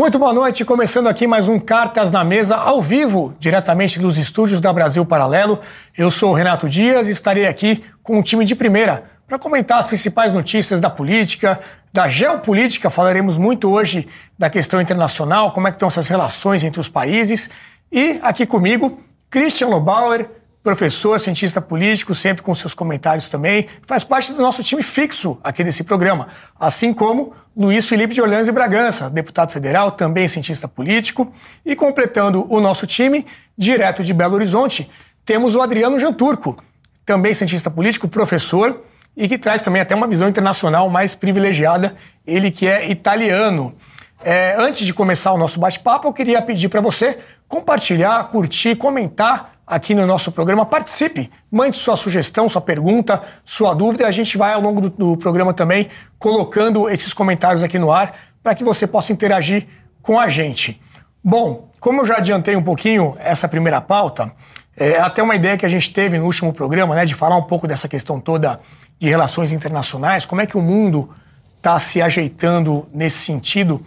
Muito boa noite, começando aqui mais um Cartas na Mesa ao vivo, diretamente dos estúdios da Brasil Paralelo. Eu sou o Renato Dias e estarei aqui com um time de primeira para comentar as principais notícias da política, da geopolítica. Falaremos muito hoje da questão internacional, como é que estão essas relações entre os países. E aqui comigo, Christian Lobauer, professor, cientista político, sempre com seus comentários também, faz parte do nosso time fixo aqui desse programa, assim como Luiz Felipe de Orleans e Bragança, deputado federal, também cientista político, e completando o nosso time, direto de Belo Horizonte, temos o Adriano Janturco, também cientista político, professor, e que traz também até uma visão internacional mais privilegiada, ele que é italiano. É, antes de começar o nosso bate-papo, eu queria pedir para você compartilhar, curtir, comentar aqui no nosso programa. Participe, mande sua sugestão, sua pergunta, sua dúvida. A gente vai ao longo do, do programa também colocando esses comentários aqui no ar para que você possa interagir com a gente. Bom, como eu já adiantei um pouquinho essa primeira pauta, é até uma ideia que a gente teve no último programa, né, de falar um pouco dessa questão toda de relações internacionais, como é que o mundo está se ajeitando nesse sentido.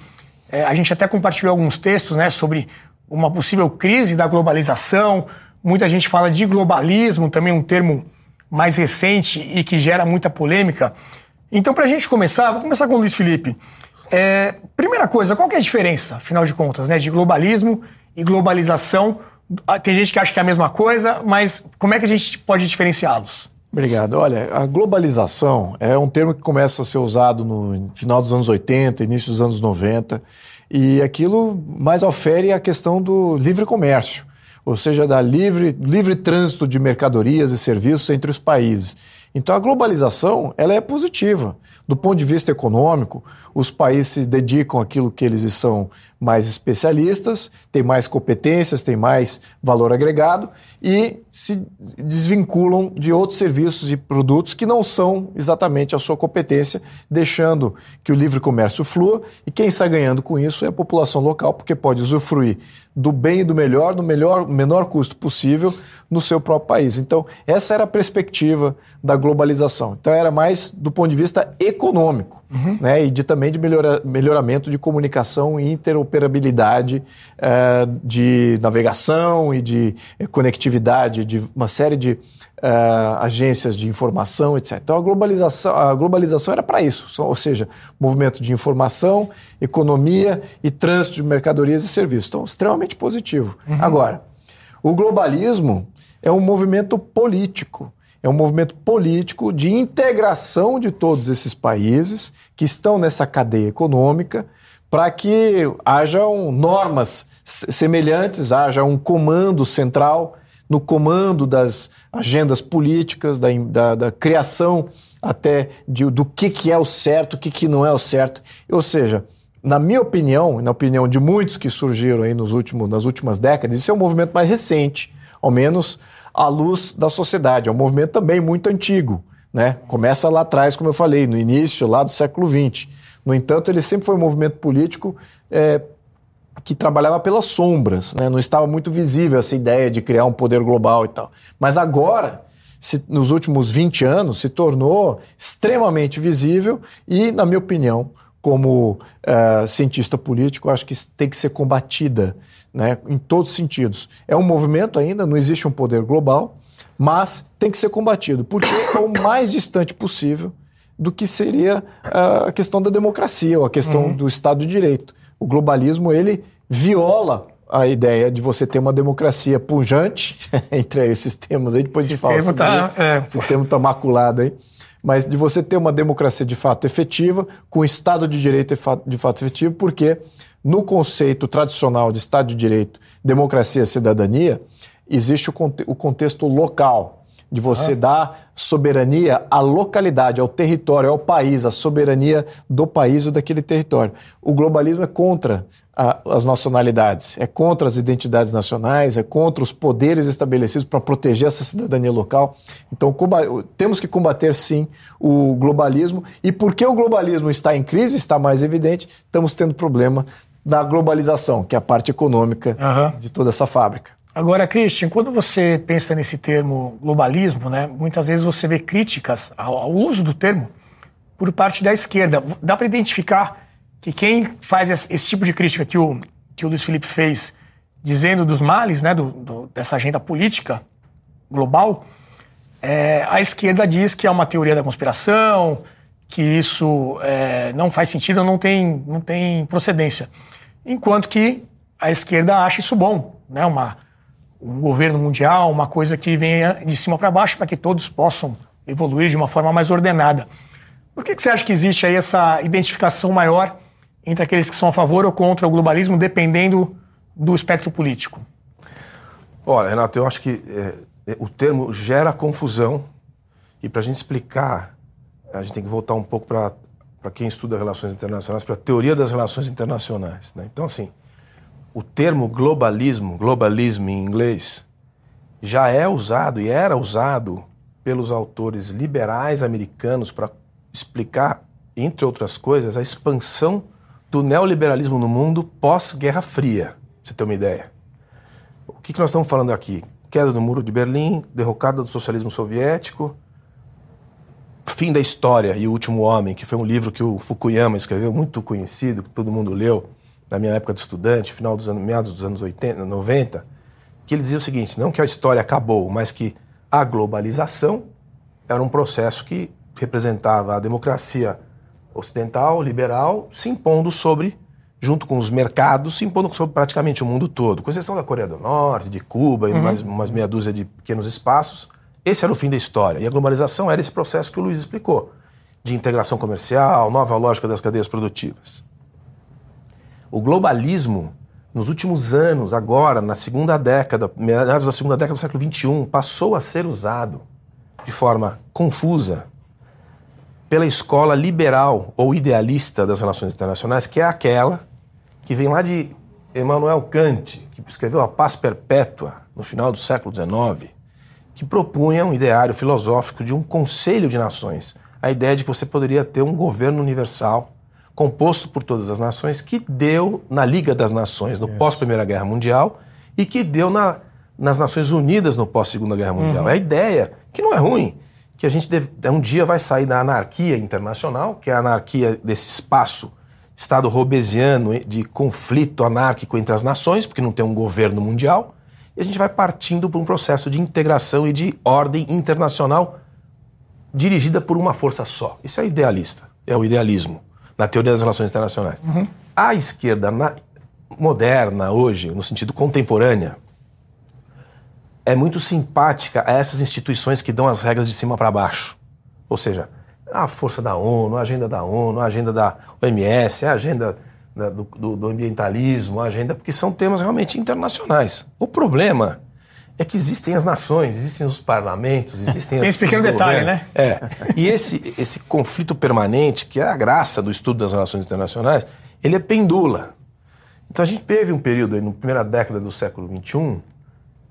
É, a gente até compartilhou alguns textos né, sobre uma possível crise da globalização, Muita gente fala de globalismo, também um termo mais recente e que gera muita polêmica. Então, para a gente começar, vou começar com o Luiz Felipe. É, primeira coisa, qual que é a diferença, afinal de contas, né, de globalismo e globalização? Ah, tem gente que acha que é a mesma coisa, mas como é que a gente pode diferenciá-los? Obrigado. Olha, a globalização é um termo que começa a ser usado no final dos anos 80, início dos anos 90, e aquilo mais ofere a questão do livre comércio ou seja, da livre, livre trânsito de mercadorias e serviços entre os países. Então a globalização ela é positiva. Do ponto de vista econômico, os países se dedicam àquilo que eles são mais especialistas, têm mais competências, têm mais valor agregado e se desvinculam de outros serviços e produtos que não são exatamente a sua competência, deixando que o livre comércio flua e quem está ganhando com isso é a população local, porque pode usufruir do bem e do melhor, no melhor, menor custo possível no seu próprio país. Então, essa era a perspectiva da globalização. Então, era mais do ponto de vista econômico uhum. né, e de, também de melhora, melhoramento de comunicação e interoperabilidade uh, de navegação e de uh, conectividade de uma série de uh, agências de informação, etc. Então, a globalização, a globalização era para isso, ou seja, movimento de informação, economia e trânsito de mercadorias e serviços. Então, extremamente positivo. Uhum. Agora, o globalismo é um movimento político. É um movimento político de integração de todos esses países que estão nessa cadeia econômica para que hajam normas semelhantes, haja um comando central no comando das agendas políticas, da, da, da criação até de, do que, que é o certo, o que, que não é o certo. Ou seja, na minha opinião, na opinião de muitos que surgiram aí nos últimos, nas últimas décadas, isso é um movimento mais recente, ao menos à luz da sociedade. É um movimento também muito antigo. Né? Começa lá atrás, como eu falei, no início lá do século XX. No entanto, ele sempre foi um movimento político é, que trabalhava pelas sombras, né? não estava muito visível essa ideia de criar um poder global e tal. Mas agora, se, nos últimos 20 anos, se tornou extremamente visível e, na minha opinião, como uh, cientista político, acho que tem que ser combatida né, em todos os sentidos. É um movimento ainda, não existe um poder global, mas tem que ser combatido, porque é o mais distante possível do que seria uh, a questão da democracia ou a questão uhum. do Estado de Direito. O globalismo, ele viola a ideia de você ter uma democracia pujante, entre esses termos aí, depois a gente fala sobre tá, isso, é. esse termo está maculado aí, mas de você ter uma democracia de fato efetiva, com Estado de Direito de fato efetivo, porque no conceito tradicional de Estado de Direito, democracia e cidadania, existe o, conte o contexto local. de você dar soberania à localidade, ao território, ao país, a soberania do país ou daquele território. O globalismo é contra a, as nacionalidades, é contra as identidades nacionais, é contra os poderes estabelecidos para proteger essa cidadania local. Então, temos que combater sim o globalismo. E porque o globalismo está em crise, está mais evidente, estamos tendo problema na globalização, que é a parte econômica uhum. de toda essa fábrica. Agora, Christian, quando você pensa nesse termo globalismo, né, muitas vezes você vê críticas ao, ao uso do termo por parte da esquerda. Dá para identificar que quem faz esse, esse, tipo de crítica que o, que o Luiz Felipe fez, dizendo dos males né, do, do, dessa agenda política global, é, a esquerda diz que é uma teoria da conspiração, que isso é, não faz sentido, não tem, não tem procedência. Enquanto que a esquerda acha isso bom, né? uma, um governo mundial, uma coisa que venha de cima para baixo para que todos possam evoluir de uma forma mais ordenada. Por que, que você acha que existe aí essa identificação maior entre aqueles que são a favor ou contra o globalismo, dependendo do espectro político? Olha, Renato, eu acho que é, é o termo gera confusão e para a gente explicar, a gente tem que voltar um pouco para para quem estuda relações internacionais, para a teoria das relações internacionais. Né? Então, assim, o termo globalismo, globalismo em inglês, já é usado e era usado pelos autores liberais americanos para explicar, entre outras coisas, a expansão do neoliberalismo no mundo pós-Guerra Fria, você ter uma ideia. O que, que nós estamos falando aqui? Queda do Muro de Berlim, derrocada do socialismo soviético, Fim da História e o Último Homem, que foi um livro que o Fukuyama escreveu, muito conhecido, que todo mundo leu na minha época de estudante, final dos anos, meados dos anos 80, 90, que ele dizia o seguinte: não que a história acabou, mas que a globalização era um processo que representava a democracia ocidental, liberal, se impondo sobre, junto com os mercados, se impondo sobre praticamente o mundo todo, com exceção da Coreia do Norte, de Cuba e uhum. mais umas meia dúzia de pequenos espaços esse era o fim da história. E a globalização era esse processo que o Luiz explicou, de integração comercial, nova lógica das cadeias produtivas. O globalismo, nos últimos anos, agora, na segunda década, meados da segunda década do século XXI, passou a ser usado de forma confusa pela escola liberal ou idealista das relações internacionais, que é aquela que vem lá de Emmanuel Kant, que escreveu A Paz Perpétua no final do século XIX que propunha um ideário filosófico de um conselho de nações. A ideia de que você poderia ter um governo universal composto por todas as nações que deu na Liga das Nações no pós-Primeira Guerra Mundial e que deu na, nas Nações Unidas no pós-Segunda Guerra Mundial. Uhum. É a ideia, que não é ruim, que a gente deve, um dia vai sair da anarquia internacional, que é a anarquia desse espaço Estado robesiano de conflito anárquico entre as nações, porque não tem um governo mundial, e a gente vai partindo para um processo de integração e de ordem internacional dirigida por uma força só. Isso é idealista, é o idealismo na teoria das relações internacionais. Uhum. A esquerda na, moderna hoje, no sentido contemporânea, é muito simpática a essas instituições que dão as regras de cima para baixo. Ou seja, a força da ONU, a agenda da ONU, a agenda da OMS, a agenda do, do, ambientalismo, a agenda, porque são temas realmente internacionais. O problema é que existem as nações, existem os parlamentos, existem Tem esse pequeno detalhe, né? É. E esse, esse conflito permanente, que é a graça do estudo das relações internacionais, ele é pendula. Então a gente teve um período aí, na primeira década do século XXI,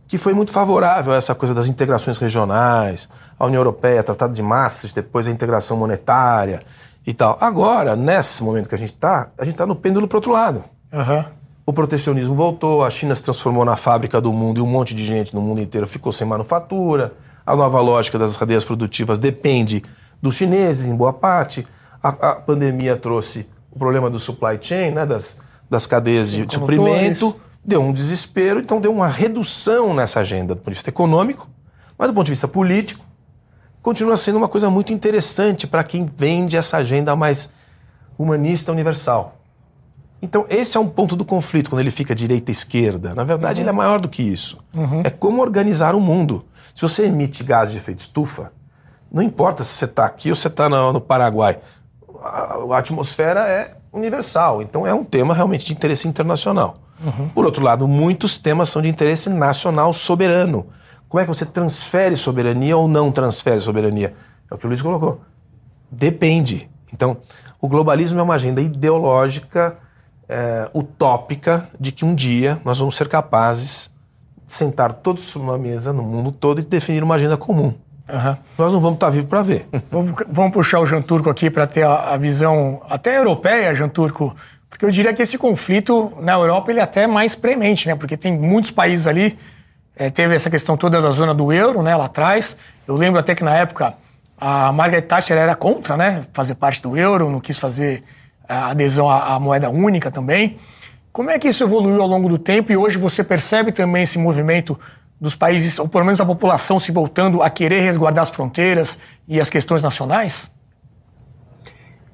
que foi muito favorável a essa coisa das integrações regionais, a União Europeia, Tratado de Maastricht, depois a integração monetária e tal. Agora, nesse momento que a gente está, a gente está no pêndulo para outro lado. Uhum. O protecionismo voltou, a China se transformou na fábrica do mundo e um monte de gente no mundo inteiro ficou sem manufatura. A nova lógica das cadeias produtivas depende dos chineses, em boa parte. A, a pandemia trouxe o problema do supply chain, né, das, das cadeias de, de suprimento, deu um desespero, então deu uma redução nessa agenda do ponto de vista econômico, mas do ponto de vista político, continua sendo uma coisa muito interessante para quem vende essa agenda mais humanista universal. Então, esse é um ponto do conflito, quando ele fica direita-esquerda. Na verdade, uhum. ele é maior do que isso. Uhum. É como organizar o mundo. Se você emite gás de efeito estufa, não importa se você está aqui ou você está no, no, Paraguai, a, a, atmosfera é universal. Então, é um tema realmente de interesse internacional. Uhum. Por outro lado, muitos temas são de interesse nacional soberano Como é que você transfere soberania ou não transfere soberania? É o que o Luiz colocou. Depende. Então, o globalismo é uma agenda ideológica, é, utópica, de que um dia nós vamos ser capazes de sentar todos numa mesa no mundo todo e definir uma agenda comum. Uhum. Nós não vamos estar vivos para ver. Vamos, vamos, puxar o Jean Turco aqui para ter a, a, visão até europeia, Jean Turco, porque eu diria que esse conflito na Europa ele é até mais premente, né? Porque tem muitos países ali, é, teve essa questão toda da zona do euro, né, lá atrás. Eu lembro até que na época a Margaret Thatcher era contra, né, fazer parte do euro, não quis fazer a adesão à, à moeda única também. Como é que isso evoluiu ao longo do tempo e hoje você percebe também esse movimento dos países, ou pelo menos a população, se voltando a querer resguardar as fronteiras e as questões nacionais?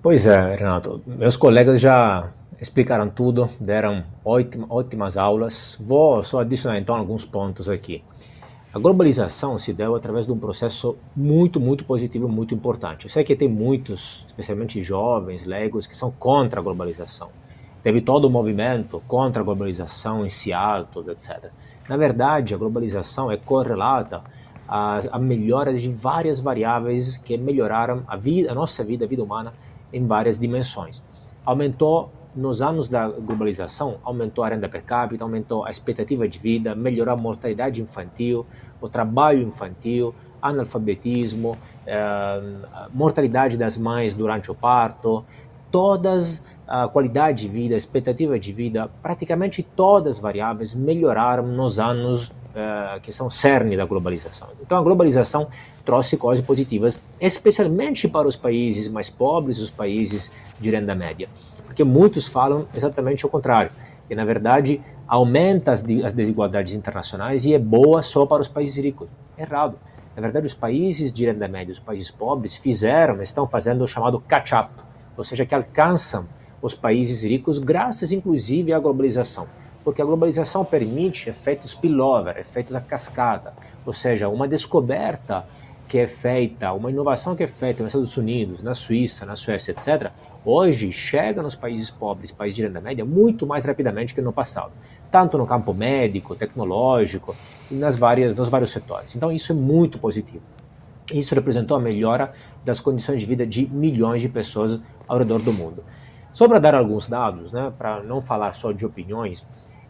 Pois é, Renato. Meus colegas já explicaram tudo, deram ótimas aulas. Vou só adicionar então alguns pontos aqui. A globalização se deu através de um processo muito, muito positivo, muito importante. Eu sei que tem muitos, especialmente jovens, leigos, que são contra a globalização. Teve todo o um movimento contra a globalização em Seattle, etc. Na verdade, a globalização é correlata à, à melhora de várias variáveis que melhoraram a, vida, a nossa vida, a vida humana, em várias dimensões. Aumentou nos anos da globalização, aumentou a renda per capita, aumentou a expectativa de vida, melhorou a mortalidade infantil, o trabalho infantil, analfabetismo, eh, mortalidade das mães durante o parto, todas a qualidade de vida, a expectativa de vida, praticamente todas as variáveis melhoraram nos anos uh, que são cerne da globalização. Então a globalização trouxe coisas positivas, especialmente para os países mais pobres, os países de renda média, porque muitos falam exatamente o contrário, que na verdade aumenta as, desigualdades internacionais e é boa só para os países ricos. Errado. Na verdade, os países de renda média, os países pobres, fizeram, estão fazendo o chamado catch-up, ou seja, que alcançam os países ricos, graças inclusive à globalização. Porque a globalização permite efeitos spillover, efeitos da cascada, ou seja, uma descoberta que é feita, uma inovação que é feita nos Estados Unidos, na Suíça, na Suécia, etc., hoje chega nos países pobres, países de renda média, muito mais rapidamente que no passado, tanto no campo médico, tecnológico e nas várias, nos vários setores. Então, isso é muito positivo. Isso representou a melhora das condições de vida de milhões de pessoas ao redor do mundo. Só para dar alguns dados, né, para não falar só de opiniões,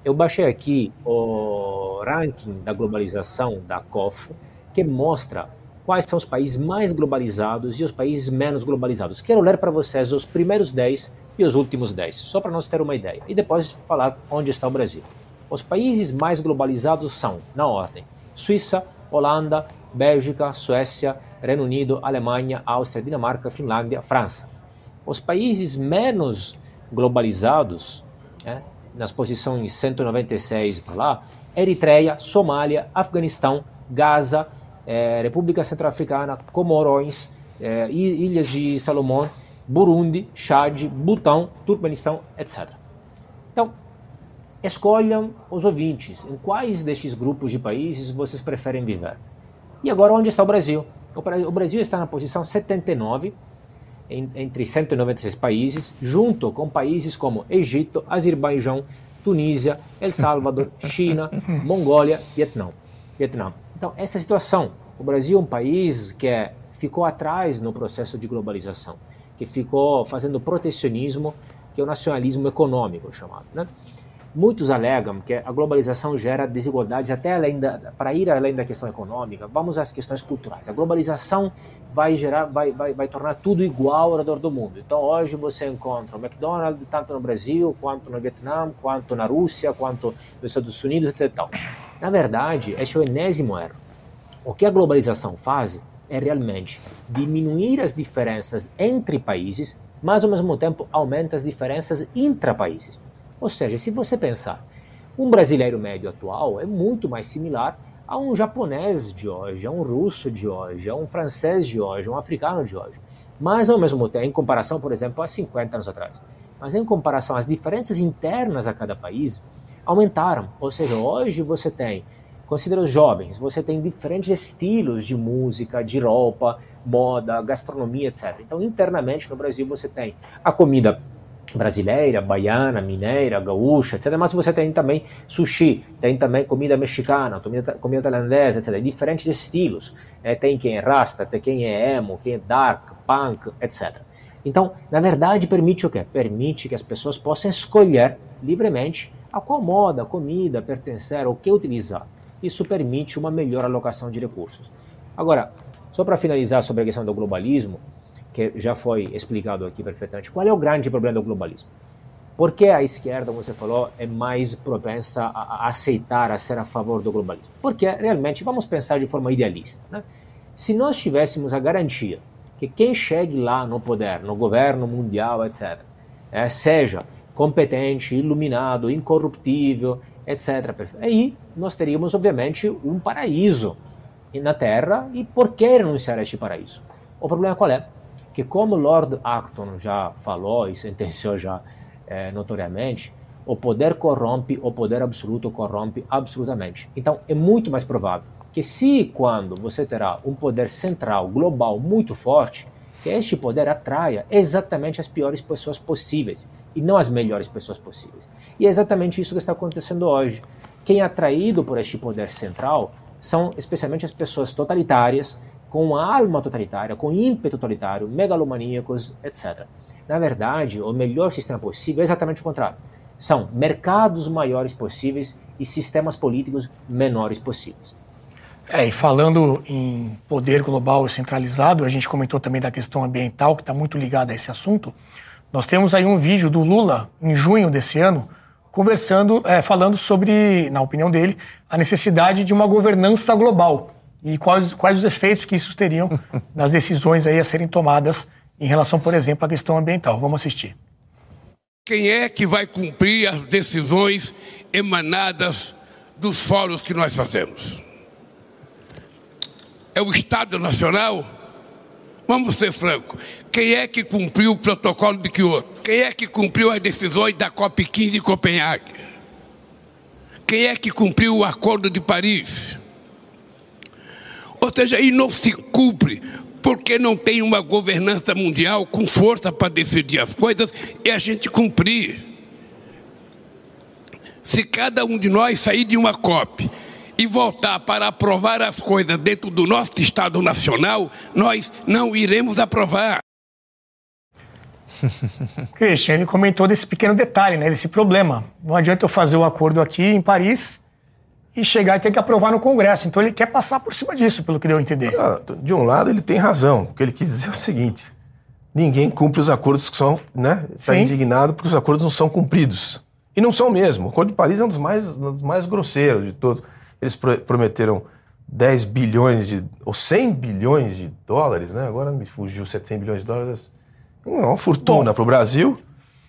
eu baixei aqui o ranking da globalização da COF, que mostra quais são os países mais globalizados e os países menos globalizados. Quero ler para vocês os primeiros 10 e os últimos 10, só para nós ter uma ideia, e depois falar onde está o Brasil. Os países mais globalizados são, na ordem, Suíça, Holanda, Bélgica, Suécia, Reino Unido, Alemanha, Áustria, Dinamarca, Finlândia, França. Os países menos globalizados, né, nas posições 196 para lá, Eritreia, Somália, Afeganistão, Gaza, eh, República Centro-Africana, Comorões, eh, Ilhas de Salomão, Burundi, Chad, Butão, Turkmenistão, etc. Então, escolham os ouvintes em quais destes grupos de países vocês preferem viver. E agora, onde está o Brasil? O Brasil está na posição 79 entre 196 países, junto com países como Egito, Azerbaijão, Tunísia, El Salvador, China, Mongólia, Vietnã. Vietnã. Então, essa situação, o Brasil é um país que é, ficou atrás no processo de globalização, que ficou fazendo protecionismo, que é o nacionalismo econômico chamado, né? Muitos alegam que a globalização gera desigualdades até além da, para ir além da questão econômica. Vamos às questões culturais. A globalização vai gerar, vai, vai, vai tornar tudo igual ao redor do mundo. Então hoje você encontra o McDonald's tanto no Brasil, quanto no Vietnã, quanto na Rússia, quanto nos Estados Unidos, etc. Na verdade, esse é o enésimo erro. O que a globalização faz é realmente diminuir as diferenças entre países, mas ao mesmo tempo aumenta as diferenças intra-países. Ou seja, se você pensar, um brasileiro médio atual é muito mais similar a um japonês de hoje, a um russo de hoje, a um francês de hoje, a um africano de hoje. Mas ao mesmo tempo, em comparação, por exemplo, a 50 anos atrás. Mas em comparação, as diferenças internas a cada país aumentaram. Ou seja, hoje você tem, considera os jovens, você tem diferentes estilos de música, de roupa, moda, gastronomia, etc. Então, internamente no Brasil você tem a comida brasileira, baiana, mineira, gaúcha, etc. Mas você tem também sushi, tem também comida mexicana, comida, comida tailandesa, etc. Diferentes estilos. É, tem quem é rasta, tem quem é emo, quem é dark, punk, etc. Então, na verdade, permite o quê? Permite que as pessoas possam escolher livremente a qual moda, comida, pertencer, o que utilizar. Isso permite uma melhor alocação de recursos. Agora, só para finalizar sobre a questão do globalismo, que já foi explicado aqui perfeitamente. Qual é o grande problema do globalismo? Por que a esquerda, como você falou, é mais propensa a, aceitar, a ser a favor do globalismo? Porque realmente, vamos pensar de forma idealista. Né? Se nós tivéssemos a garantia que quem chegue lá no poder, no governo mundial, etc., é, seja competente, iluminado, incorruptível, etc., aí nós teríamos, obviamente, um paraíso na Terra. E por que renunciar a este paraíso? O problema qual é? que como Lord Acton já falou e sentenciou já é, notoriamente, o poder corrompe, o poder absoluto corrompe absolutamente. Então é muito mais provável que se quando você terá um poder central, global muito forte, que este poder atraia exatamente as piores pessoas possíveis e não as melhores pessoas possíveis. E é exatamente isso que está acontecendo hoje. Quem é atraído por este poder central são especialmente as pessoas totalitárias com alma totalitária, com ímpeto totalitário, megalomaníacos, etc. Na verdade, o melhor sistema possível é exatamente o contrário. São mercados maiores possíveis e sistemas políticos menores possíveis. É, e falando em poder global centralizado, a gente comentou também da questão ambiental, que está muito ligada a esse assunto. Nós temos aí um vídeo do Lula, em junho desse ano, conversando, é, falando sobre, na opinião dele, a necessidade de uma governança global e quais, quais os efeitos que isso teriam nas decisões aí a serem tomadas em relação, por exemplo, à questão ambiental. Vamos assistir. Quem é que vai cumprir as decisões emanadas dos fóruns que nós fazemos? É o Estado Nacional? Vamos ser francos. Quem é que cumpriu o protocolo de Kyoto? Quem é que cumpriu as decisões da COP15 em Copenhague? Quem é que cumpriu o Acordo de Paris? Ou seja, e não se cumpre porque não tem uma governança mundial com força para decidir as coisas e a gente cumprir. Se cada um de nós sair de uma COP e voltar para aprovar as coisas dentro do nosso Estado Nacional, nós não iremos aprovar. Christian, ele comentou desse pequeno detalhe, né, desse problema. Não adianta eu fazer o acordo aqui em Paris e chegar e ter que aprovar no Congresso. Então ele quer passar por cima disso, pelo que deu a entender. Ah, de um lado, ele tem razão. O que ele quis dizer é o seguinte: ninguém cumpre os acordos que são, né? Está indignado porque os acordos não são cumpridos. E não são mesmo. O Acordo de Paris é um dos mais, um dos mais grosseiros de todos. Eles prometeram 10 bilhões de. ou 100 bilhões de dólares, né? Agora me fugiu 700 bilhões de dólares. É uma fortuna para o Brasil.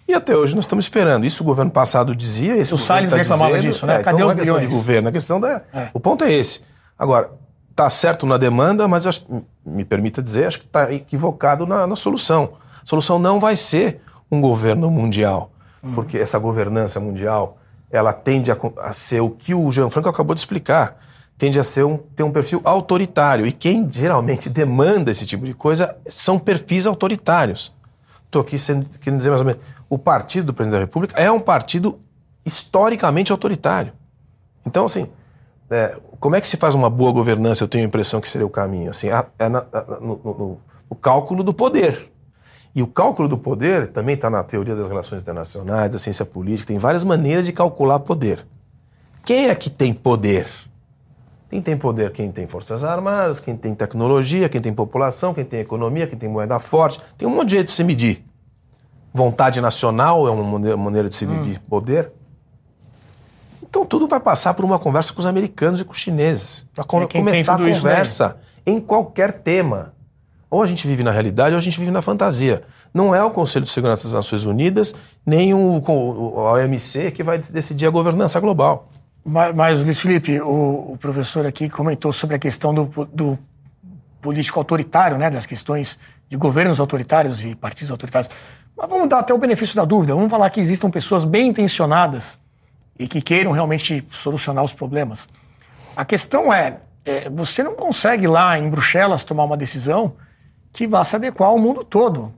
E até hoje nós estamos esperando. Isso o governo passado dizia. Esse o Salles tá reclamava dizendo, disso, né? É, Cadê então os não é questão de governo, a questão da. É. O ponto é esse. Agora, está certo na demanda, mas acho, me permita dizer, acho que está equivocado na, na, solução. A solução não vai ser um governo mundial, uhum. porque essa governança mundial ela tende a, a, ser o que o Jean Franco acabou de explicar. Tende a ser um, ter um perfil autoritário. E quem geralmente demanda esse tipo de coisa são perfis autoritários. Estou aqui sendo, querendo dizer mais ou menos. O partido do presidente da República é um partido historicamente autoritário. Então, assim, é, como é que se faz uma boa governança? Eu tenho a impressão que seria o caminho. Assim, é na, no, no, no cálculo do poder. E o cálculo do poder também está na teoria das relações internacionais, da ciência política, tem várias maneiras de calcular poder. Quem é que tem poder? Quem tem poder? Quem tem forças armadas, quem tem tecnologia, quem tem população, quem tem economia, quem tem moeda forte. Tem um monte de jeito de se medir. Vontade nacional é uma maneira de se medir hum. poder. Então tudo vai passar por uma conversa com os americanos e com os chineses. Para é começar a conversa em qualquer tema. Ou a gente vive na realidade ou a gente vive na fantasia. Não é o Conselho de Segurança das Nações Unidas, nem o, o, OMC que vai decidir a governança global. Mas, mas Luiz Felipe, o, o, professor aqui comentou sobre a questão do, do político autoritário, né, das questões de governos autoritários e partidos autoritários. Mas vamos dar até o benefício da dúvida. Vamos falar que existam pessoas bem intencionadas e que queiram realmente solucionar os problemas. A questão é, é você não consegue lá em Bruxelas tomar uma decisão que vá se adequar ao mundo todo.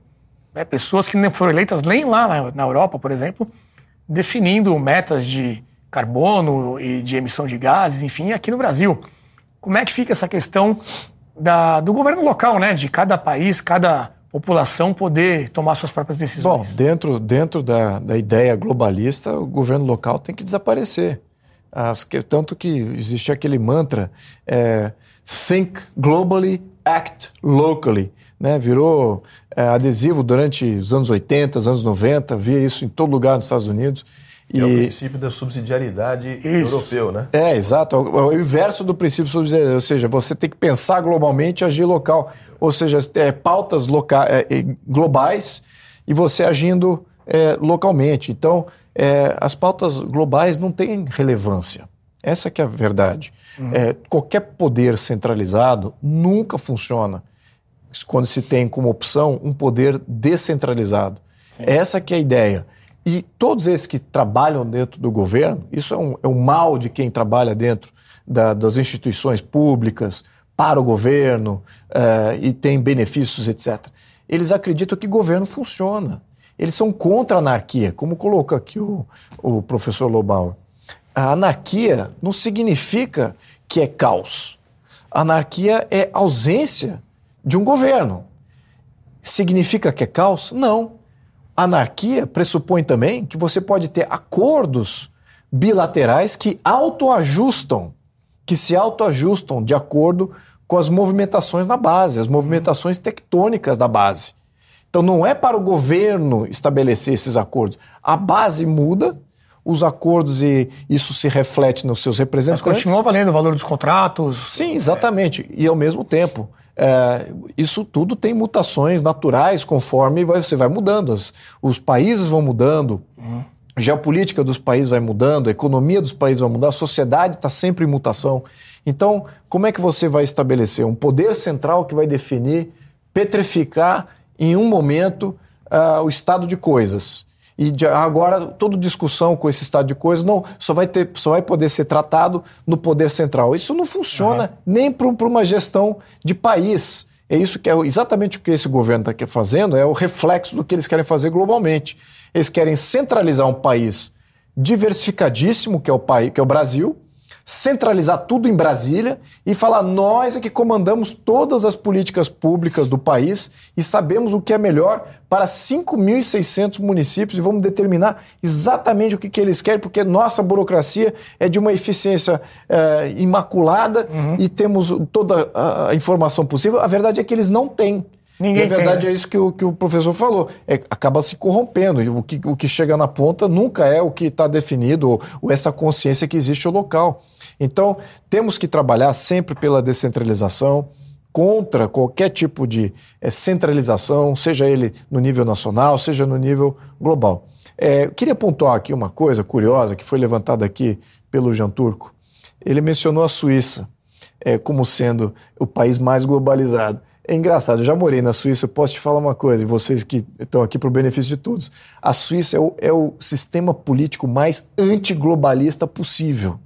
né, pessoas que não foram eleitas nem lá na, na Europa, por exemplo, definindo metas de carbono e de emissão de gases, enfim, aqui no Brasil. Como é que fica essa questão da, do governo local, né? De cada país, cada população poder tomar suas próprias decisões? Bom, dentro, dentro da, da ideia globalista, o governo local tem que desaparecer. As, que, tanto que existe aquele mantra é, think globally, act locally. Né? Virou é, adesivo durante os anos 80, os anos 90, via isso em todo lugar nos Estados Unidos. E... É o princípio da subsidiariedade Isso. europeu, né? É, exato. É o inverso do princípio subsidiário, ou seja, você tem que pensar globalmente e agir local. Ou seja, é, pautas loca é, globais e você agindo é, localmente. Então, é, as pautas globais não têm relevância. Essa que é a verdade. Uhum. É, qualquer poder centralizado nunca funciona quando se tem como opção um poder descentralizado. Sim. Essa que é a ideia. E todos esses que trabalham dentro do governo, isso é um, é um mal de quem trabalha dentro da, das instituições públicas, para o governo uh, e tem benefícios, etc. Eles acreditam que governo funciona. Eles são contra a anarquia, como coloca aqui o, o professor Lobauer. A anarquia não significa que é caos. A anarquia é ausência de um governo. Significa que é caos? Não. Anarquia pressupõe também que você pode ter acordos bilaterais que autoajustam, que se autoajustam de acordo com as movimentações na base, as movimentações tectônicas da base. Então não é para o governo estabelecer esses acordos. A base muda, os acordos e isso se reflete nos seus representantes. Mas continua valendo o valor dos contratos? Sim, exatamente. E ao mesmo tempo, é, isso tudo tem mutações naturais conforme você vai mudando. As, os países vão mudando, uhum. a geopolítica dos países vai mudando, a economia dos países vai mudando, a sociedade está sempre em mutação. Então, como é que você vai estabelecer um poder central que vai definir, petrificar em um momento uh, o estado de coisas? E de, agora toda discussão com esse estado de coisas não só vai ter só vai poder ser tratado no poder central. Isso não funciona uhum. nem para uma gestão de país. É isso que é exatamente o que esse governo está fazendo, é o reflexo do que eles querem fazer globalmente. Eles querem centralizar um país diversificadíssimo, que é o país, que é o Brasil, centralizar tudo em Brasília e falar nós é que comandamos todas as políticas públicas do país e sabemos o que é melhor para 5.600 municípios e vamos determinar exatamente o que, que eles querem, porque nossa burocracia é de uma eficiência é, imaculada uhum. e temos toda a informação possível. A verdade é que eles não têm. Ninguém e a verdade tem, né? é isso que o, que o professor falou. É, acaba se corrompendo. E o que, o que chega na ponta nunca é o que está definido, ou, ou, essa consciência que existe no local. Então, temos que trabalhar sempre pela descentralização, contra qualquer tipo de é, centralização, seja ele no nível nacional, seja no nível global. É, queria pontuar aqui uma coisa curiosa que foi levantada aqui pelo Jean Turco. Ele mencionou a Suíça é, como sendo o país mais globalizado. É engraçado, eu já morei na Suíça, eu posso te falar uma coisa, e vocês que estão aqui para o benefício de todos. A Suíça é o, é o sistema político mais antiglobalista possível.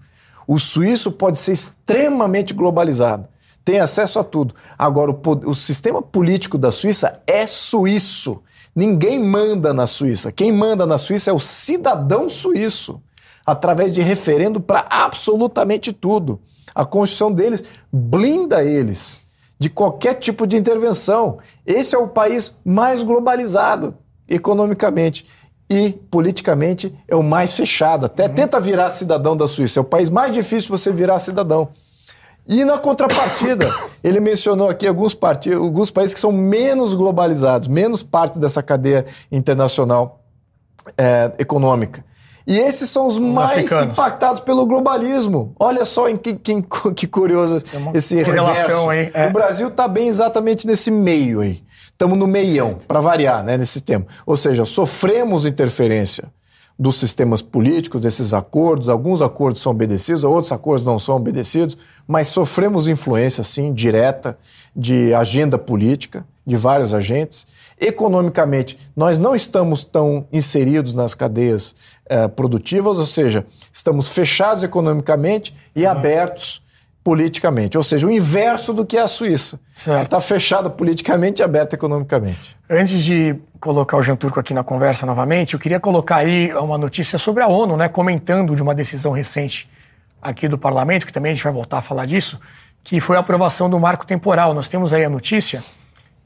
O suíço pode ser extremamente globalizado, tem acesso a tudo. Agora, o, o sistema político da Suíça é suíço. Ninguém manda na Suíça. Quem manda na Suíça é o cidadão suíço, através de referendo para absolutamente tudo. A Constituição deles blinda eles de qualquer tipo de intervenção. Esse é o país mais globalizado economicamente e politicamente é o mais fechado. Até uhum. tenta virar cidadão da Suíça. É o país mais difícil você virar cidadão. E na contrapartida, ele mencionou aqui alguns, partidos, alguns países que são menos globalizados, menos parte dessa cadeia internacional é, econômica. E esses são os, os mais africanos. impactados pelo globalismo. Olha só em que, que, que curioso esse reverso. Aí, é. O Brasil está bem exatamente nesse meio aí. Estamos no meião, para variar, né, nesse tema. Ou seja, sofremos interferência dos sistemas políticos, desses acordos. Alguns acordos são obedecidos, outros acordos não são obedecidos, mas sofremos influência, sim, direta de agenda política de vários agentes. Economicamente, nós não estamos tão inseridos nas cadeias eh, produtivas, ou seja, estamos fechados economicamente e uhum. abertos politicamente, ou seja, o inverso do que é a Suíça. Está fechada politicamente e aberta economicamente. Antes de colocar o Jean Turco aqui na conversa novamente, eu queria colocar aí uma notícia sobre a ONU, né, comentando de uma decisão recente aqui do parlamento, que também a gente vai voltar a falar disso, que foi a aprovação do marco temporal. Nós temos aí a notícia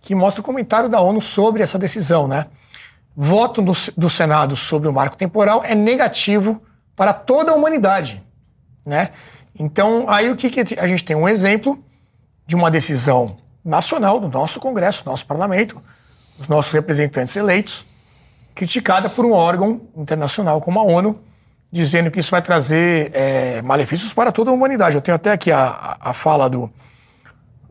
que mostra o comentário da ONU sobre essa decisão, né? Voto do, do Senado sobre o marco temporal é negativo para toda a humanidade, né? Então, aí o que, que a gente tem? Um exemplo de uma decisão nacional do nosso Congresso, nosso parlamento, os nossos representantes eleitos, criticada por um órgão internacional como a ONU, dizendo que isso vai trazer é, malefícios para toda a humanidade. Eu tenho até aqui a, a fala do,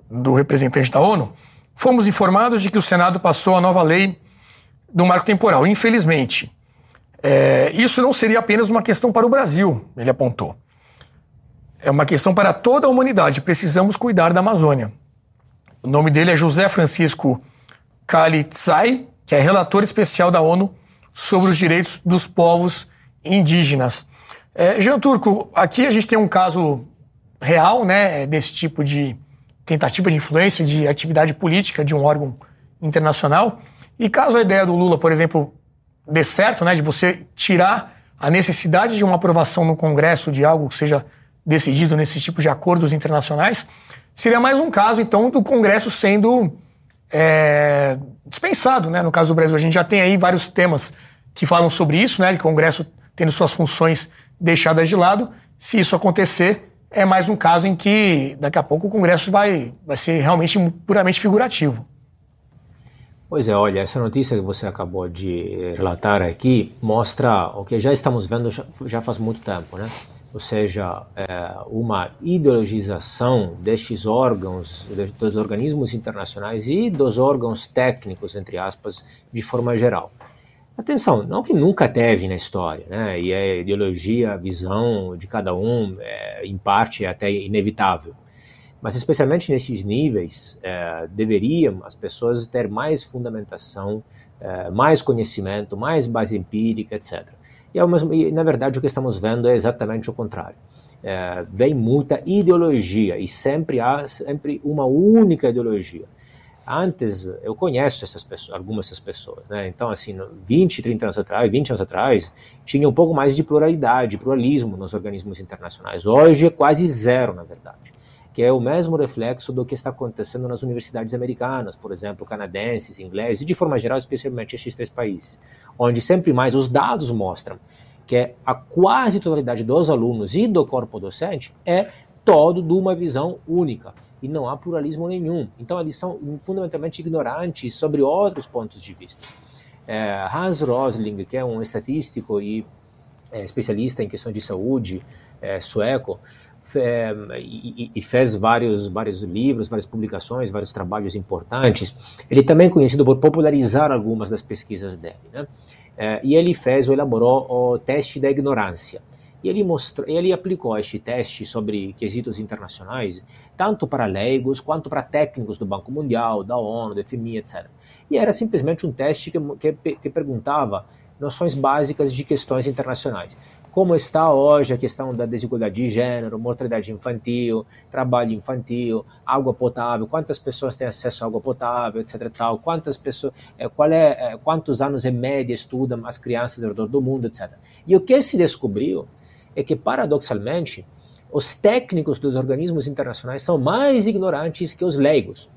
do representante da ONU. Fomos informados de que o Senado passou a nova lei do marco temporal. Infelizmente, é, isso não seria apenas uma questão para o Brasil, ele apontou. É uma questão para toda a humanidade. Precisamos cuidar da Amazônia. O nome dele é José Francisco Kalitzai, que é relator especial da ONU sobre os direitos dos povos indígenas. É, Jean Turco, aqui a gente tem um caso real, né, desse tipo de tentativa de influência, de atividade política de um órgão internacional. E caso a ideia do Lula, por exemplo, dê certo, né, de você tirar a necessidade de uma aprovação no Congresso de algo que seja decidido nesse tipo de acordos internacionais, seria mais um caso, então, do Congresso sendo é, dispensado. Né? No caso do Brasil, a gente já tem aí vários temas que falam sobre isso, né? de Congresso tendo suas funções deixadas de lado. Se isso acontecer, é mais um caso em que daqui a pouco o Congresso vai, vai ser realmente puramente figurativo. Pois é, olha, essa notícia que você acabou de relatar aqui mostra o que já estamos vendo já faz muito tempo, né? Ou seja, é uma ideologização destes órgãos, dos organismos internacionais e dos órgãos técnicos, entre aspas, de forma geral. Atenção, não que nunca teve na história, né? E a ideologia, a visão de cada um, é, em parte, é até inevitável. Mas, especialmente nesses níveis, é, deveriam as pessoas ter mais fundamentação, é, mais conhecimento, mais base empírica, etc. E, mesmo, e, na verdade, o que estamos vendo é exatamente o contrário. É, vem muita ideologia e sempre há sempre uma única ideologia. Antes, eu conheço essas pessoas, algumas dessas pessoas, né? Então, assim, 20, 30 anos atrás, 20 anos atrás, tinha um pouco mais de pluralidade, pluralismo nos organismos internacionais. Hoje é quase zero, na verdade que é o mesmo reflexo do que está acontecendo nas universidades americanas, por exemplo, canadenses, ingleses, e de forma geral, especialmente estes três países, onde sempre mais os dados mostram que a quase totalidade dos alunos e do corpo docente é todo de uma visão única e não há pluralismo nenhum. Então, eles são fundamentalmente ignorantes sobre outros pontos de vista. É, Hans Rosling, que é um estatístico e é, especialista em questões de saúde é, sueco, é, e, e, fez vários, vários livros, várias publicações, vários trabalhos importantes. Ele também é conhecido por popularizar algumas das pesquisas dele. Né? É, e ele fez ou elaborou o teste da ignorância. E ele, mostrou, ele aplicou este teste sobre quesitos internacionais, tanto para leigos quanto para técnicos do Banco Mundial, da ONU, do FMI, etc. E era simplesmente um teste que, que, que perguntava noções básicas de questões internacionais como está hoje a questão da desigualdade de gênero, mortalidade infantil, trabalho infantil, água potável, quantas pessoas têm acesso à água potável, etc. Tal, quantas pessoas, é, qual é, é, quantos anos em média estudam as crianças ao redor do mundo, etc. E o que se descobriu é que, paradoxalmente, os técnicos dos organismos internacionais são mais ignorantes que os leigos.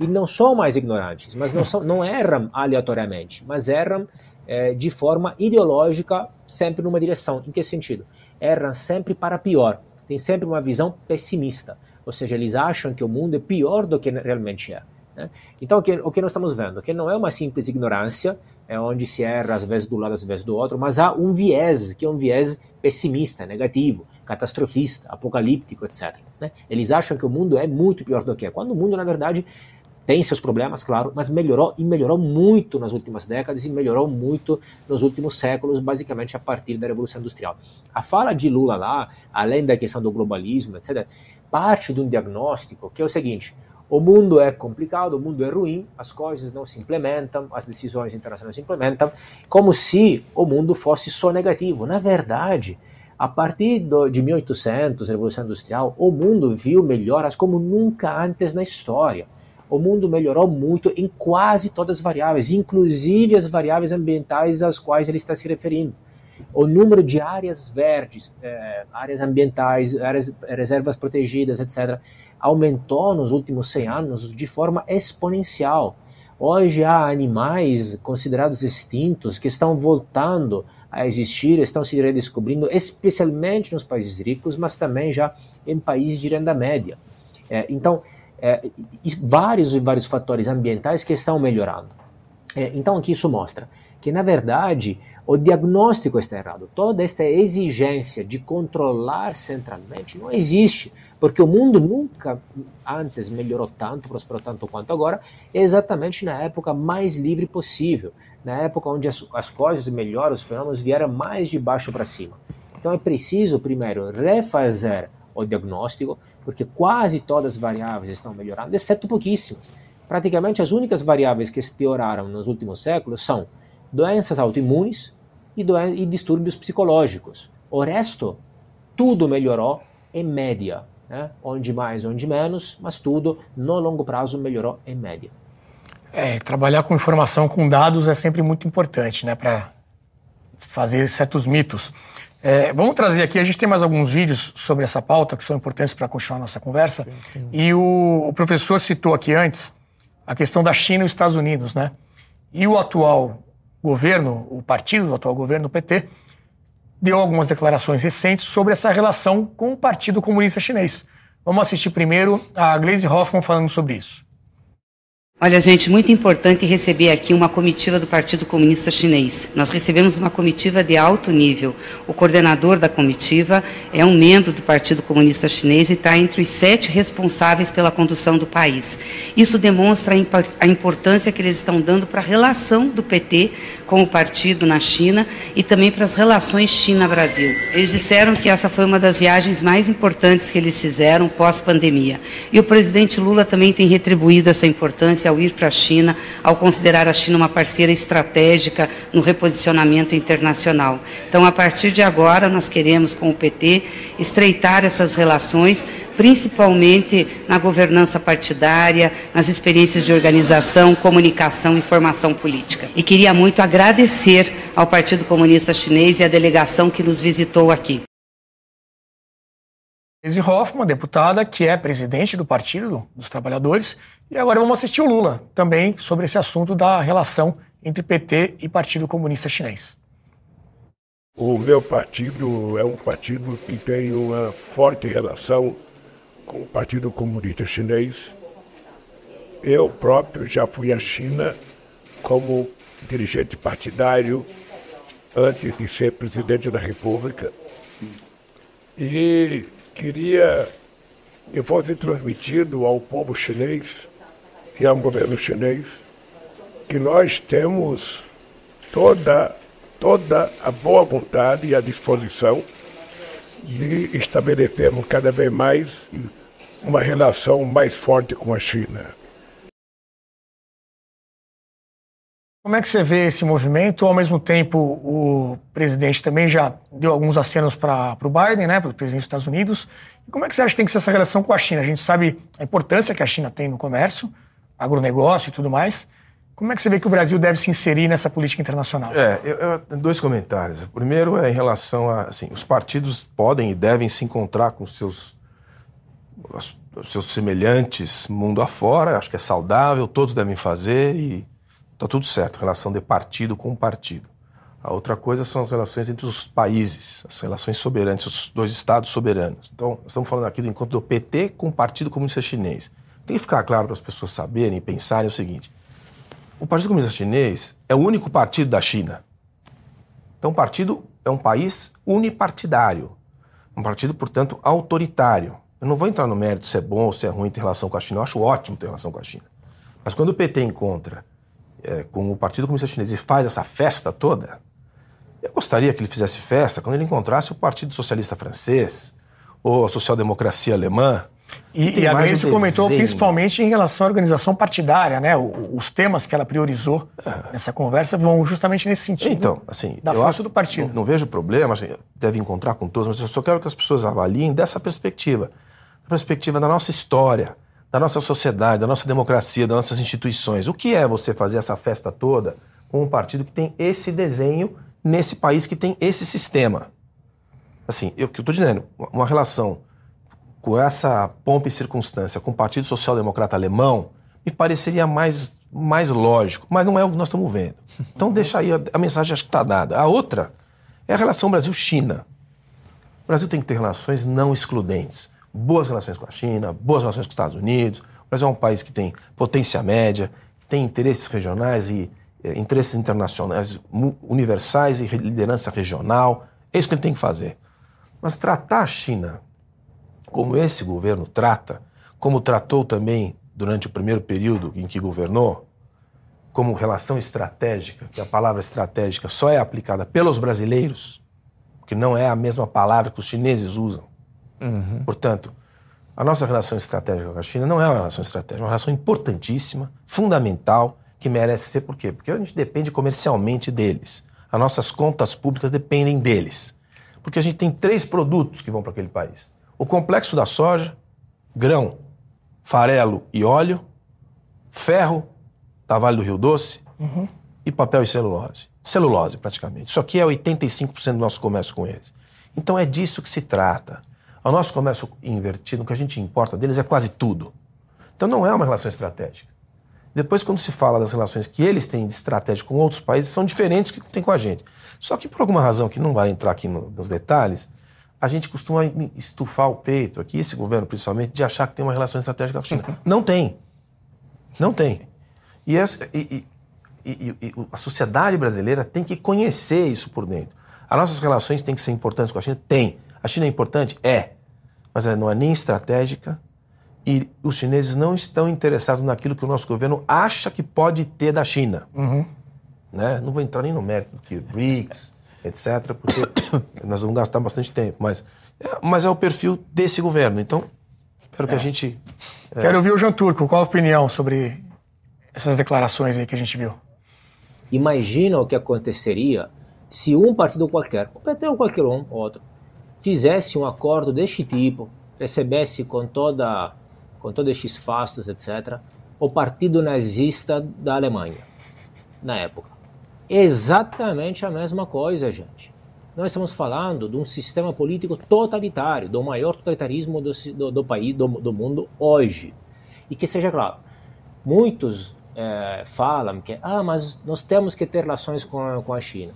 E não são mais ignorantes, mas não, são, não erram aleatoriamente, mas erram é, de forma ideológica, sempre numa direção. Em que sentido? Erram sempre para pior, tem sempre uma visão pessimista, ou seja, eles acham que o mundo é pior do que realmente é. Né? Então, o que, o que nós estamos vendo? Que não é uma simples ignorância, é onde se erra às vezes do lado, às vezes do outro, mas há um viés, que é um viés pessimista, negativo, catastrofista, apocalíptico, etc. Né? Eles acham que o mundo é muito pior do que é, quando o mundo, na verdade, tem seus problemas, claro, mas melhorou e melhorou muito nas últimas décadas e melhorou muito nos últimos séculos, basicamente a partir da Revolução Industrial. A fala de Lula lá, além da questão do globalismo, etc., parte de um diagnóstico que é o seguinte: o mundo é complicado, o mundo é ruim, as coisas não se implementam, as decisões internacionais não se implementam, como se o mundo fosse só negativo. Na verdade, A partir do, de 1800, Revolução Industrial, o mundo viu melhoras como nunca antes na história. O mundo melhorou muito em quase todas as variáveis, inclusive as variáveis ambientais às quais ele está se referindo. O número de áreas verdes, eh, áreas ambientais, áreas, reservas protegidas, etc., aumentou nos últimos 100 anos de forma exponencial. Hoje há animais considerados extintos que estão voltando a existir, estão se redescobrindo, especialmente nos países ricos, mas também já em países de renda média. É, então, é, vários e vários fatores ambientais que estão melhorando. É, então, o que isso mostra? Que, na verdade, o diagnóstico está errado. Toda esta exigência de controlar centralmente não existe, porque o mundo nunca antes melhorou tanto, prosperou tanto quanto agora, exatamente na época mais livre possível na época onde as, as coisas melhoram, os fenômenos vieram mais de baixo para cima. Então é preciso, primeiro, refazer o diagnóstico, porque quase todas as variáveis estão melhorando, exceto pouquíssimas. Praticamente as únicas variáveis que pioraram nos últimos séculos são doenças autoimunes e, doen e distúrbios psicológicos. O resto, tudo melhorou em média, né? onde mais, onde menos, mas tudo no longo prazo melhorou em média. É, trabalhar com informação, com dados é sempre muito importante, né, para fazer certos mitos. É, vamos trazer aqui, a gente tem mais alguns vídeos sobre essa pauta que são importantes para continuar a nossa conversa. Sim. E o, o, professor citou aqui antes a questão da China e os Estados Unidos, né? E o atual governo, o partido do atual governo, o PT, deu algumas declarações recentes sobre essa relação com o Partido Comunista Chinês. Vamos assistir primeiro a Glaze Hoffman falando sobre isso. Olha, gente, muito importante receber aqui uma comitiva do Partido Comunista Chinês. Nós recebemos uma comitiva de alto nível. O coordenador da comitiva é um membro do Partido Comunista Chinês e está entre os sete responsáveis pela condução do país. Isso demonstra a importância que eles estão dando para a relação do PT com o partido na China e também para as relações China-Brasil. Eles disseram que essa foi uma das viagens mais importantes que eles fizeram pós-pandemia. E o presidente Lula também tem retribuído essa importância ao ir para a China, ao considerar a China uma parceira estratégica no reposicionamento internacional. Então, a partir de agora, nós queremos, com o PT, estreitar essas relações principalmente na governança partidária, nas experiências de organização, comunicação e formação política. E queria muito agradecer ao Partido Comunista Chinês e à delegação que nos visitou aqui. Lise Hoffmann, deputada, que é presidente do Partido dos Trabalhadores, e agora vamos assistir o Lula também sobre esse assunto da relação entre PT e Partido Comunista Chinês. O meu partido é um partido que tem uma forte relação com o Partido Comunista Chinês. Eu próprio já fui à China como dirigente partidário antes de ser presidente da República. E queria que fosse transmitido ao povo chinês e ao governo chinês que nós temos toda, toda a boa vontade e a disposição de estabelecermos cada vez mais uma relação mais forte com a China. Como é que você vê esse movimento? Ao mesmo tempo, o presidente também já deu alguns acenos para o Biden, né, para o presidente dos Estados Unidos. E como é que você acha que tem que ser essa relação com a China? A gente sabe a importância que a China tem no comércio, agronegócio e tudo mais. Como é que você vê que o Brasil deve se inserir nessa política internacional? É, eu, eu, dois comentários. O primeiro é em relação a, assim, os partidos podem e devem se encontrar com seus os seus semelhantes mundo afora, acho que é saudável, todos devem fazer e está tudo certo, relação de partido com partido. A outra coisa são as relações entre os países, as relações soberanas, os dois estados soberanos. Então, estamos falando aqui do encontro do PT com o Partido Comunista Chinês. Tem que ficar claro para as pessoas saberem e pensarem o seguinte: o Partido Comunista Chinês é o único partido da China. Então, o partido é um país unipartidário, um partido, portanto, autoritário. Eu não vou entrar no mérito se é bom ou se é ruim ter relação com a China. Eu acho ótimo ter relação com a China. Mas quando o PT encontra é, com o Partido Comunista Chinês e faz essa festa toda, eu gostaria que ele fizesse festa quando ele encontrasse o Partido Socialista Francês ou a social-democracia alemã E, e a Gleice um comentou principalmente em relação à organização partidária, né? Os temas que ela priorizou é. nessa conversa vão justamente nesse sentido. Então, assim, da força do partido. Não, não, vejo problema, assim, deve encontrar com todos, mas eu só quero que as pessoas avaliem dessa perspectiva, da perspectiva da nossa história, da nossa sociedade, da nossa democracia, das nossas instituições. O que é você fazer essa festa toda com um partido que tem esse desenho nesse país que tem esse sistema? Assim, eu que eu estou dizendo, uma relação com essa pompa e circunstância com o Partido Social Democrata Alemão, me pareceria mais, mais lógico, mas não é o que nós estamos vendo. Então deixa aí, a, a mensagem acho que está dada. A outra é a relação Brasil-China. O Brasil tem que ter relações não excludentes. Boas relações com a China, boas relações com os Estados Unidos. O Brasil é um país que tem potência média, que tem interesses regionais e eh, interesses internacionais universais e liderança regional. É isso que ele tem que fazer. Mas tratar a China como esse governo trata, como tratou também durante o primeiro período em que governou, como relação estratégica, que a palavra estratégica só é aplicada pelos brasileiros, que não é a mesma palavra que os chineses usam. Uhum. Portanto, a nossa relação estratégica com a China não é uma relação estratégica, é uma relação importantíssima, fundamental, que merece ser por quê? Porque a gente depende comercialmente deles. As nossas contas públicas dependem deles. Porque a gente tem três produtos que vão para aquele país: o complexo da soja, grão, farelo e óleo, ferro, da Vale do Rio Doce, uhum. e papel e celulose. Celulose, praticamente. Isso aqui é 85% do nosso comércio com eles. Então é disso que se trata. O nosso comércio invertido, o que a gente importa deles é quase tudo. Então não é uma relação estratégica. Depois, quando se fala das relações que eles têm de estratégia com outros países, são diferentes do que tem com a gente. Só que por alguma razão que não vai entrar aqui no, nos detalhes, a gente costuma estufar o peito aqui, esse governo principalmente, de achar que tem uma relação estratégica com a China. Não tem. Não tem. E, essa, e, e, e, a sociedade brasileira tem que conhecer isso por dentro. As nossas relações têm que ser importantes com a China? Tem. A China é importante? É. Mas ela não é nem estratégica e os chineses não estão interessados naquilo que o nosso governo acha que pode ter da China. Uhum. Né? Não vou entrar nem no mérito que BRICS, etc., porque nós vamos gastar bastante tempo. Mas é, mas é o perfil desse governo. Então, espero que a é. gente. É... Quero ouvir o Jean Turco. Qual a opinião sobre essas declarações aí que a gente viu? Imagina o que aconteceria se um partido qualquer, o PT ou qualquer um, outro, fizesse um acordo deste tipo, recebesse com toda com todos estes fastos, etc., o partido nazista da Alemanha, na época exatamente a mesma coisa, gente. Nós estamos falando de um sistema político totalitário, do maior totalitarismo do, do, do país, do, do, mundo hoje. E que seja claro, muitos é, falam que ah, mas nós temos que ter relações com, com a China.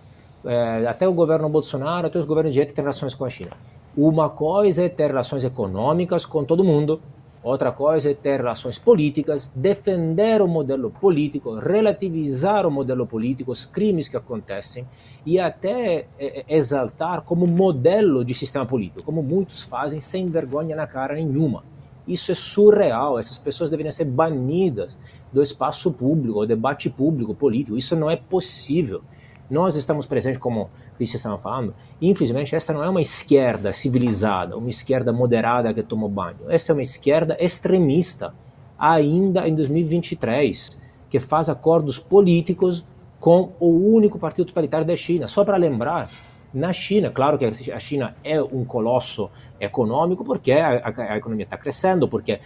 É, até o governo Bolsonaro, até os governos de direita têm relações com a China. Uma coisa é ter relações econômicas com todo mundo, Outra coisa é ter relações políticas, defender o modelo político, relativizar o modelo político, os crimes que acontecem e até é, é, exaltar como modelo de sistema político, como muitos fazem sem vergonha na cara nenhuma. Isso é surreal. Essas pessoas deveriam ser banidas do espaço público, do debate público político. Isso não é possível. Nós estamos presentes como que vocês estavam falando, infelizmente esta não é uma esquerda civilizada, uma esquerda moderada que tomou banho. Essa é uma esquerda extremista, ainda em 2023, que faz acordos políticos com o único partido totalitário da China. Só para lembrar, na China, claro que a China é um colosso econômico, porque a, a, a economia está crescendo, porque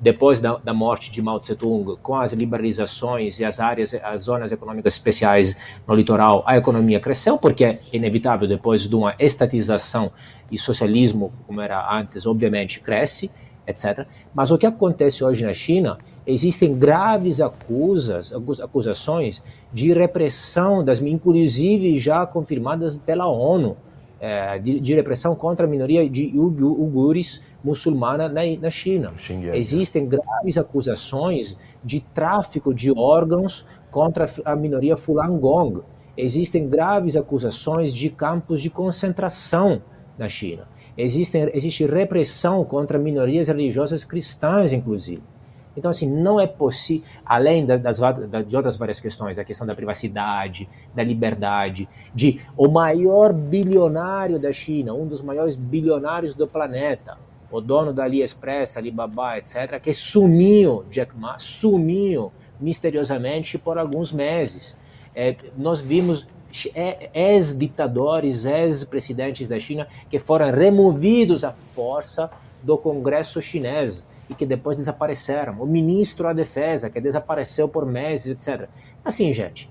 depois da, da, morte de Mao Tse Tung, com as liberalizações e as áreas, as zonas econômicas especiais no litoral, a economia cresceu, porque é inevitável, depois de uma estatização e socialismo, como era antes, obviamente cresce, etc. Mas o que acontece hoje na China, existem graves acusas, acusações de repressão, das, inclusive já confirmadas pela ONU, é, de, de, repressão contra a minoria de uigures muçulmana na, na China. Existem graves acusações de tráfico de órgãos contra a minoria Falun Gong. Existem graves acusações de campos de concentração na China. Existem, existe repressão contra minorias religiosas cristãs, inclusive. Então, assim, não é possível, além das, das, de outras várias questões, a questão da privacidade, da liberdade, de o maior bilionário da China, um dos maiores bilionários do planeta, o dono da AliExpress, Alibaba, etc., que sumiu, Jack Ma, sumiu misteriosamente por alguns meses. É, nós vimos é, ex-ditadores, ex-presidentes da China que foram removidos à força do Congresso chinês e que depois desapareceram. O ministro da Defesa, que desapareceu por meses, etc. Assim, gente,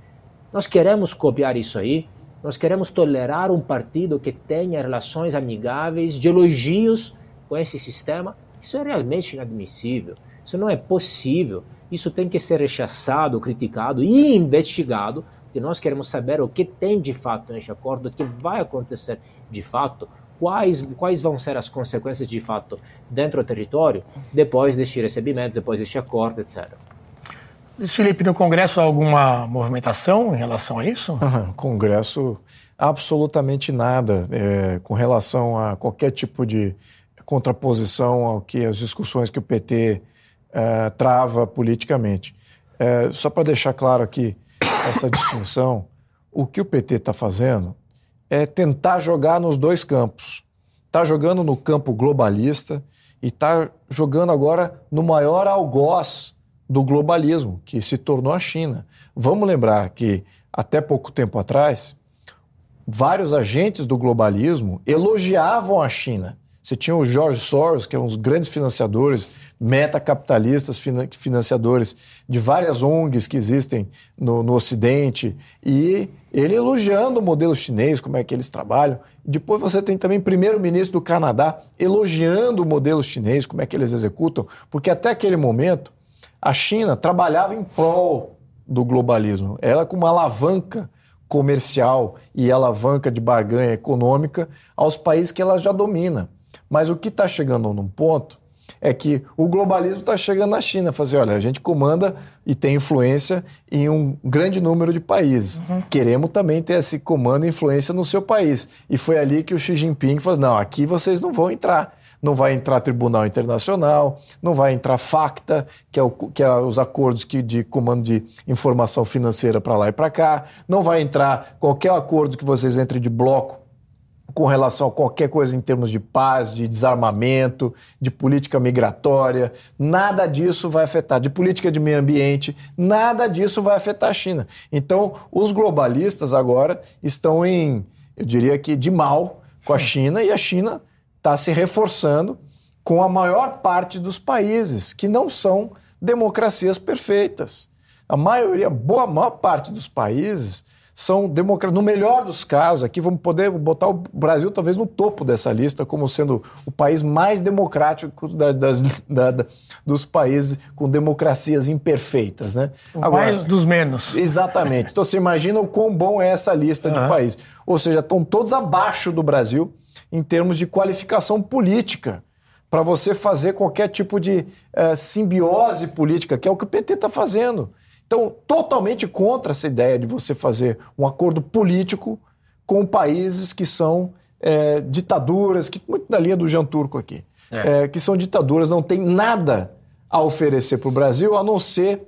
nós queremos copiar isso aí, nós queremos tolerar um partido que tenha relações amigáveis, de elogios com esse sistema. Isso é realmente inadmissível. Isso não é possível. Isso tem que ser rechaçado, criticado e investigado, porque nós queremos saber o que tem de fato neste acordo, o que vai acontecer de fato, quais, quais vão ser as consequências de fato dentro do território depois deste recebimento, depois deste acordo, etc. Felipe, no Congresso há alguma movimentação em relação a isso? Uhum, Congresso, absolutamente nada é, com relação a qualquer tipo de contraposição ao que as discussões que o PT é, trava politicamente. É, só para deixar claro aqui essa distinção, o que o PT está fazendo é tentar jogar nos dois campos. Está jogando no campo globalista e está jogando agora no maior algoz do globalismo, que se tornou a China. Vamos lembrar que até pouco tempo atrás, vários agentes do globalismo elogiavam a China. Você tinha o George Soros, que é um dos grandes financiadores, metacapitalistas, financiadores de várias ONGs que existem no, no Ocidente, e ele elogiando o modelo chinês, como é que eles trabalham. Depois você tem também primeiro-ministro do Canadá elogiando o modelo chinês, como é que eles executam, porque até aquele momento a China trabalhava em prol do globalismo. Ela com uma alavanca comercial e alavanca de barganha econômica aos países que ela já domina. Mas o que está chegando num ponto é que o globalismo está chegando na China. Fazer, olha, a gente comanda e tem influência em um grande número de países. Uhum. Queremos também ter esse comando e influência no seu país. E foi ali que o Xi Jinping falou: não, aqui vocês não vão entrar. Não vai entrar Tribunal Internacional, não vai entrar FACTA, que é, o, que é os acordos que, de comando de informação financeira para lá e para cá, não vai entrar qualquer acordo que vocês entrem de bloco com relação a qualquer coisa em termos de paz, de desarmamento, de política migratória, nada disso vai afetar, de política de meio ambiente, nada disso vai afetar a China. Então, os globalistas agora estão em, eu diria que de mal com a China e a China está se reforçando com a maior parte dos países que não são democracias perfeitas. A maioria, boa maior parte dos países são democratas. No melhor dos casos, aqui vamos poder botar o Brasil talvez no topo dessa lista, como sendo o país mais democrático da, das, da, da, dos países com democracias imperfeitas. Né? O Agora, mais dos menos. Exatamente. Então você imagina o quão bom é essa lista de países. Ou seja, estão todos abaixo do Brasil em termos de qualificação política para você fazer qualquer tipo de uh, simbiose política, que é o que o PT está fazendo. Então, totalmente contra essa ideia de você fazer um acordo político com países que são é, ditaduras, que muito da linha do Jean Turco aqui, é. É, que são ditaduras, não tem nada a oferecer para o Brasil a não ser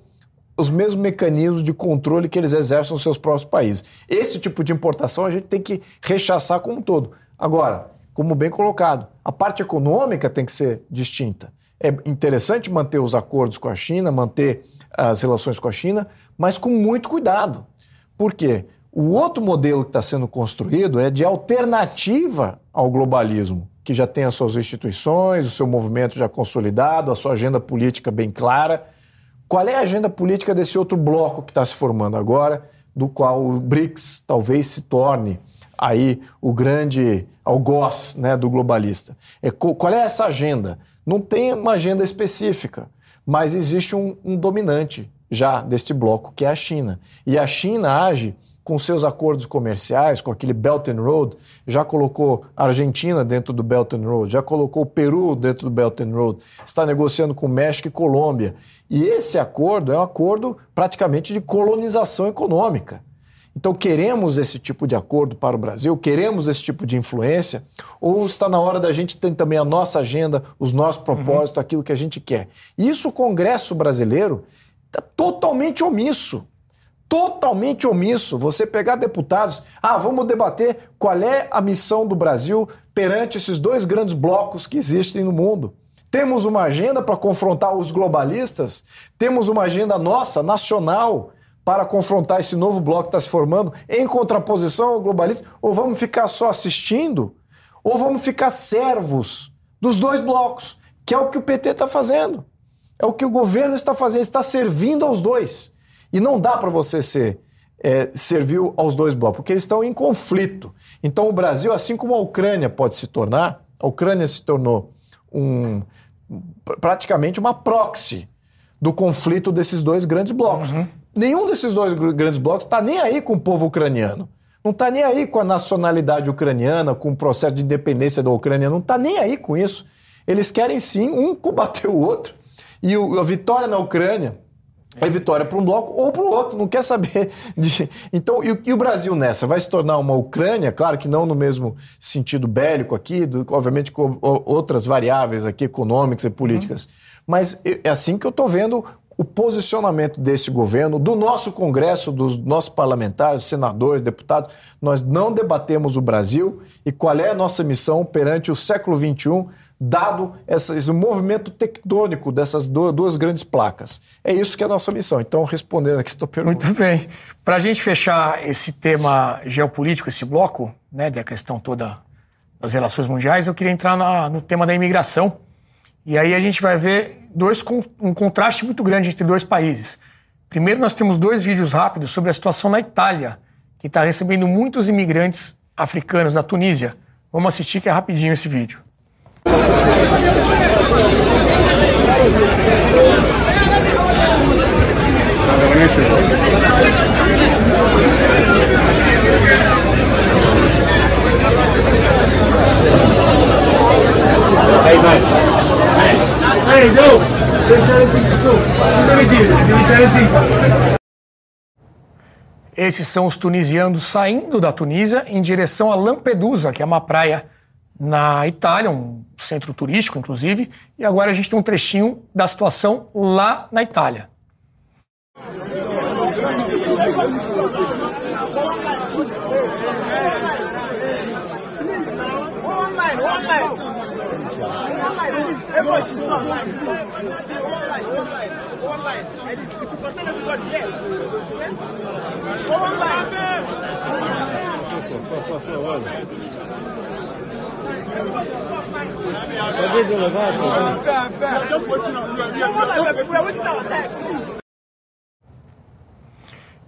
os mesmos mecanismos de controle que eles exercem nos seus próprios países. Esse tipo de importação a gente tem que rechaçar como um todo. Agora, como bem colocado, a parte econômica tem que ser distinta. É interessante manter os acordos com a China, manter as relações com a China, mas com muito cuidado. Por quê? O outro modelo que está sendo construído é de alternativa ao globalismo, que já tem as suas instituições, o seu movimento já consolidado, a sua agenda política bem clara. Qual é a agenda política desse outro bloco que está se formando agora, do qual o BRICS talvez se torne aí o grande algoz né, do globalista? É, qual é essa agenda? Não tem uma agenda específica, mas existe um, um dominante já deste bloco, que é a China. E a China age com seus acordos comerciais, com aquele Belt and Road, já colocou a Argentina dentro do Belt and Road, já colocou o Peru dentro do Belt and Road, está negociando com México e Colômbia. E esse acordo é um acordo praticamente de colonização econômica. Então, queremos esse tipo de acordo para o Brasil? Queremos esse tipo de influência? Ou está na hora da gente ter também a nossa agenda, os nossos propósitos, uhum. aquilo que a gente quer? Isso o Congresso brasileiro está totalmente omisso. totalmente omisso. Você pegar deputados, ah, vamos debater qual é a missão do Brasil perante esses dois grandes blocos que existem no mundo. Temos uma agenda para confrontar os globalistas? Temos uma agenda nossa, nacional, para confrontar esse novo bloco que está se formando em contraposição ao globalista? Ou vamos ficar só assistindo? Ou vamos ficar servos dos dois blocos, que é o que o PT está fazendo? É o que o governo está fazendo, está servindo aos dois. E não dá para você ser é, servil aos dois blocos, porque eles estão em conflito. Então o Brasil, assim como a Ucrânia pode se tornar, a Ucrânia se tornou um, praticamente uma proxy do conflito desses dois grandes blocos. Uhum. Nenhum desses dois grandes blocos está nem aí com o povo ucraniano. Não está nem aí com a nacionalidade ucraniana, com o processo de independência da Ucrânia, não está nem aí com isso. Eles querem sim um combater o outro. E a vitória na Ucrânia é vitória para um bloco ou para o outro, não quer saber de. Então, e, e, o Brasil nessa? Vai se tornar uma Ucrânia, claro que não no mesmo sentido bélico aqui, do, obviamente com outras variáveis aqui, econômicas e políticas. Uhum. Mas é assim que eu estou vendo o posicionamento desse governo, do nosso Congresso, dos nossos parlamentares, senadores, deputados. Nós não debatemos o Brasil e qual é a nossa missão perante o século XXI, dado essa, esse movimento tectônico dessas duas, duas, grandes placas. É isso que é a nossa missão. Então, respondendo aqui, estou perguntando. Muito bem. Para a gente fechar esse tema geopolítico, esse bloco, né, da questão toda das relações mundiais, eu queria entrar na, no tema da imigração. E aí a gente vai ver dois, um contraste muito grande entre dois países. Primeiro, nós temos dois vídeos rápidos sobre a situação na Itália, que está recebendo muitos imigrantes africanos da Tunísia. Vamos assistir que é rapidinho esse vídeo. Hey, nice. Esses são os tunisianos saindo da Tunísia em direção a Lampedusa, que é uma praia na Itália, um centro turístico, inclusive. E agora a gente tem um trechinho da situação lá na Itália.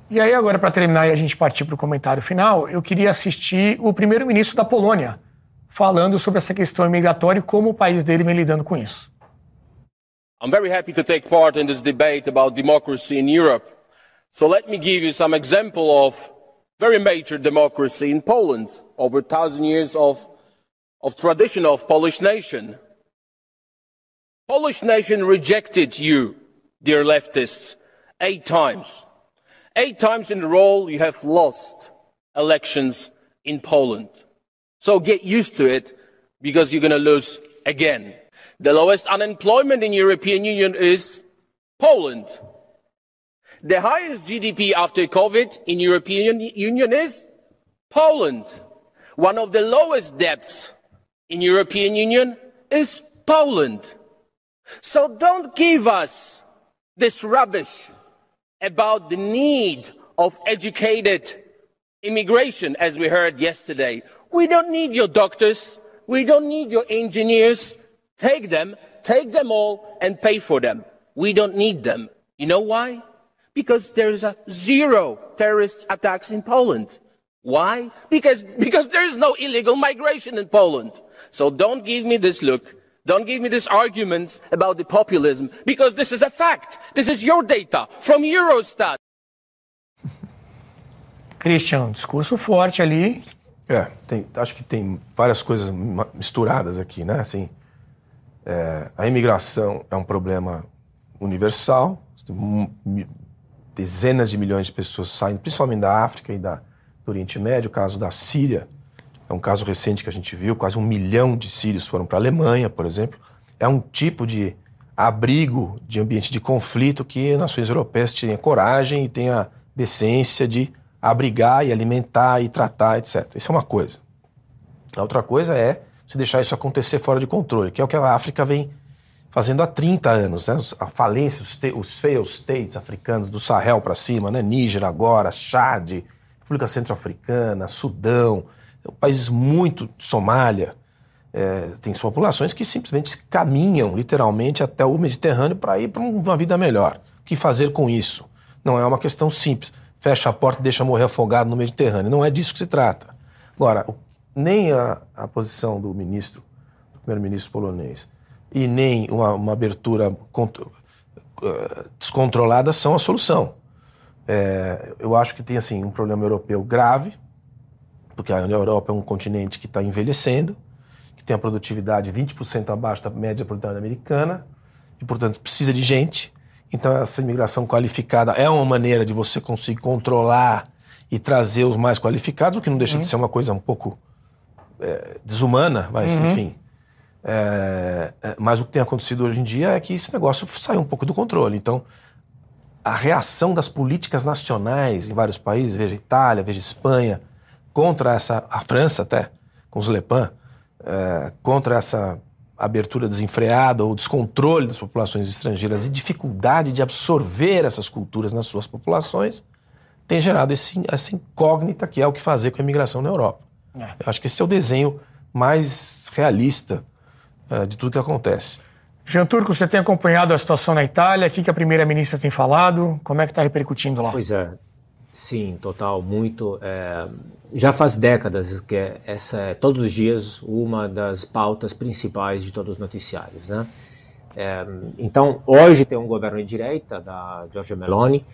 E aí, agora, para terminar e a gente partir para o comentário final, eu queria assistir o primeiro-ministro da Polônia, falando sobre essa questão imigratória e como o país dele vem lidando com isso. I'm very happy to take part in this debate about democracy in Europe. So let me give you some example of very major democracy in Poland, over a thousand years of, of tradition of Polish nation. Polish nation rejected you, dear leftists, eight times. Eight times in a row you have lost elections in Poland. So get used to it because you're going to lose again. The lowest unemployment in European Union is Poland. The highest GDP after COVID in European Union is Poland. One of the lowest debts in European Union is Poland. So don't give us this rubbish about the need of educated immigration, as we heard yesterday. We don't need your doctors. We don't need your engineers. Take them, take them all and pay for them. We don't need them. You know why? Because there's a zero terrorist attacks in Poland. Why? Because, because there is no illegal migration in Poland. So don't give me this look. Don't give me these arguments about the populism, because this is a fact. This is your data from Eurostat. Christian, discurso forte ali, É, tem, acho que tem várias coisas misturadas aqui, né? Assim, é, a imigração é um problema universal. Dezenas de milhões de pessoas saem, principalmente da África e da, do Oriente Médio. O caso da Síria é um caso recente que a gente viu. Quase um milhão de sírios foram para a Alemanha, por exemplo. É um tipo de abrigo de ambiente de conflito que nações europeias tenham coragem e tenham decência de abrigar e alimentar e tratar, etc. Isso é uma coisa. A outra coisa é se deixar isso acontecer fora de controle, que é o que a África vem fazendo há 30 anos. Né? A falência, os, os states africanos, do Sahel para cima, né? Níger agora, Chad, República Centro-Africana, Sudão, países muito. Somália. É, tem populações que simplesmente caminham literalmente até o Mediterrâneo para ir para uma vida melhor. O que fazer com isso? Não é uma questão simples. Fecha a porta e deixa morrer afogado no Mediterrâneo. Não é disso que se trata. Agora, nem a, a posição do ministro, do primeiro-ministro polonês, e nem uma, uma abertura uh, descontrolada são a solução. É, eu acho que tem assim um problema europeu grave, porque a Europa é um continente que está envelhecendo, que tem a produtividade 20% abaixo da média produtiva americana, e portanto precisa de gente. Então essa imigração qualificada é uma maneira de você conseguir controlar e trazer os mais qualificados, o que não deixa uhum. de ser uma coisa um pouco é, desumana, mas uhum. enfim. É, é, mas o que tem acontecido hoje em dia é que esse negócio saiu um pouco do controle. Então, a reação das políticas nacionais em vários países, veja Itália, veja Espanha, contra essa, a França até, com os Le Pen, é, contra essa abertura desenfreada ou descontrole das populações estrangeiras e dificuldade de absorver essas culturas nas suas populações, tem gerado esse, essa incógnita que é o que fazer com a imigração na Europa. É. Eu acho que esse é o desenho mais realista uh, de tudo que acontece. Jean Turco, você tem acompanhado a situação na Itália, o que a primeira-ministra tem falado, como é que está repercutindo lá? Pois é, sim, total, muito. É, já faz décadas que essa é, todos os dias, uma das pautas principais de todos os noticiários, né? É, então, hoje tem um governo de direita, da Giorgia Meloni,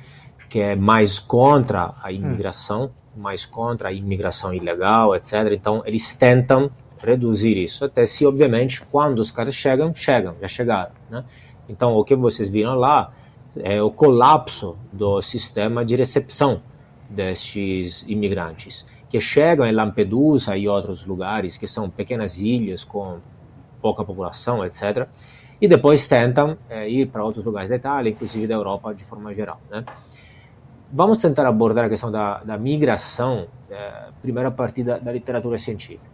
que é mais contra a imigração, mais contra a imigração ilegal, etc. Então, eles tentam reduzir isso. Até se, obviamente, quando os caras chegam, chegam, já chegaram. Né? Então, o que vocês viram lá é o colapso do sistema de recepção destes imigrantes, que chegam em Lampedusa e outros lugares, que são pequenas ilhas com pouca população, etc., e depois tentam é, ir para outros lugares da Itália, inclusive da Europa de forma geral. Né? Vamos tentar abordar a questão da, da migração, é, primeiro a partir da, da literatura científica.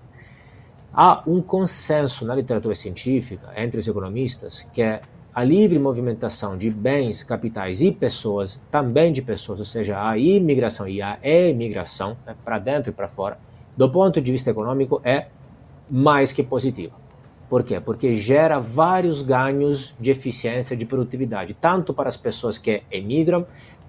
Há um consenso na literatura científica entre os economistas que é a livre movimentação de bens, capitais e pessoas, também de pessoas, ou seja, a imigração e a emigração, né, para dentro e para fora, do ponto de vista econômico, é mais que positiva. Por quê? Porque gera vários ganhos de eficiência, de produtividade, tanto para as pessoas que emigram,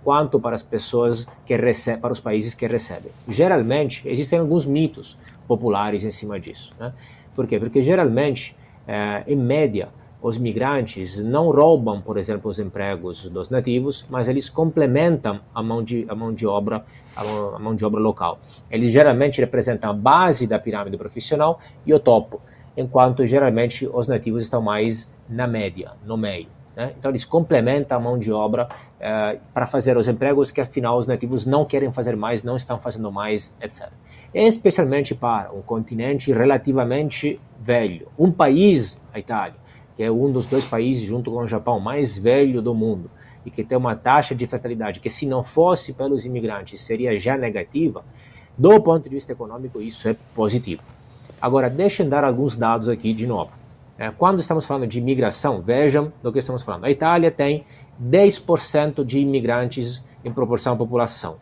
quanto para as pessoas que recebem, para os países que recebem. Geralmente, existem alguns mitos populares em cima disso. Né? Por quê? Porque geralmente, é, em média, os migrantes não roubam, por exemplo, os empregos dos nativos, mas eles complementam a mão de, a mão de obra a mão, a mão de obra local. Eles geralmente representam a base da pirâmide profissional e o topo, enquanto geralmente os nativos estão mais na média, no meio. Né? Então eles complementam a mão de obra eh, para fazer os empregos que afinal os nativos não querem fazer mais, não estão fazendo mais, etc. Especialmente para um continente relativamente velho, um país, a Itália, que é um dos dois países junto com o Japão mais velho do mundo e que tem uma taxa de fertilidade que se não fosse pelos imigrantes seria já negativa, do ponto de vista econômico isso é positivo. Agora deixem dar alguns dados aqui de novo. É, quando estamos falando de imigração, vejam do que estamos falando. A Itália tem 10% de imigrantes em proporção à população.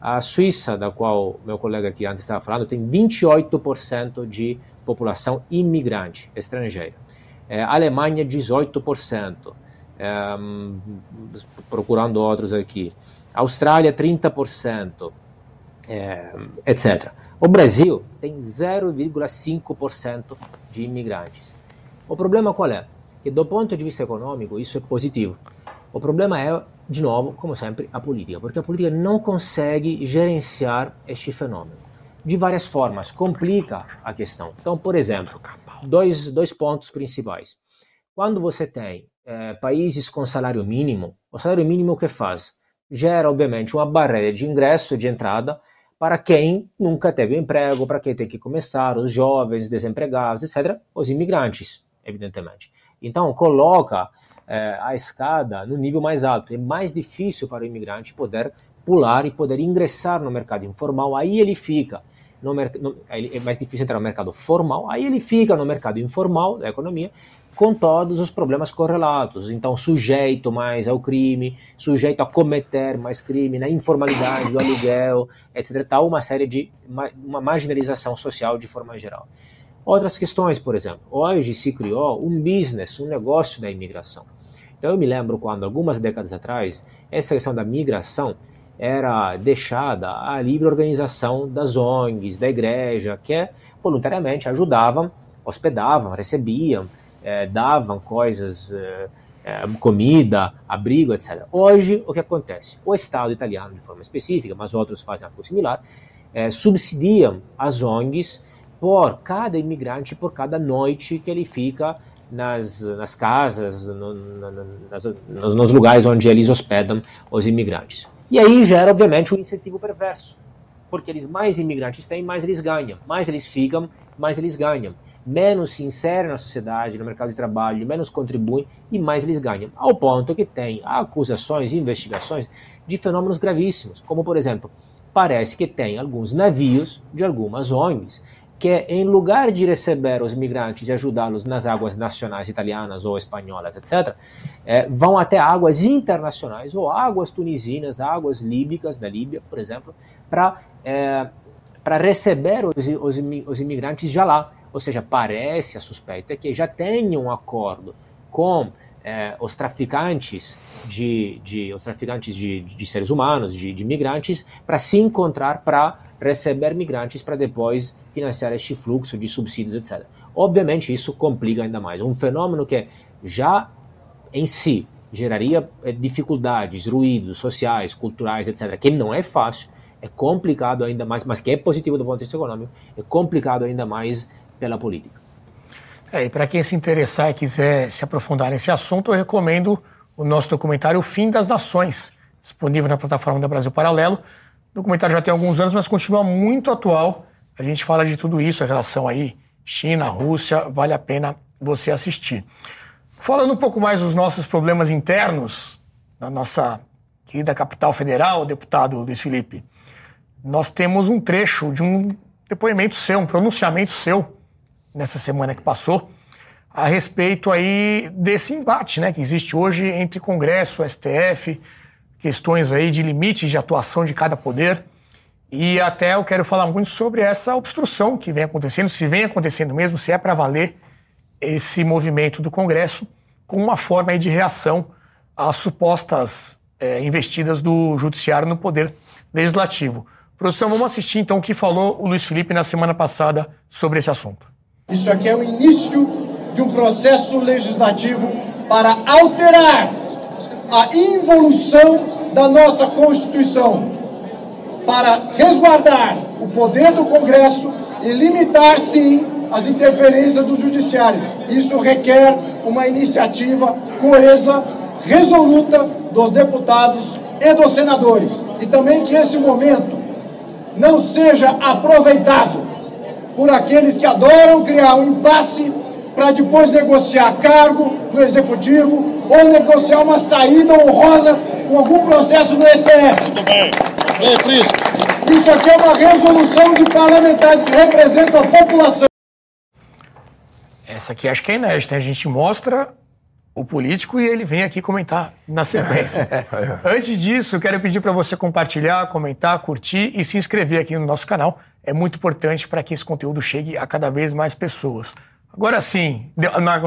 A Suíça, da qual meu colega aqui antes estava falando, tem 28% de população imigrante estrangeira. É, a Alemanha, 18%. É, procurando outros aqui. Austrália, 30%, é, etc. O Brasil tem 0,5% de imigrantes. O problema qual é? Que do ponto de vista econômico isso é positivo. O problema é, de novo, como sempre, a política, porque a política não consegue gerenciar este fenômeno. De várias formas, complica a questão. Então, por exemplo, dois, dois pontos principais. Quando você tem é, países com salário mínimo, o salário mínimo o que faz? Gera, obviamente, uma barreira de ingresso, de entrada, para quem nunca teve emprego, para quem tem que começar, os jovens, desempregados, etc., os imigrantes evidentemente. Então, coloca é, a escada no nível mais alto. É mais difícil para o imigrante poder pular e poder ingressar no mercado informal, aí ele fica. No, no, é mais difícil entrar no mercado formal, aí ele fica no mercado informal da economia, com todos os problemas correlatos. Então, sujeito mais ao crime, sujeito a cometer mais crime, na informalidade do aluguel, etc. Tal, uma série de uma marginalização social de forma geral. Outras questões, por exemplo, hoje se criou um business, um negócio da imigração. Então, eu me lembro quando, algumas décadas atrás, essa questão da migração era deixada à livre organização das ONGs, da igreja, que voluntariamente ajudavam, hospedavam, recebiam, é, davam coisas, é, é, comida, abrigo, etc. Hoje, o que acontece? O Estado italiano, de forma específica, mas outros fazem algo similar, é, subsidiam as ONGs por cada imigrante, por cada noite que ele fica nas, nas casas, no, no, nas, nos, lugares onde eles hospedam os imigrantes. E aí gera, obviamente, um incentivo perverso. Porque eles mais imigrantes têm, mais eles ganham. Mais eles ficam, mais eles ganham menos se inserem na sociedade, no mercado de trabalho, menos contribuem e mais eles ganham. Ao ponto que tem acusações e investigações de fenômenos gravíssimos, como por exemplo, parece que tem alguns navios de algumas ONGs que, em lugar de receber os migrantes e ajudá-los nas águas nacionais italianas ou espanholas, etc., é, vão até águas internacionais ou águas tunisinas, águas líbicas da Líbia, por exemplo, para é, para receber os, os, os imigrantes já lá ou seja, parece a suspeita que já tem um acordo com é, os traficantes de, de os traficantes de, de seres humanos, de, de migrantes, para se encontrar para receber migrantes para depois financiar este fluxo de subsídios, etc. Obviamente isso complica ainda mais. Um fenômeno que já em si geraria é, dificuldades, ruídos sociais, culturais, etc., que não é fácil, é complicado ainda mais, mas que é positivo do ponto de vista econômico, é complicado ainda mais pela política. É, e para quem se interessar e quiser se aprofundar nesse assunto, eu recomendo o nosso documentário O Fim das Nações, disponível na plataforma da Brasil Paralelo. Documentário já tem alguns anos, mas continua muito atual. A gente fala de tudo isso, a relação aí China, Rússia, vale a pena você assistir. Falando um pouco mais dos nossos problemas internos, na nossa querida capital federal, deputado Luiz Felipe, nós temos um trecho de um depoimento seu, um pronunciamento seu, nessa semana que passou a respeito aí desse embate né, que existe hoje entre Congresso, STF, questões aí de limites de atuação de cada poder. E até eu quero falar muito sobre essa obstrução que vem acontecendo, se vem acontecendo mesmo, se é para valer esse movimento do Congresso como uma forma de reação às supostas é, investidas do Judiciário no Poder Legislativo. Produção, vamos assistir então o que falou o Luiz Felipe na semana passada sobre esse assunto. Isso aqui é o início de um processo legislativo para alterar a involução da nossa Constituição, para resguardar o poder do Congresso e limitar, sim, as interferências do Judiciário. Isso requer uma iniciativa coesa, resoluta dos deputados e dos senadores. E também que esse momento não seja aproveitado por aqueles que adoram criar um impasse para depois negociar cargo no executivo ou negociar uma saída honrosa com algum processo no STF. Muito bem. Isso aqui é uma resolução de parlamentares que representam a população. Essa aqui acho que é inédita. A gente mostra o político e ele vem aqui comentar na sequência. Antes disso, quero pedir para você compartilhar, comentar, curtir e se inscrever aqui no nosso canal é muito importante para que esse conteúdo chegue a cada vez mais pessoas. Agora sim,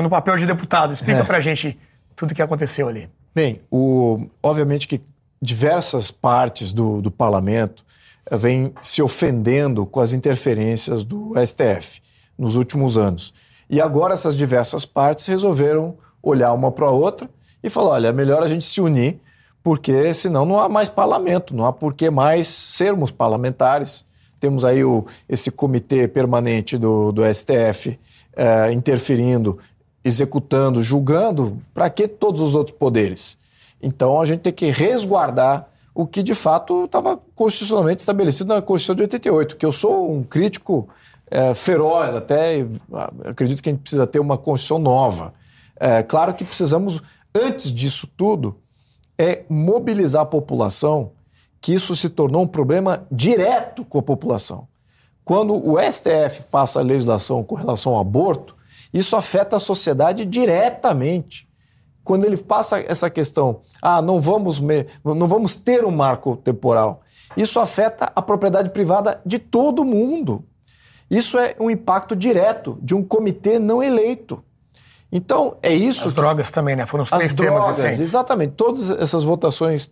no papel de deputado, explica é. para a gente tudo o que aconteceu ali. Bem, o, obviamente que diversas partes do, do parlamento eh, vêm se ofendendo com as interferências do STF nos últimos anos. E agora essas diversas partes resolveram olhar uma para a outra e falar: olha, é melhor a gente se unir, porque senão não há mais parlamento, não há por que mais sermos parlamentares temos aí o, esse comitê permanente do, do STF é, interferindo, executando, julgando, para que todos os outros poderes? Então a gente tem que resguardar o que de fato estava constitucionalmente estabelecido na Constituição de 88, que eu sou um crítico é, feroz, até acredito que a gente precisa ter uma Constituição nova. É, claro que precisamos, antes disso tudo, é mobilizar a população que isso se tornou um problema direto com a população. Quando o STF passa a legislação com relação ao aborto, isso afeta a sociedade diretamente. Quando ele passa essa questão, ah, não vamos, não vamos ter um marco temporal, isso afeta a propriedade privada de todo mundo. Isso é um impacto direto de um comitê não eleito. Então, é isso. As drogas também, né? Foram os três temas drogas, recentes. Exatamente. Todas essas votações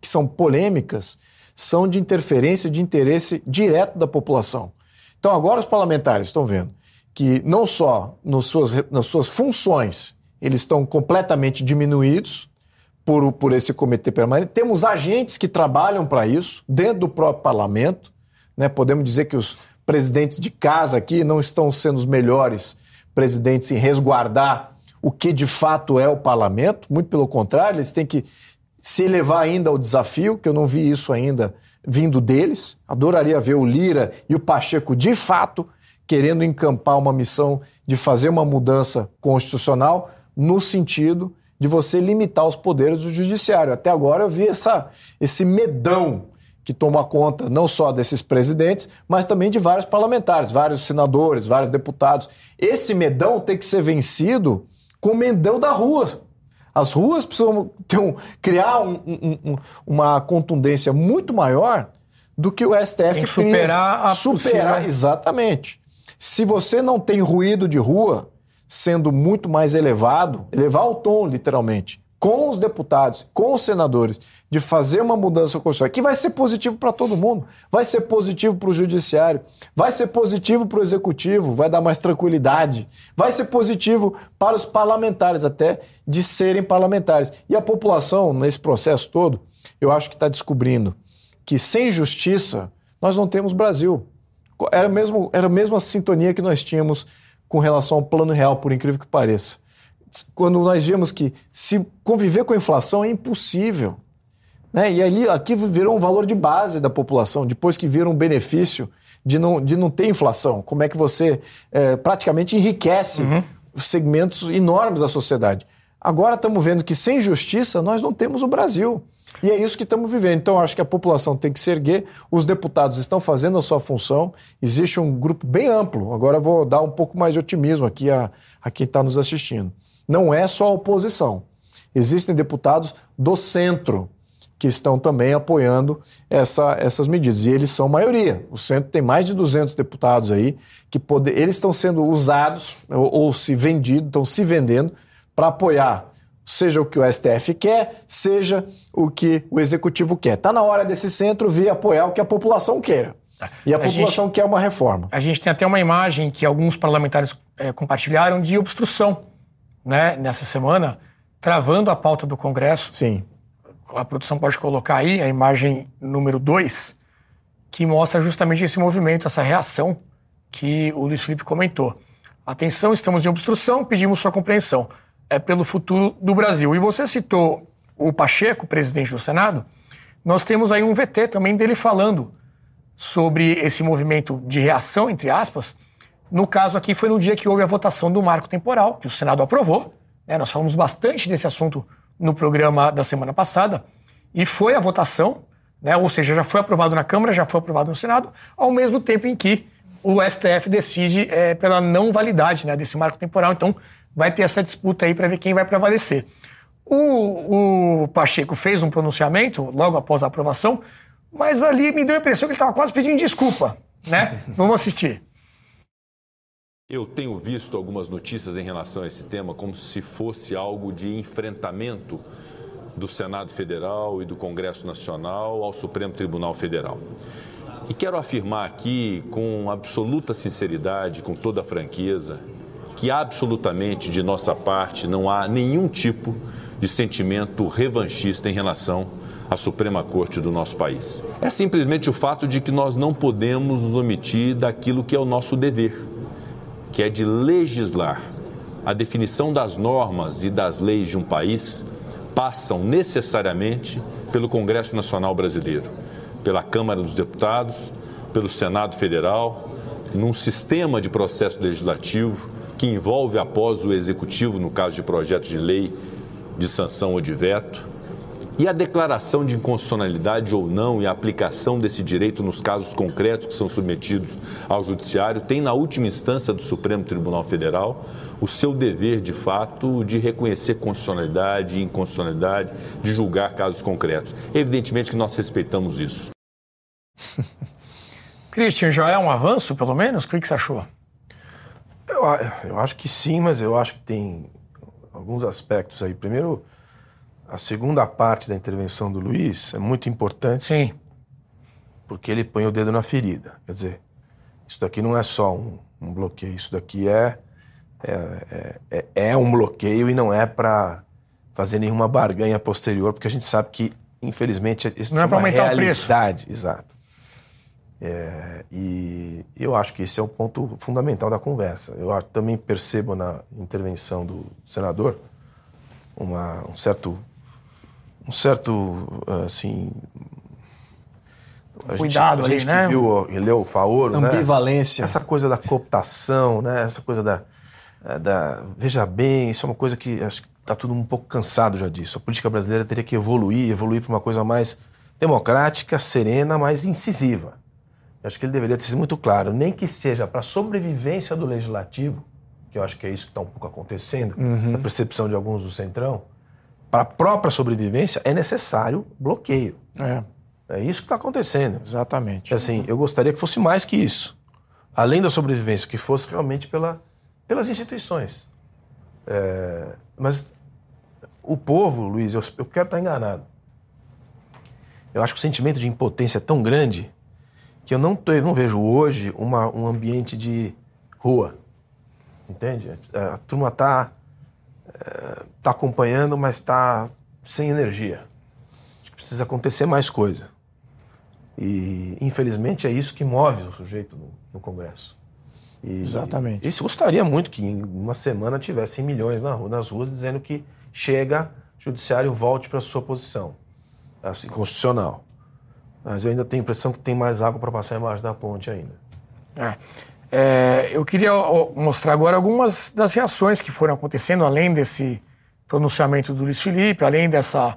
que são polêmicas são de interferência, de interesse direto da população. Então, agora os parlamentares estão vendo que não só nas suas, nas suas funções eles estão completamente diminuídos por, por esse comitê permanente, temos agentes que trabalham para isso dentro do próprio parlamento. Né? Podemos dizer que os presidentes de casa aqui não estão sendo os melhores presidentes em resguardar o que de fato é o parlamento, muito pelo contrário, eles têm que se elevar ainda ao desafio, que eu não vi isso ainda vindo deles. Adoraria ver o Lira e o Pacheco de fato querendo encampar uma missão de fazer uma mudança constitucional no sentido de você limitar os poderes do judiciário. Até agora eu vi essa, esse medão que toma conta não só desses presidentes, mas também de vários parlamentares, vários senadores, vários deputados. Esse medão tem que ser vencido com o medão da rua. As ruas precisam ter um, criar um, um, uma contundência muito maior do que o STF tem que superar cria. a superar possível. exatamente. Se você não tem ruído de rua sendo muito mais elevado, elevar o tom literalmente, com os deputados, com os senadores, de fazer uma mudança constitucional, que vai ser positivo para todo mundo, vai ser positivo para o judiciário, vai ser positivo para o executivo, vai dar mais tranquilidade, vai ser positivo para os parlamentares até de serem parlamentares. E a população, nesse processo todo, eu acho que está descobrindo que sem justiça nós não temos Brasil. Era mesmo, era a mesma sintonia que nós tínhamos com relação ao plano real, por incrível que pareça quando nós vemos que se conviver com a inflação é impossível. Né? E ali, aqui virou um valor de base da população, depois que vira um benefício de não, de não ter inflação. Como é que você é, praticamente enriquece uhum. segmentos enormes da sociedade. Agora estamos vendo que sem justiça nós não temos o Brasil. E é isso que estamos vivendo. Então, acho que a população tem que se erguer, os deputados estão fazendo a sua função, existe um grupo bem amplo. Agora vou dar um pouco mais de otimismo aqui a, a quem está nos assistindo não é só a oposição. Existem deputados do centro que estão também apoiando essa, essas medidas. E eles são maioria. O centro tem mais de 200 deputados aí que pode, eles estão sendo usados ou, ou se vendidos, estão se vendendo para apoiar seja o que o STF quer, seja o que o executivo quer. Está na hora desse centro vir apoiar o que a população queira. E a, a população gente, quer uma reforma. A gente tem até uma imagem que alguns parlamentares é, compartilharam de obstrução né, nessa semana, travando a pauta do Congresso. Sim. A produção pode colocar aí a imagem número 2, que mostra justamente esse movimento, essa reação que o Luiz Felipe comentou. Atenção, estamos em obstrução, pedimos sua compreensão. É pelo futuro do Brasil. E você citou o Pacheco, presidente do Senado. Nós temos aí um VT também dele falando sobre esse movimento de reação, entre aspas, no caso aqui, foi no dia que houve a votação do marco temporal, que o Senado aprovou. Né? Nós falamos bastante desse assunto no programa da semana passada. E foi a votação, né? ou seja, já foi aprovado na Câmara, já foi aprovado no Senado, ao mesmo tempo em que o STF decide é, pela não validade né, desse marco temporal. Então, vai ter essa disputa aí para ver quem vai prevalecer. O, o Pacheco fez um pronunciamento logo após a aprovação, mas ali me deu a impressão que ele estava quase pedindo desculpa. Né? Vamos assistir. Eu tenho visto algumas notícias em relação a esse tema como se fosse algo de enfrentamento do Senado Federal e do Congresso Nacional ao Supremo Tribunal Federal. E quero afirmar aqui com absoluta sinceridade, com toda franqueza, que absolutamente de nossa parte não há nenhum tipo de sentimento revanchista em relação à Suprema Corte do nosso país. É simplesmente o fato de que nós não podemos nos omitir daquilo que é o nosso dever que é de legislar. A definição das normas e das leis de um país passam necessariamente pelo Congresso Nacional Brasileiro, pela Câmara dos Deputados, pelo Senado Federal, num sistema de processo legislativo que envolve após o executivo no caso de projetos de lei de sanção ou de veto, E a declaração de inconstitucionalidade ou não e a aplicação desse direito nos casos concretos que são submetidos ao Judiciário tem, na última instância do Supremo Tribunal Federal, o seu dever, de fato, de reconhecer constitucionalidade e inconstitucionalidade, de julgar casos concretos. Evidentemente que nós respeitamos isso. Christian, já é um avanço, pelo menos? O que você achou? Eu, eu acho que sim, mas eu acho que tem alguns aspectos aí. Primeiro, a segunda parte da intervenção do Luiz é muito importante. Sim. Porque ele põe o dedo na ferida. Quer dizer, isso daqui não é só um, um bloqueio, isso daqui é, é, é, é um bloqueio e não é para fazer nenhuma barganha posterior, porque a gente sabe que, infelizmente, isso não é, é para aumentar realidade. o preço. Exato. É, e eu acho que esse é o ponto fundamental da conversa. Eu também percebo na intervenção do senador uma, um certo um certo, assim... Cuidado gente, ali, a gente né? Que viu, leu o Faoro, né? Ambivalência. Né? Essa coisa da cooptação, né? Essa coisa da, da... Veja bem, isso é uma coisa que acho que está tudo um pouco cansado já disso. A política brasileira teria que evoluir, evoluir para uma coisa mais democrática, serena, mais incisiva. Eu acho que ele deveria ter sido muito claro, nem que seja para a sobrevivência do legislativo, que eu acho que é isso que está um pouco acontecendo, uhum. na percepção de alguns do Centrão, para a própria sobrevivência é necessário bloqueio. É. É isso que está acontecendo. Exatamente. Assim, eu gostaria que fosse mais que isso. Além da sobrevivência, que fosse realmente pela, pelas instituições. É, mas o povo, Luiz, eu, eu quero estar enganado. Eu acho que o sentimento de impotência é tão grande que eu não, eu não vejo hoje uma, um ambiente de rua. Entende? A turma está está acompanhando, mas está sem energia. Acho que precisa acontecer mais coisa. E, infelizmente, é isso que move o sujeito no, no Congresso. E, Exatamente. E se gostaria muito que em uma semana tivessem milhões na rua, nas ruas dizendo que chega, o judiciário volte para a sua posição assim, constitucional. Mas eu ainda tenho a impressão que tem mais água para passar embaixo da ponte ainda. É. É, eu queria mostrar agora algumas das reações que foram acontecendo, além desse pronunciamento do Luiz Felipe, além dessa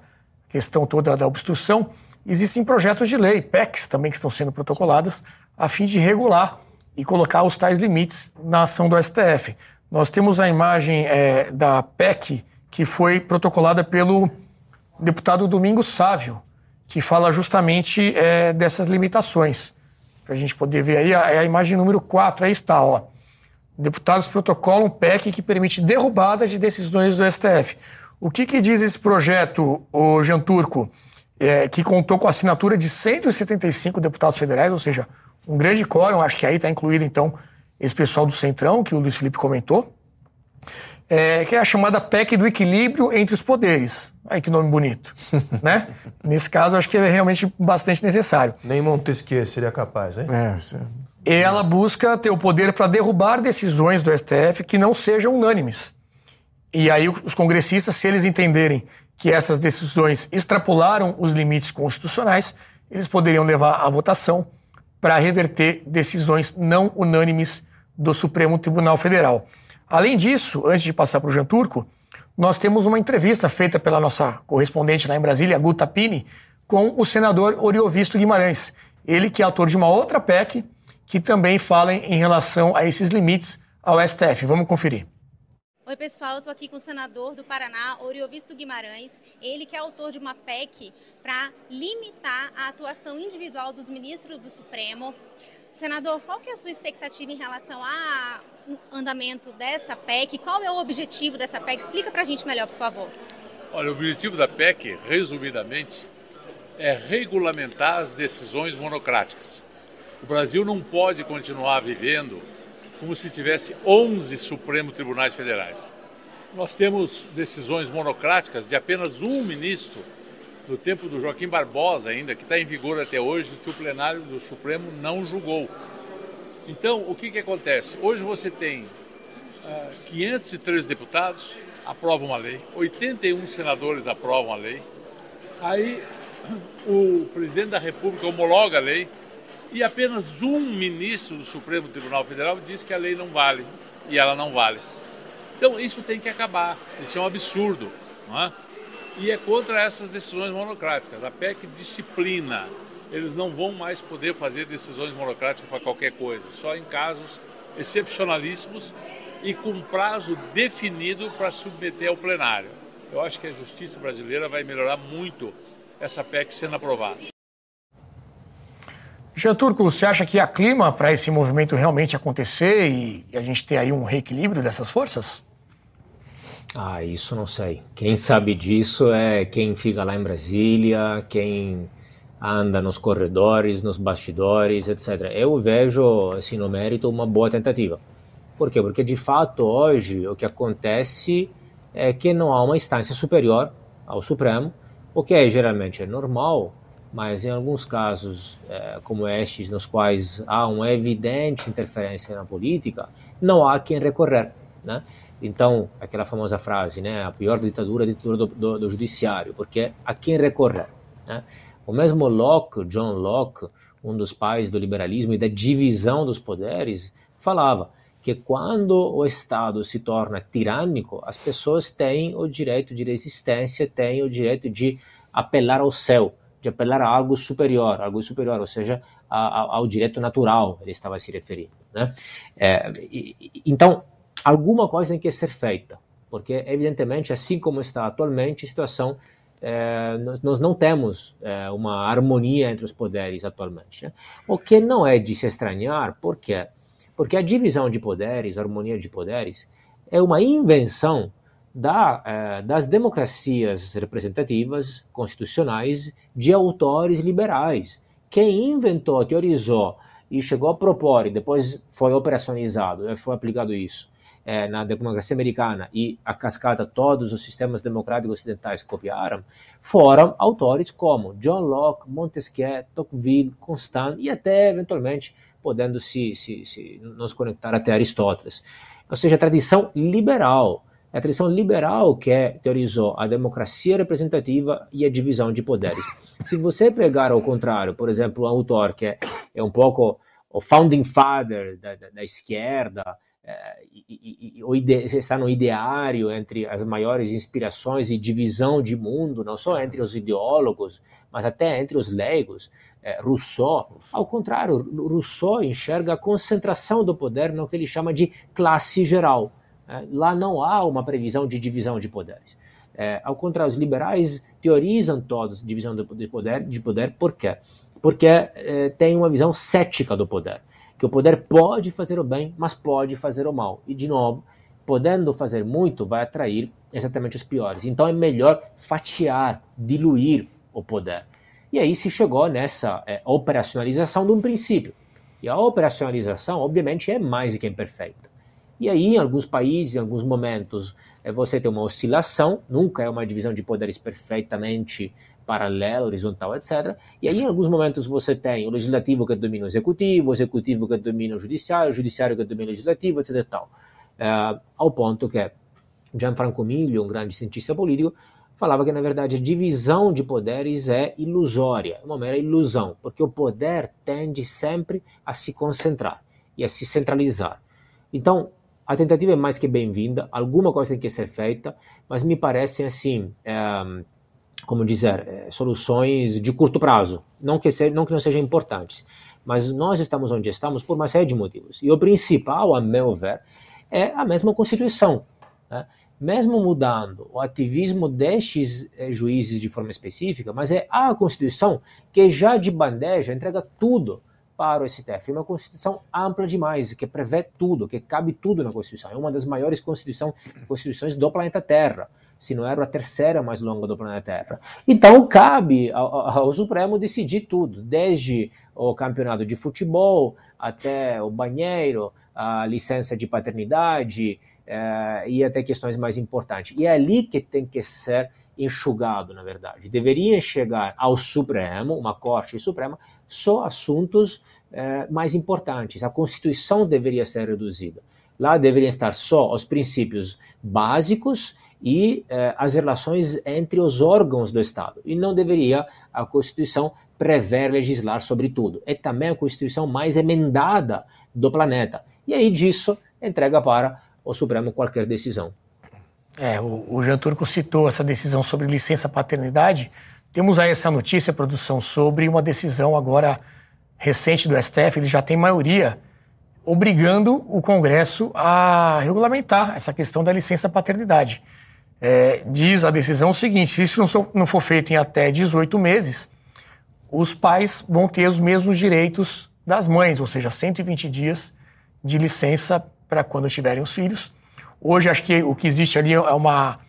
questão toda da obstrução. Existem projetos de lei, PECs também, que estão sendo protocoladas, a fim de regular e colocar os tais limites na ação do STF. Nós temos a imagem é, da PEC que foi protocolada pelo deputado Domingos Sávio, que fala justamente é, dessas limitações para a gente poder ver aí, é a imagem número 4, aí está, ó. Deputados protocolam um PEC que permite derrubada de decisões do STF. O que, que diz esse projeto, o Jean Turco, é, que contou com a assinatura de 175 deputados federais, ou seja, um grande quórum, acho que aí está incluído, então, esse pessoal do Centrão, que o Luiz Felipe comentou é, que é a chamada PEC do equilíbrio entre os poderes. Aí que nome bonito, né? Nesse caso, acho que é realmente bastante necessário. Nem Montesquieu seria capaz, hein? É, é... Ela busca ter o poder para derrubar decisões do STF que não sejam unânimes. E aí os congressistas, se eles entenderem que essas decisões extrapolaram os limites constitucionais, eles poderiam levar à votação para reverter decisões não unânimes do Supremo Tribunal Federal. Além disso, antes de passar para o Jean Turco, nós temos uma entrevista feita pela nossa correspondente lá em Brasília, Guta Pini, com o senador Oriovisto Guimarães. Ele que é autor de uma outra PEC que também fala em relação a esses limites ao STF. Vamos conferir. Oi, pessoal, estou aqui com o senador do Paraná, Oriovisto Guimarães, ele que é autor de uma PEC para limitar a atuação individual dos ministros do Supremo. Senador, qual que é a sua expectativa em relação ao andamento dessa PEC? Qual é o objetivo dessa PEC? Explica para a gente melhor, por favor. Olha, o objetivo da PEC, resumidamente, é regulamentar as decisões monocráticas. O Brasil não pode continuar vivendo como se tivesse 11 Supremo Tribunais Federais. Nós temos decisões monocráticas de apenas um ministro do tempo do Joaquim Barbosa ainda, que está em vigor até hoje, que o plenário do Supremo não julgou. Então, o que, que acontece? Hoje você tem uh, ah, 513 deputados aprovam uma lei, 81 senadores aprovam a lei, aí o presidente da República homologa a lei e apenas um ministro do Supremo Tribunal Federal diz que a lei não vale e ela não vale. Então, isso tem que acabar, isso é um absurdo, não é? E é contra essas decisões monocráticas. A PEC disciplina. Eles não vão mais poder fazer decisões monocráticas para qualquer coisa, só em casos excepcionalíssimos e com prazo definido para submeter ao plenário. Eu acho que a justiça brasileira vai melhorar muito essa PEC sendo aprovada. Jean Turco, você acha que há clima para esse movimento realmente acontecer e a gente ter aí um reequilíbrio dessas forças? Ah, isso não sei. Quem sabe disso é quem fica lá em Brasília, quem anda nos corredores, nos bastidores, etc. Eu vejo, assim, no mérito, uma boa tentativa. Por quê? Porque, de fato, hoje, o que acontece é que não há uma instância superior ao Supremo, o que é, geralmente é normal, mas em alguns casos, é, como estes, nos quais há uma evidente interferência na política, não há quem recorrer, né? Então, aquela famosa frase, né, a pior ditadura é a ditadura do, do, do judiciário, porque a quem recorrer, né? O mesmo Locke, John Locke, um dos pais do liberalismo e da divisão dos poderes, falava que quando o Estado se torna tirânico, as pessoas têm o direito de resistência, têm o direito de apelar ao céu, de apelar a algo superior, algo superior, ou seja, a, a, ao direito natural, ele estava se referindo. Né? É, e, então, alguma coisa tem que ser feita, porque, evidentemente, assim como está atualmente, a situação, é, nós não temos é, uma harmonia entre os poderes atualmente. Né? O que não é de se estranhar, por quê? Porque a divisão de poderes, a harmonia de poderes, é uma invenção da, eh, das democracias representativas constitucionais de autores liberais. Quem inventou, teorizou e chegou a propor, e depois foi operacionalizado, eh, foi aplicado isso eh, na democracia americana e a cascata todos os sistemas democráticos ocidentais copiaram, foram autores como John Locke, Montesquieu, Tocqueville, Constant e até eventualmente podendo se, se, se nos conectar até Aristóteles. Ou seja, a tradição liberal é a tradição liberal que é, teorizou a democracia representativa e a divisão de poderes. Se você pegar ao contrário, por exemplo, um autor que é, é um pouco o founding father da, da, da esquerda, é, e, e, e está no ideário entre as maiores inspirações e divisão de mundo, não só entre os ideólogos, mas até entre os leigos, é, Rousseau. Ao contrário, Rousseau enxerga a concentração do poder no que ele chama de classe geral. É, lá não há uma previsão de divisão de poderes. É, ao contrário, os liberais teorizam todos divisão de poder, de poder por quê? Porque é, tem uma visão cética do poder, que o poder pode fazer o bem, mas pode fazer o mal. E, de novo, podendo fazer muito, vai atrair exatamente os piores. Então é melhor fatiar, diluir o poder. E aí se chegou nessa é, operacionalização de um princípio. E a operacionalização, obviamente, é mais do que imperfeita. E aí, em alguns países, em alguns momentos, eh, você tem uma oscilação, nunca é uma divisão de poderes perfeitamente paralela, horizontal, etc. E aí, em alguns momentos, você tem o legislativo que domina o executivo, o executivo que domina o judiciário, o judiciário que domina o legislativo, etc. Tal. É, ao ponto que Gianfranco Miglio, um grande cientista político, falava que, na verdade, a divisão de poderes é ilusória, uma mera ilusão, porque o poder tende sempre a se concentrar e a se centralizar. Então, a tentativa é mais que bem-vinda, alguma coisa tem que ser feita, mas me parecem assim, é, como dizer, é, soluções de curto prazo, não que, se, não que não sejam importantes, mas nós estamos onde estamos por uma série de motivos. E o principal, a meu ver, é a mesma Constituição. Né? Mesmo mudando o ativismo destes é, juízes de forma específica, mas é a Constituição que já de bandeja entrega tudo para o STF. É uma Constituição ampla demais, que prevê tudo, que cabe tudo na Constituição. É uma das maiores constituição, constituições do planeta Terra, se não era a terceira mais longa do planeta Terra. Então, cabe ao, ao Supremo decidir tudo, desde o campeonato de futebol até o banheiro, a licença de paternidade é, e até questões mais importantes. E é ali que tem que ser enxugado, na verdade. Deveria chegar ao Supremo, uma Corte Suprema, só assuntos é, mais importantes. A Constituição deveria ser reduzida. Lá deveriam estar só os princípios básicos e é, as relações entre os órgãos do Estado. E não deveria a Constituição prever legislar sobre tudo. É também a Constituição mais emendada do planeta. E aí disso entrega para o Supremo qualquer decisão. É, o, o Jean Turco citou essa decisão sobre licença paternidade. Temos aí essa notícia, produção, sobre uma decisão agora recente do STF, ele já tem maioria obrigando o Congresso a regulamentar essa questão da licença paternidade. É, diz a decisão o seguinte: se isso não for feito em até 18 meses, os pais vão ter os mesmos direitos das mães, ou seja, 120 dias de licença para quando tiverem os filhos. Hoje, acho que o que existe ali é uma,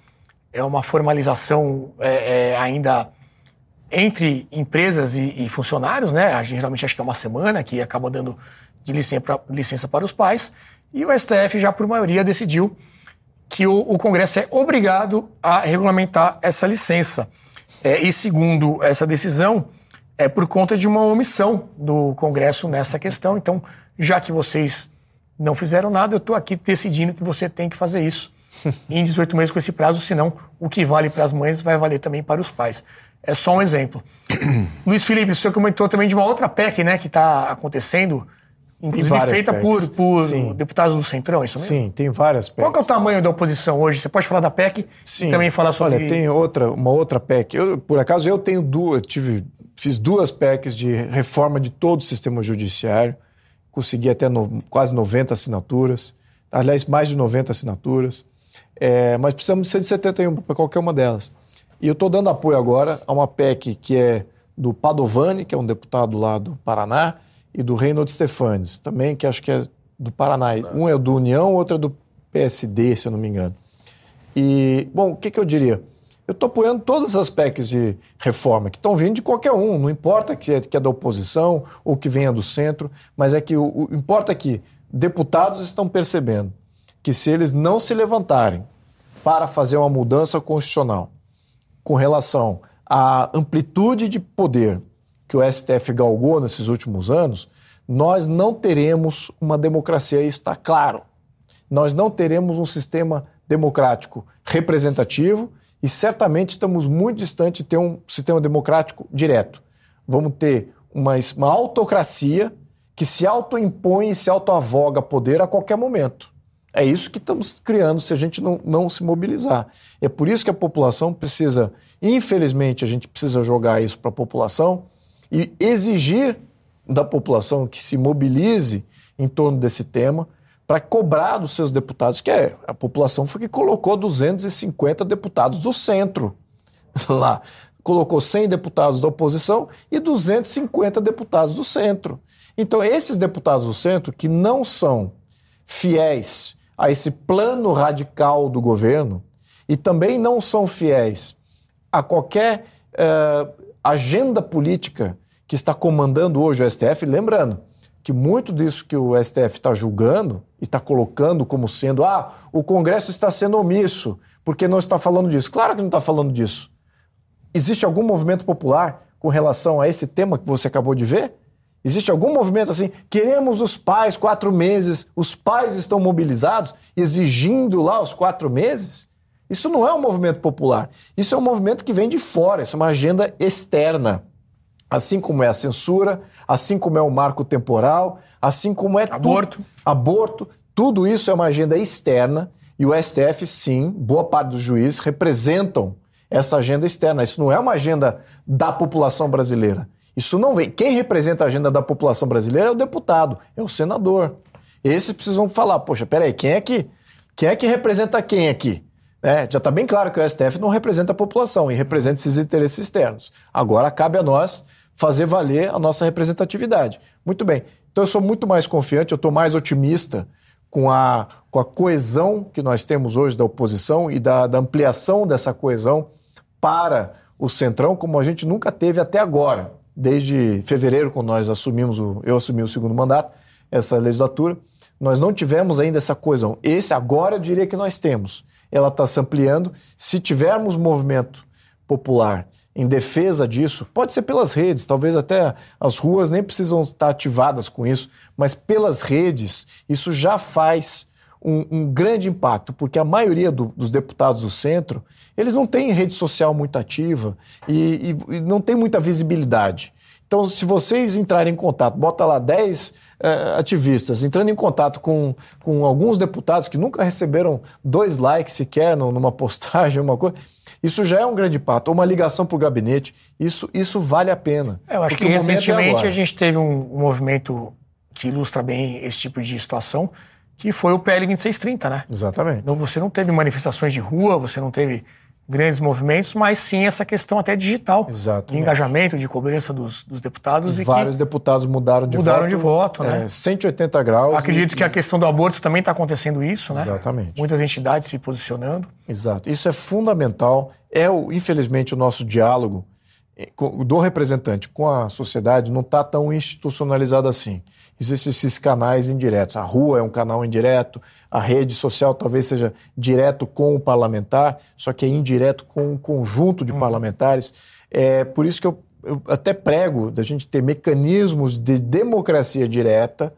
é uma formalização é, é, ainda entre empresas e, e, funcionários, né? A gente, geralmente acho que é uma semana que acaba dando de licença, pra, licença para os pais. E o STF já por maioria decidiu que o, o Congresso é obrigado a regulamentar essa licença. É, e segundo essa decisão, é por conta de uma omissão do Congresso nessa questão. Então, já que vocês não fizeram nada, eu estou aqui decidindo que você tem que fazer isso em 18 meses com esse prazo, senão o que vale para as mães vai valer também para os pais. É só um exemplo. Luiz Felipe, o senhor comentou também de uma outra PEC né, que está acontecendo, inclusive feita por, por deputados do Centrão, é isso mesmo? Sim, tem várias PECs. Qual é o tamanho da oposição hoje? Você pode falar da PEC Sim. e também falar sobre... Olha, tem outra, uma outra PEC. Eu, por acaso, eu tenho duas, tive, fiz duas PECs de reforma de todo o sistema judiciário, consegui até no, quase 90 assinaturas, aliás, mais de 90 assinaturas, é, mas precisamos de 171 para qualquer uma delas. E eu estou dando apoio agora a uma PEC que é do Padovani, que é um deputado lá do Paraná, e do Reinaldo Stefanes, também, que acho que é do Paraná. Um é do União, outro é do PSD, se eu não me engano. E, bom, o que, que eu diria? Eu estou apoiando todas as PECs de reforma, que estão vindo de qualquer um, não importa que é, que é da oposição ou que venha do centro, mas é que o, o importa que deputados estão percebendo que se eles não se levantarem para fazer uma mudança constitucional, com relação à amplitude de poder que o STF galgou nesses últimos anos, nós não teremos uma democracia, isso está claro. Nós não teremos um sistema democrático representativo e certamente estamos muito distantes de ter um sistema democrático direto. Vamos ter uma, uma autocracia que se autoimpõe e se autoavoga poder a qualquer momento. É isso que estamos criando se a gente não, não se mobilizar. É por isso que a população precisa, infelizmente, a gente precisa jogar isso para a população e exigir da população que se mobilize em torno desse tema para cobrar dos seus deputados, que é, a população foi que colocou 250 deputados do centro lá. Colocou 100 deputados da oposição e 250 deputados do centro. Então, esses deputados do centro que não são fiéis a esse plano radical do governo e também não são fiéis a qualquer uh, agenda política que está comandando hoje o STF. Lembrando que muito disso que o STF está julgando e está colocando como sendo, ah, o Congresso está sendo omisso porque não está falando disso. Claro que não está falando disso. Existe algum movimento popular com relação a esse tema que você acabou de ver? Existe algum movimento assim? Queremos os pais quatro meses, os pais estão mobilizados, exigindo lá os quatro meses? Isso não é um movimento popular. Isso é um movimento que vem de fora, isso é uma agenda externa. Assim como é a censura, assim como é o marco temporal, assim como é aborto. Tu, aborto, tudo isso é uma agenda externa e o STF, sim, boa parte dos juízes representam essa agenda externa. Isso não é uma agenda da população brasileira. Isso não vem. Quem representa a agenda da população brasileira é o deputado, é o senador. Esses precisam falar, poxa, peraí, quem é que, quem é que representa quem aqui? É, já está bem claro que o STF não representa a população e representa esses interesses externos. Agora cabe a nós fazer valer a nossa representatividade. Muito bem. Então eu sou muito mais confiante, eu estou mais otimista com a, com a coesão que nós temos hoje da oposição e da, da ampliação dessa coesão para o Centrão, como a gente nunca teve até agora desde fevereiro, quando nós assumimos, o, eu assumi o segundo mandato, essa legislatura, nós não tivemos ainda essa coesão. Esse agora eu diria que nós temos. Ela está se ampliando. Se tivermos movimento popular em defesa disso, pode ser pelas redes, talvez até as ruas nem precisam estar ativadas com isso, mas pelas redes, isso já faz um, um grande impacto, porque a maioria do, dos deputados do centro, eles não têm rede social muito ativa e, e, e não tem muita visibilidade. Então, se vocês entrarem em contato, bota lá 10 eh, ativistas entrando em contato com, com alguns deputados que nunca receberam dois likes sequer numa postagem, uma coisa. Isso já é um grande pato, ou uma ligação para o gabinete. Isso, isso vale a pena. É, eu acho que é recentemente agora. a gente teve um, um movimento que ilustra bem esse tipo de situação, que foi o PL 2630, né? Exatamente. Então você não teve manifestações de rua, você não teve grandes movimentos, mas sim essa questão até digital. De Exatamente. engajamento, de cobrança dos, dos deputados. E vários deputados mudaram de mudaram voto. de voto, né? é, 180 graus. Acredito e- que a questão do aborto também está acontecendo isso, né? Exatamente. Muitas entidades se posicionando. Exato. Isso é fundamental. É, o, infelizmente, o nosso diálogo eh, do representante com a sociedade não está tão institucionalizado assim. Existem esses canais indiretos. A rua é um canal indireto, a rede social talvez seja direto com o parlamentar, só que é indireto com um conjunto de parlamentares. É por isso que eu, eu até prego da gente ter mecanismos de democracia direta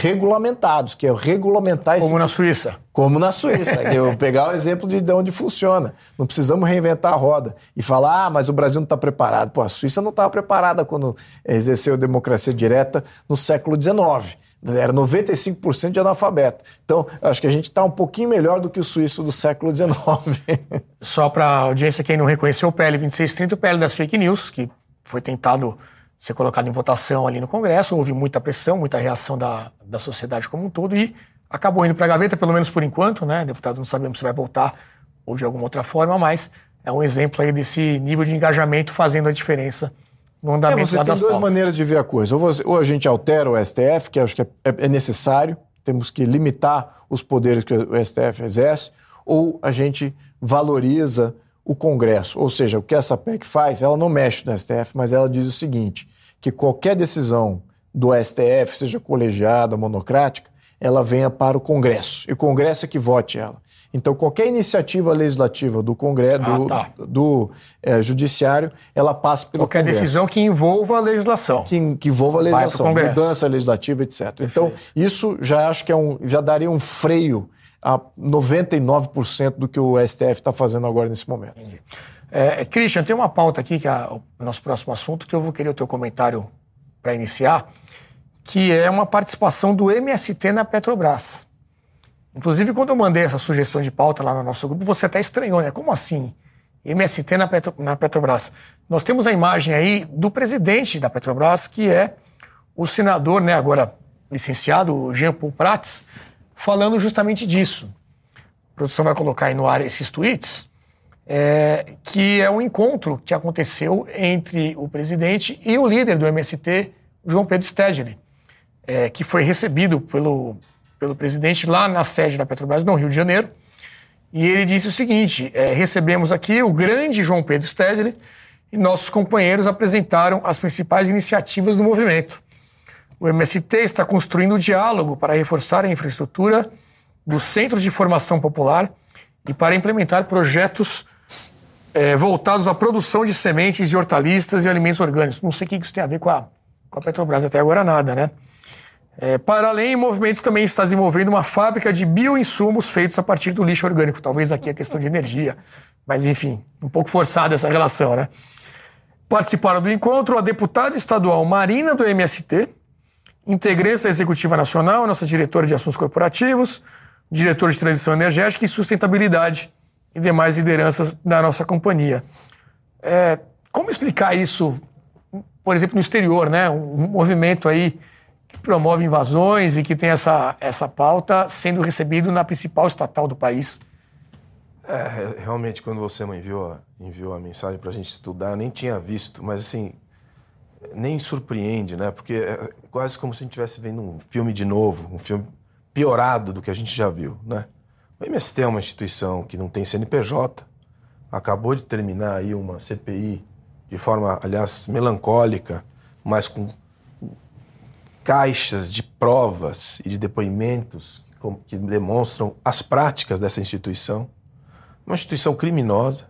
regulamentados, que é regulamentar esse Como na tipo- Suíça. como na Suíça. eu vou pegar o exemplo de, de onde funciona. Não precisamos reinventar a roda e falar, ah, mas o Brasil não está preparado. Pô, a Suíça não estava preparada quando exerceu democracia direta no século XIX. Era 95% de analfabeto. Então, acho que a gente está um pouquinho melhor do que o suíço do século XIX. Só para a audiência, quem não reconheceu o PL 2630, o PL das fake news, que foi tentado ser colocado em votação ali no Congresso, houve muita pressão, muita reação da, da sociedade como um todo e acabou indo para a gaveta, pelo menos por enquanto, né? Deputado, não sabemos se vai voltar ou de alguma outra forma, mas é um exemplo aí desse nível de engajamento fazendo a diferença no É, andamento você lá tem duas pautas. maneiras de ver a coisa. Ou, você- ou a gente altera o STF, que acho que é, é- é necessário, temos que limitar os poderes que o STF exerce, ou a gente valoriza o Congresso. Ou seja, o que essa PEC faz, ela não mexe no STF, mas ela diz o seguinte: que qualquer decisão do STF, seja colegiada, monocrática, ela venha para o Congresso. E o Congresso é que vote ela. Então, qualquer iniciativa legislativa do Congresso, Ah, do, tá. do, eh, Judiciário, ela passa pelo Qualquer Congresso decisão que envolva a legislação. que, que envolva a legislação, mudança legislativa, etc. Então, isso já acho que é um, já daria um freio a 99% do que o STF está fazendo agora nesse momento. É, Christian, tem uma pauta aqui, que é o nosso próximo assunto, que eu vou querer o teu comentário para iniciar, que é uma participação do MST na Petrobras. Inclusive, quando eu mandei essa sugestão de pauta lá no nosso grupo, você até estranhou, né? Como assim? MST na, Petro- na Petrobras. Nós temos a imagem aí do presidente da Petrobras, que é o senador, né, agora licenciado, Jean Paul Prats, falando justamente disso. A produção vai colocar aí no ar esses tweets é, que é um encontro que aconteceu entre o presidente e o líder do MST, João Pedro Stedley, é, que foi recebido pelo, pelo presidente lá na sede da Petrobras, no Rio de Janeiro. E ele disse o seguinte: é, recebemos aqui o grande João Pedro Stedley e nossos companheiros apresentaram as principais iniciativas do movimento. O MST está construindo diálogo para reforçar a infraestrutura dos centros de formação popular e para implementar projetos eh, voltados à produção de sementes de hortaliças e alimentos orgânicos. Não sei o que isso tem a ver com a, com a Petrobras, até agora nada, né? Eh, para além, o movimento também está desenvolvendo uma fábrica de bioinsumos feitos a partir do lixo orgânico. Talvez aqui a questão de energia, mas enfim, um pouco forçada essa relação, né? Participaram do encontro a deputada estadual Marina do MST, integrantes da Executiva Nacional, nossa diretora de Assuntos Corporativos, diretor de Transição Energética e Sustentabilidade e demais lideranças da nossa companhia. É, como explicar isso, por exemplo, no exterior, né? Um movimento aí que promove invasões e que tem essa, essa pauta sendo recebido na principal estatal do país. É, realmente, quando você me enviou, enviou a mensagem para a gente estudar, eu nem tinha visto, mas assim, nem surpreende, né? Porque é quase como se a gente estivesse vendo um filme de novo, um filme piorado do que a gente já viu, né? O MST é uma instituição que não tem CNPJ, acabou de terminar aí uma CPI de forma, aliás, melancólica, mas com caixas de provas e de depoimentos que demonstram as práticas dessa instituição. Uma instituição criminosa,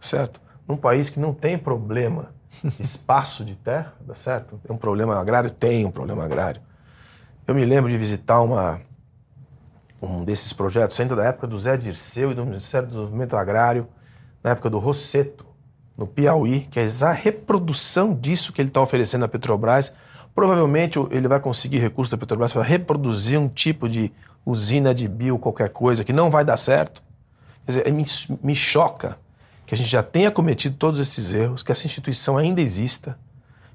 certo? Num país que não tem problema espaço de terra, tá certo? Tem um problema agrário? Tem um problema agrário. Eu me lembro de visitar uma, um desses projetos, ainda da época do Zé Dirceu e do Ministério do Desenvolvimento Agrário, na época do Rosseto, no Piauí, que é a reprodução disso que ele está oferecendo à Petrobras. Provavelmente ele vai conseguir recursos da Petrobras para reproduzir um tipo de usina de bio, qualquer coisa, que não vai dar certo. Quer dizer, me, me choca que a gente já tenha cometido todos esses erros, que essa instituição ainda exista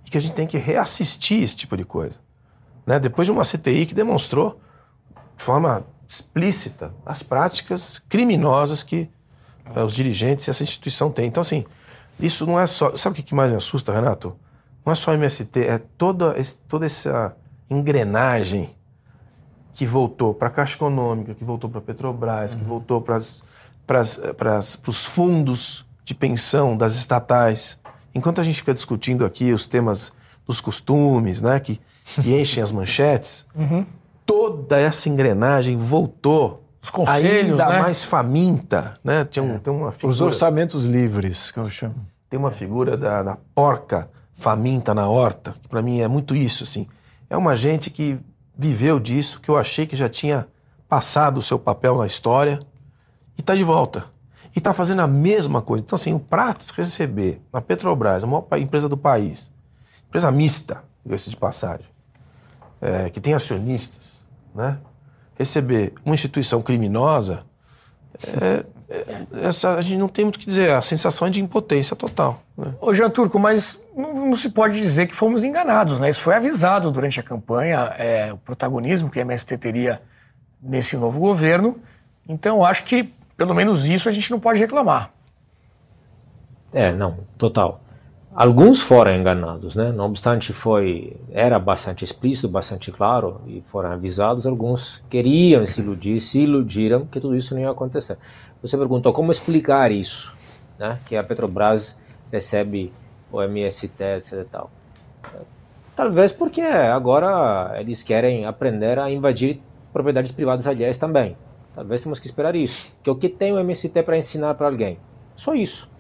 e que a gente tem que reassistir esse tipo de coisa. Né? Depois de uma CPI que demonstrou de forma explícita as práticas criminosas que uh, os dirigentes e essa instituição têm. Então, assim, isso não é só. Sabe o que mais me assusta, Renato? Não é só MST, é toda, toda essa engrenagem que voltou para a Caixa Econômica, que voltou para a Petrobras, uhum. que voltou para os fundos de pensão das estatais. Enquanto a gente fica discutindo aqui os temas dos costumes, né, que, que enchem as manchetes, uhum. toda essa engrenagem voltou os conselhos, ainda né? mais faminta, né? Tinha um, é. tem uma figura, Os orçamentos livres, que eu chamo. Tem uma figura da, da porca faminta na horta, que para mim é muito isso, assim. É uma gente que viveu disso, que eu achei que já tinha passado o seu papel na história e está de volta. E está fazendo a mesma coisa. Então, assim, o Prates receber na Petrobras, a maior empresa do país, empresa mista, diga-se de passagem, é, que tem acionistas, né? Receber uma instituição criminosa, é, essa, a gente não tem muito o que dizer, a sensação é de impotência total. Né? Ô Jean Turco, mas não, não, se pode dizer que fomos enganados, né? Isso foi avisado durante a campanha, é, o protagonismo que a MST teria nesse novo governo. Então, acho que pelo menos isso a gente não pode reclamar. É, não, total. Alguns foram enganados, né? Não obstante, foi era bastante explícito, bastante claro e foram avisados. Alguns queriam se iludir, se iludiram que tudo isso não ia acontecer. Você perguntou como explicar isso, né? Que a Petrobras recebe o MST, etc. E tal. Talvez porque agora eles querem aprender a invadir propriedades privadas alheias também. Talvez temos que esperar isso. Que o que tem o MST para ensinar para alguém? Só isso.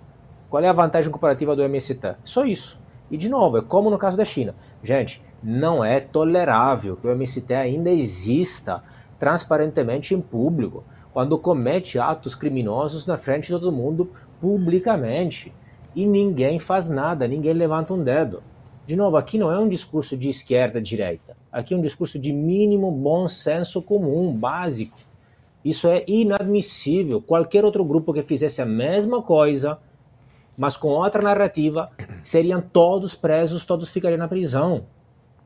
Qual é a vantagem comparativa do MST? Só isso. E de novo, é como no caso da China. Gente, não é tolerável que o MST ainda exista transparentemente em público quando comete atos criminosos na frente de todo mundo publicamente. E ninguém faz nada, ninguém levanta um dedo. De novo, aqui não é um discurso de esquerda-direita. Aqui é um discurso de mínimo bom senso comum, básico. Isso é inadmissível. Qualquer outro grupo que fizesse a mesma coisa, mas com outra narrativa, seriam todos presos, todos ficariam na prisão.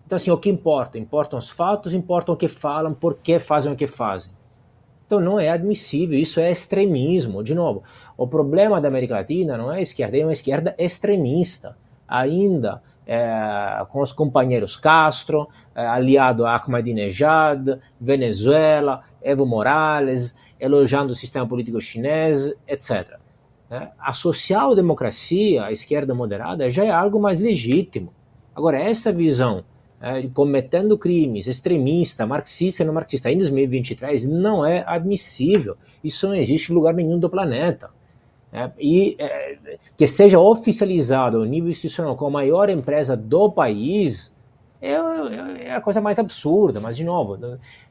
Então, assim, o que importa? Importam os fatos, importam o que falam, por que fazem o que fazem. Então não é admissível, isso é extremismo. De novo, o problema da América Latina não é a esquerda, é uma esquerda extremista. Ainda é, com os companheiros Castro, é, aliado a Ahmadinejad, Venezuela, Evo Morales, elogiando o sistema político chinês, etc. É, a social-democracia, a esquerda moderada, já é algo mais legítimo. Agora, essa visão é, cometendo crimes, extremista, marxista e não marxista, em 2023 não é admissível. Isso não existe em lugar nenhum do planeta. É, e é, que seja oficializado ao nível institucional como a maior empresa do país é, é, é a coisa mais absurda. Mas, de novo,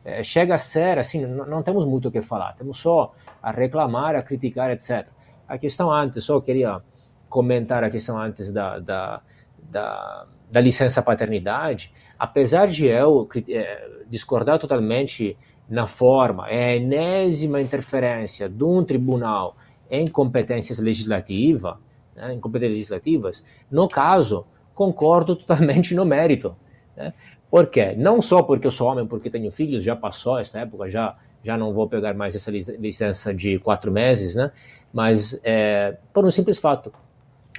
é, chega a ser assim, não, não, temos muito o que falar, temos só a reclamar, a criticar, etc. A questão antes, só queria comentar a questão antes da, da, da da licença paternidade, apesar de eu é, discordar totalmente na forma, é a enésima interferência de um tribunal em competências legislativas, né, em competências legislativas, no caso, concordo totalmente no mérito. Né? Por quê? Não só porque eu sou homem, porque tenho filhos, já passou essa época, já, já não vou pegar mais essa licença de quatro meses, né? mas é, por um simples fato,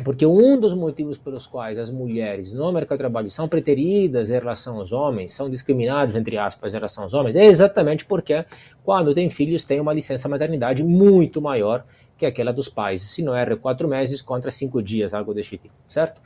porque um dos motivos pelos quais as mulheres no mercado de trabalho são preteridas em relação aos homens, são discriminadas, entre aspas, em relação aos homens, é exatamente porque, quando têm filhos, têm uma licença maternidade muito maior que aquela dos pais. Se não erra, quatro meses contra cinco dias, algo desse tipo, certo?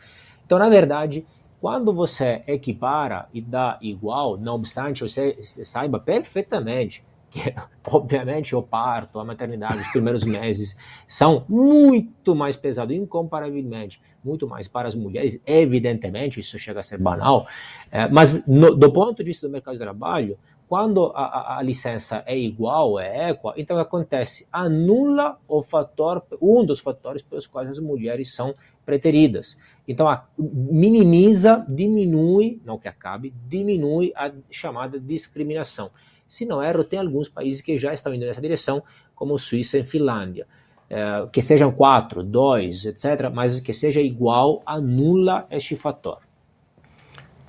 Então, na verdade, quando você equipara e dá igual, não obstante, você saiba perfeitamente que obviamente o parto, a maternidade, os primeiros meses são muito mais pesados, incomparavelmente, muito mais para as mulheres, evidentemente, isso chega a ser banal, é, mas no, do ponto de vista do mercado de trabalho, quando a, a, a, licença é igual, é equa, então acontece, anula o fator, um dos fatores pelos quais as mulheres são preteridas. Então, a, minimiza, diminui, não que acabe, diminui a chamada discriminação. Se não erro, tem alguns países que já estão indo nessa direção, como Suíça e Finlândia. É, que sejam quatro, dois, etc., mas que seja igual, anula este fator.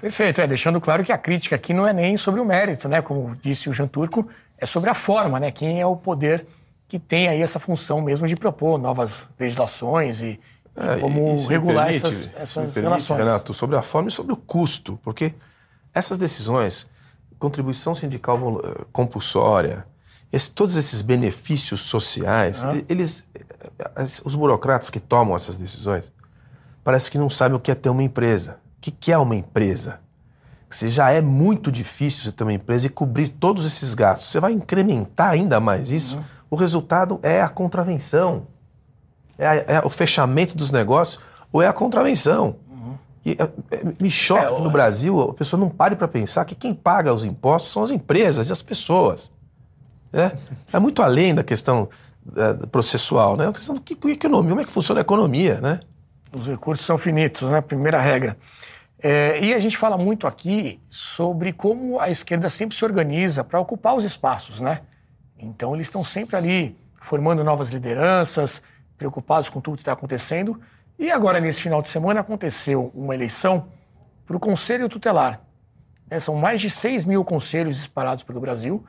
Perfeito, é, deixando claro que a crítica aqui não é nem sobre o mérito, né? Como disse o Jean Turco, é sobre a forma, né? Quem é o poder que tem aí essa função mesmo de propor novas legislações e, é, como e, regular permite, essas, essas permite, relações. Renato, sobre a forma e sobre o custo, porque essas decisões, contribuição sindical eh, compulsória, esse, todos esses benefícios sociais, ah. eles, eh, os burocratas que tomam essas decisões, parece que não sabem o que é ter uma empresa que, que é uma empresa? Se já é muito difícil você ter uma empresa e cobrir todos esses gastos, você vai incrementar ainda mais isso, uhum. o resultado é a contravenção. É, é, o fechamento dos negócios ou é a contravenção. E, é, é me choca é, que no Brasil a pessoa não pare para pensar que quem paga os impostos são as empresas e as pessoas. É, é muito além da questão é, processual, né? É uma questão do que, economia, como é que funciona a economia, né? Os recursos são finitos, né? Primeira regra. É, e a gente fala muito aqui sobre como a esquerda sempre se organiza para ocupar os espaços, né? Então eles estão sempre ali formando novas lideranças, preocupados com tudo que está acontecendo. E agora, nesse final de semana, aconteceu uma eleição para o Conselho Tutelar. É, são mais de 6 mil conselhos espalhados pelo Brasil.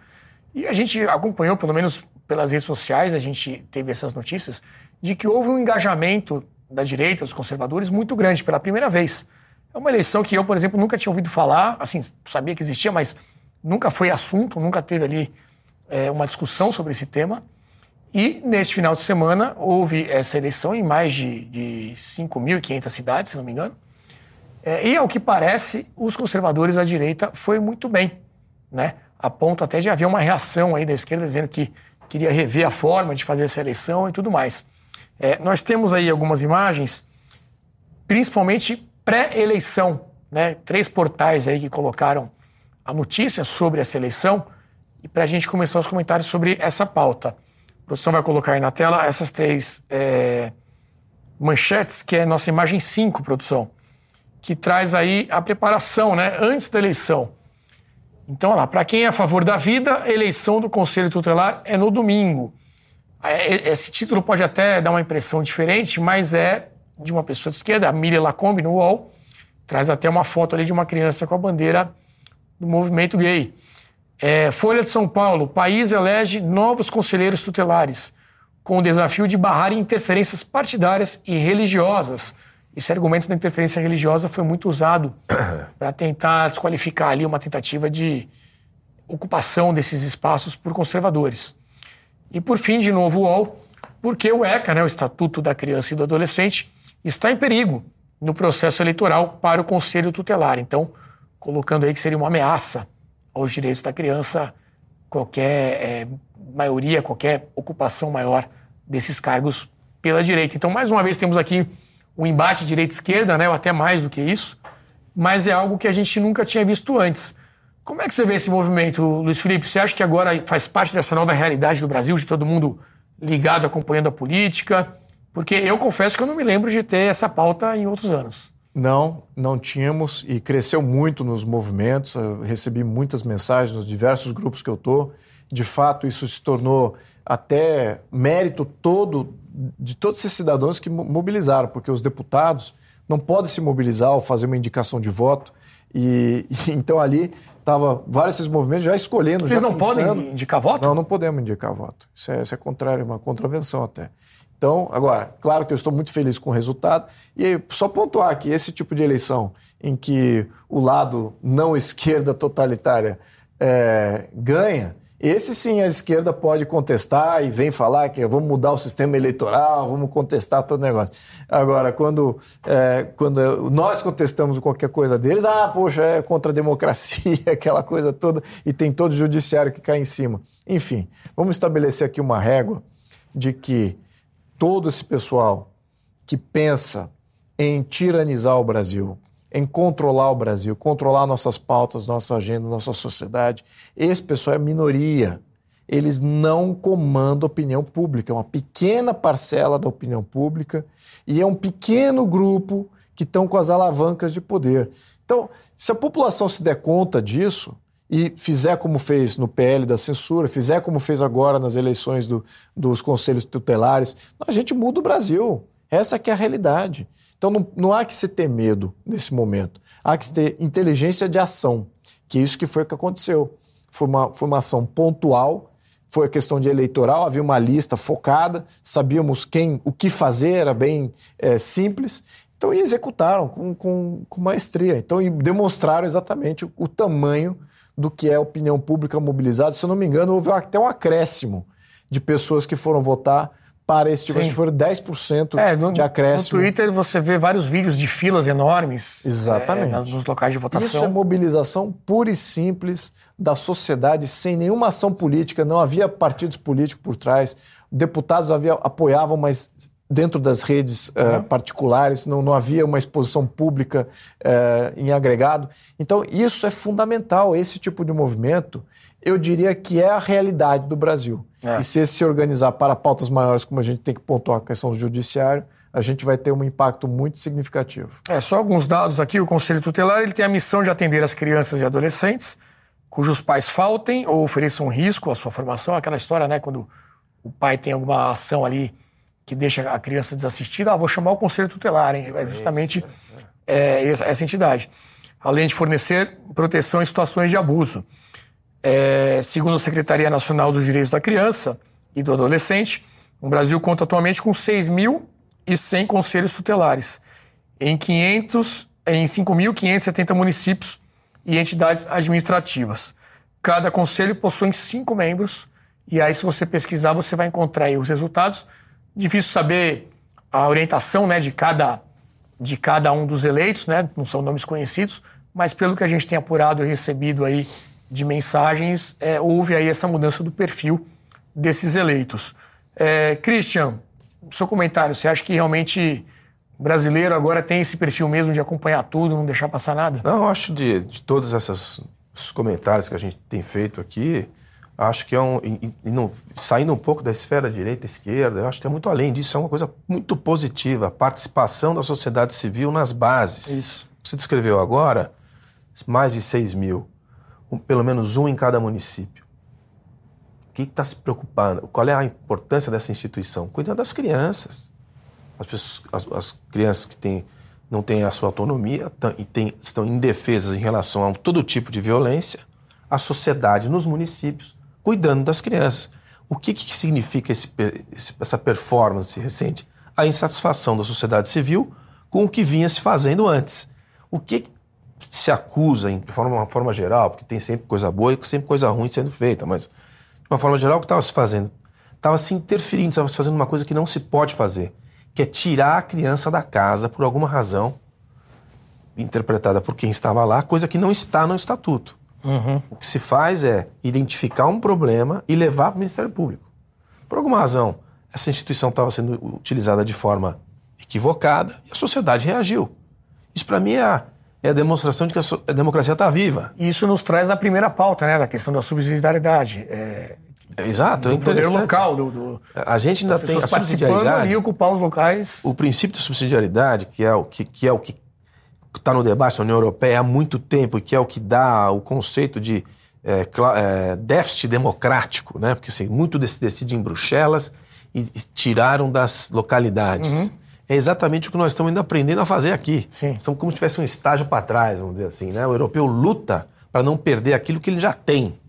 E a gente acompanhou, pelo menos pelas redes sociais, a gente teve essas notícias, de que houve um engajamento da direita, dos conservadores, muito grande, pela primeira vez. É uma eleição que eu, por exemplo, nunca tinha ouvido falar, assim, sabia que existia, mas nunca foi assunto, nunca teve ali é, uma discussão sobre esse tema. E neste final de semana houve essa eleição em mais de, de 5.500 cidades, se não me engano. É, e ao que parece, os conservadores à direita foi muito bem, né? A ponto até de haver uma reação aí da esquerda dizendo que queria rever a forma de fazer essa eleição e tudo mais. É, nós temos aí algumas imagens, principalmente pré-eleição, né? Três portais aí que colocaram a notícia sobre essa eleição e para a gente começar os comentários sobre essa pauta. A produção vai colocar aí na tela essas três é, manchetes, que é nossa imagem 5, produção, que traz aí a preparação, né? Antes da eleição. Então, olha lá, para quem é a favor da vida, eleição do Conselho Tutelar é no domingo. É, esse título pode até dar uma impressão diferente, mas é de uma pessoa de esquerda, a Miriam Lacombe, no UOL, traz até uma foto ali de uma criança com a bandeira do movimento gay. É, Folha de São Paulo, país elege novos conselheiros tutelares, com o desafio de barrar interferências partidárias e religiosas. Esse argumento da interferência religiosa foi muito usado para tentar desqualificar ali uma tentativa de ocupação desses espaços por conservadores. E por fim, de novo, o UOL, porque o ECA, né, o Estatuto da Criança e do Adolescente, está em perigo no processo eleitoral para o Conselho Tutelar. Então, colocando aí que seria uma ameaça aos direitos da criança, qualquer é, maioria, qualquer ocupação maior desses cargos pela direita. Então, mais uma vez, temos aqui um embate direita-esquerda, né, ou até mais do que isso, mas é algo que a gente nunca tinha visto antes. Como é que você vê esse movimento, Luiz Felipe? Você acha que agora faz parte dessa nova realidade do Brasil, de todo mundo ligado, acompanhando a política? Porque eu confesso que eu não me lembro de ter essa pauta em outros anos. Não, não tínhamos e cresceu muito nos movimentos. Eu recebi muitas mensagens nos diversos grupos que eu estou. De fato, isso se tornou até mérito todo de todos esses cidadãos que mobilizaram, porque os deputados não podem se mobilizar ou fazer uma indicação de voto e, e, então ali tava vários esses movimentos já escolhendo. Eles já não pensando. podem indicar voto? Não, não podemos indicar voto. Isso é, isso é contrário, uma contravenção até. Então, agora, claro que eu estou muito feliz com o resultado. E só pontuar que esse tipo de eleição em que o lado não esquerda totalitária é, ganha, esse sim a esquerda pode contestar e vem falar que vamos mudar o sistema eleitoral, vamos contestar todo o negócio. Agora, quando, é, quando nós contestamos qualquer coisa deles, ah, poxa, é contra a democracia, aquela coisa toda, e tem todo o judiciário que cai em cima. Enfim, vamos estabelecer aqui uma régua de que todo esse pessoal que pensa em tiranizar o Brasil, em controlar o Brasil, controlar nossas pautas, nossa agenda, nossa sociedade. Esse pessoal é minoria. Eles não comandam a opinião pública, é uma pequena parcela da opinião pública e é um pequeno grupo que estão com as alavancas de poder. Então, se a população se der conta disso e fizer como fez no PL da censura, fizer como fez agora nas eleições do, dos conselhos tutelares, a gente muda o Brasil. Essa que é a realidade. Então não, não há que se ter medo nesse momento. Há que se ter inteligência de ação, que é isso que foi que aconteceu. Foi uma, foi uma ação pontual, foi a questão de eleitoral, havia uma lista focada, sabíamos quem, o que fazer, era bem é, simples. Então, e executaram com, com, com maestria. Então, demonstraram exatamente o, o, tamanho do que é a opinião pública mobilizada. Se eu não me engano, houve até um acréscimo de pessoas que foram votar para esse tipo. Acho que foram 10% é, no, de acréscimo. No Twitter você vê vários vídeos de filas enormes. Exatamente. É, nos locais de votação. Isso é mobilização pura e simples da sociedade, sem nenhuma ação política, não havia partidos políticos por trás. Deputados havia, apoiavam, mas dentro das redes uhum. uh, particulares, não, não havia uma exposição pública uh, em agregado. Então, isso é fundamental. Esse tipo de movimento, eu diria que é a realidade do Brasil. É. E se esse se organizar para pautas maiores, como a gente tem que pontuar a questão do judiciário, a gente vai ter um impacto muito significativo. É, só alguns dados aqui. O Conselho Tutelar ele tem a missão de atender as crianças e adolescentes cujos pais faltem ou ofereçam risco à sua formação. Aquela história, né, quando o pai tem alguma ação ali que deixa a criança desassistida, ah, vou chamar o Conselho Tutelar, hein? É justamente é, essa entidade. Além de fornecer proteção em situações de abuso. É, segundo a Secretaria Nacional dos Direitos da Criança e do Adolescente, o Brasil conta atualmente com 6.100 conselhos tutelares em, 500, em 5.570 municípios e entidades administrativas. Cada conselho possui cinco membros, e aí, se você pesquisar, você vai encontrar os resultados Difícil saber a orientação né, de, cada, de cada um dos eleitos, né? não são nomes conhecidos, mas pelo que a gente tem apurado e recebido aí de mensagens, é, houve aí essa mudança do perfil desses eleitos. É, Christian, seu comentário, você acha que realmente brasileiro agora tem esse perfil mesmo de acompanhar tudo, não deixar passar nada? Não, eu acho de, de todos esses comentários que a gente tem feito aqui, Acho que é um. E, e saindo um pouco da esfera direita esquerda, eu acho que é muito além disso, é uma coisa muito positiva. A participação da sociedade civil nas bases. Isso. Você descreveu agora mais de 6 mil, um, pelo menos um em cada município. O que está se preocupando? Qual é a importância dessa instituição? Cuidando das crianças. As, pessoas, as, as crianças que têm, não têm a sua autonomia e têm, estão indefesas em relação a todo tipo de violência. A sociedade nos municípios cuidando das crianças. O que, que significa esse, essa performance recente? A insatisfação da sociedade civil com o que vinha se fazendo antes. O que se acusa, de forma, uma forma geral, porque tem sempre coisa boa e sempre coisa ruim sendo feita, mas de uma forma geral, o que estava se fazendo? Estava se interferindo, estava se fazendo uma coisa que não se pode fazer, que é tirar a criança da casa por alguma razão, interpretada por quem estava lá, coisa que não está no estatuto. Uhum. O que se faz é identificar um problema e levar para o Ministério Público. Por alguma razão, essa instituição estava sendo utilizada de forma equivocada e a sociedade reagiu. Isso, para mim, é a, é a, demonstração de que a, democracia está viva. Isso nos traz a primeira pauta, né, da questão da subsidiariedade. É, é, exato, do é poder local. Do, do, a gente ainda tem a subsidiariedade. e ocupar os locais. O princípio da subsidiariedade, que é o que, que, é o que está no debate da União Europeia há muito tempo e que é o que dá o conceito de é, é, déficit democrático, né? porque assim, muito se decide em Bruxelas e, e tiraram das localidades. Uhum. É exatamente o que nós estamos ainda aprendendo a fazer aqui. Sim. Estamos como se tivesse um estágio para trás, vamos dizer assim. Né? O europeu luta para não perder aquilo que ele já tem,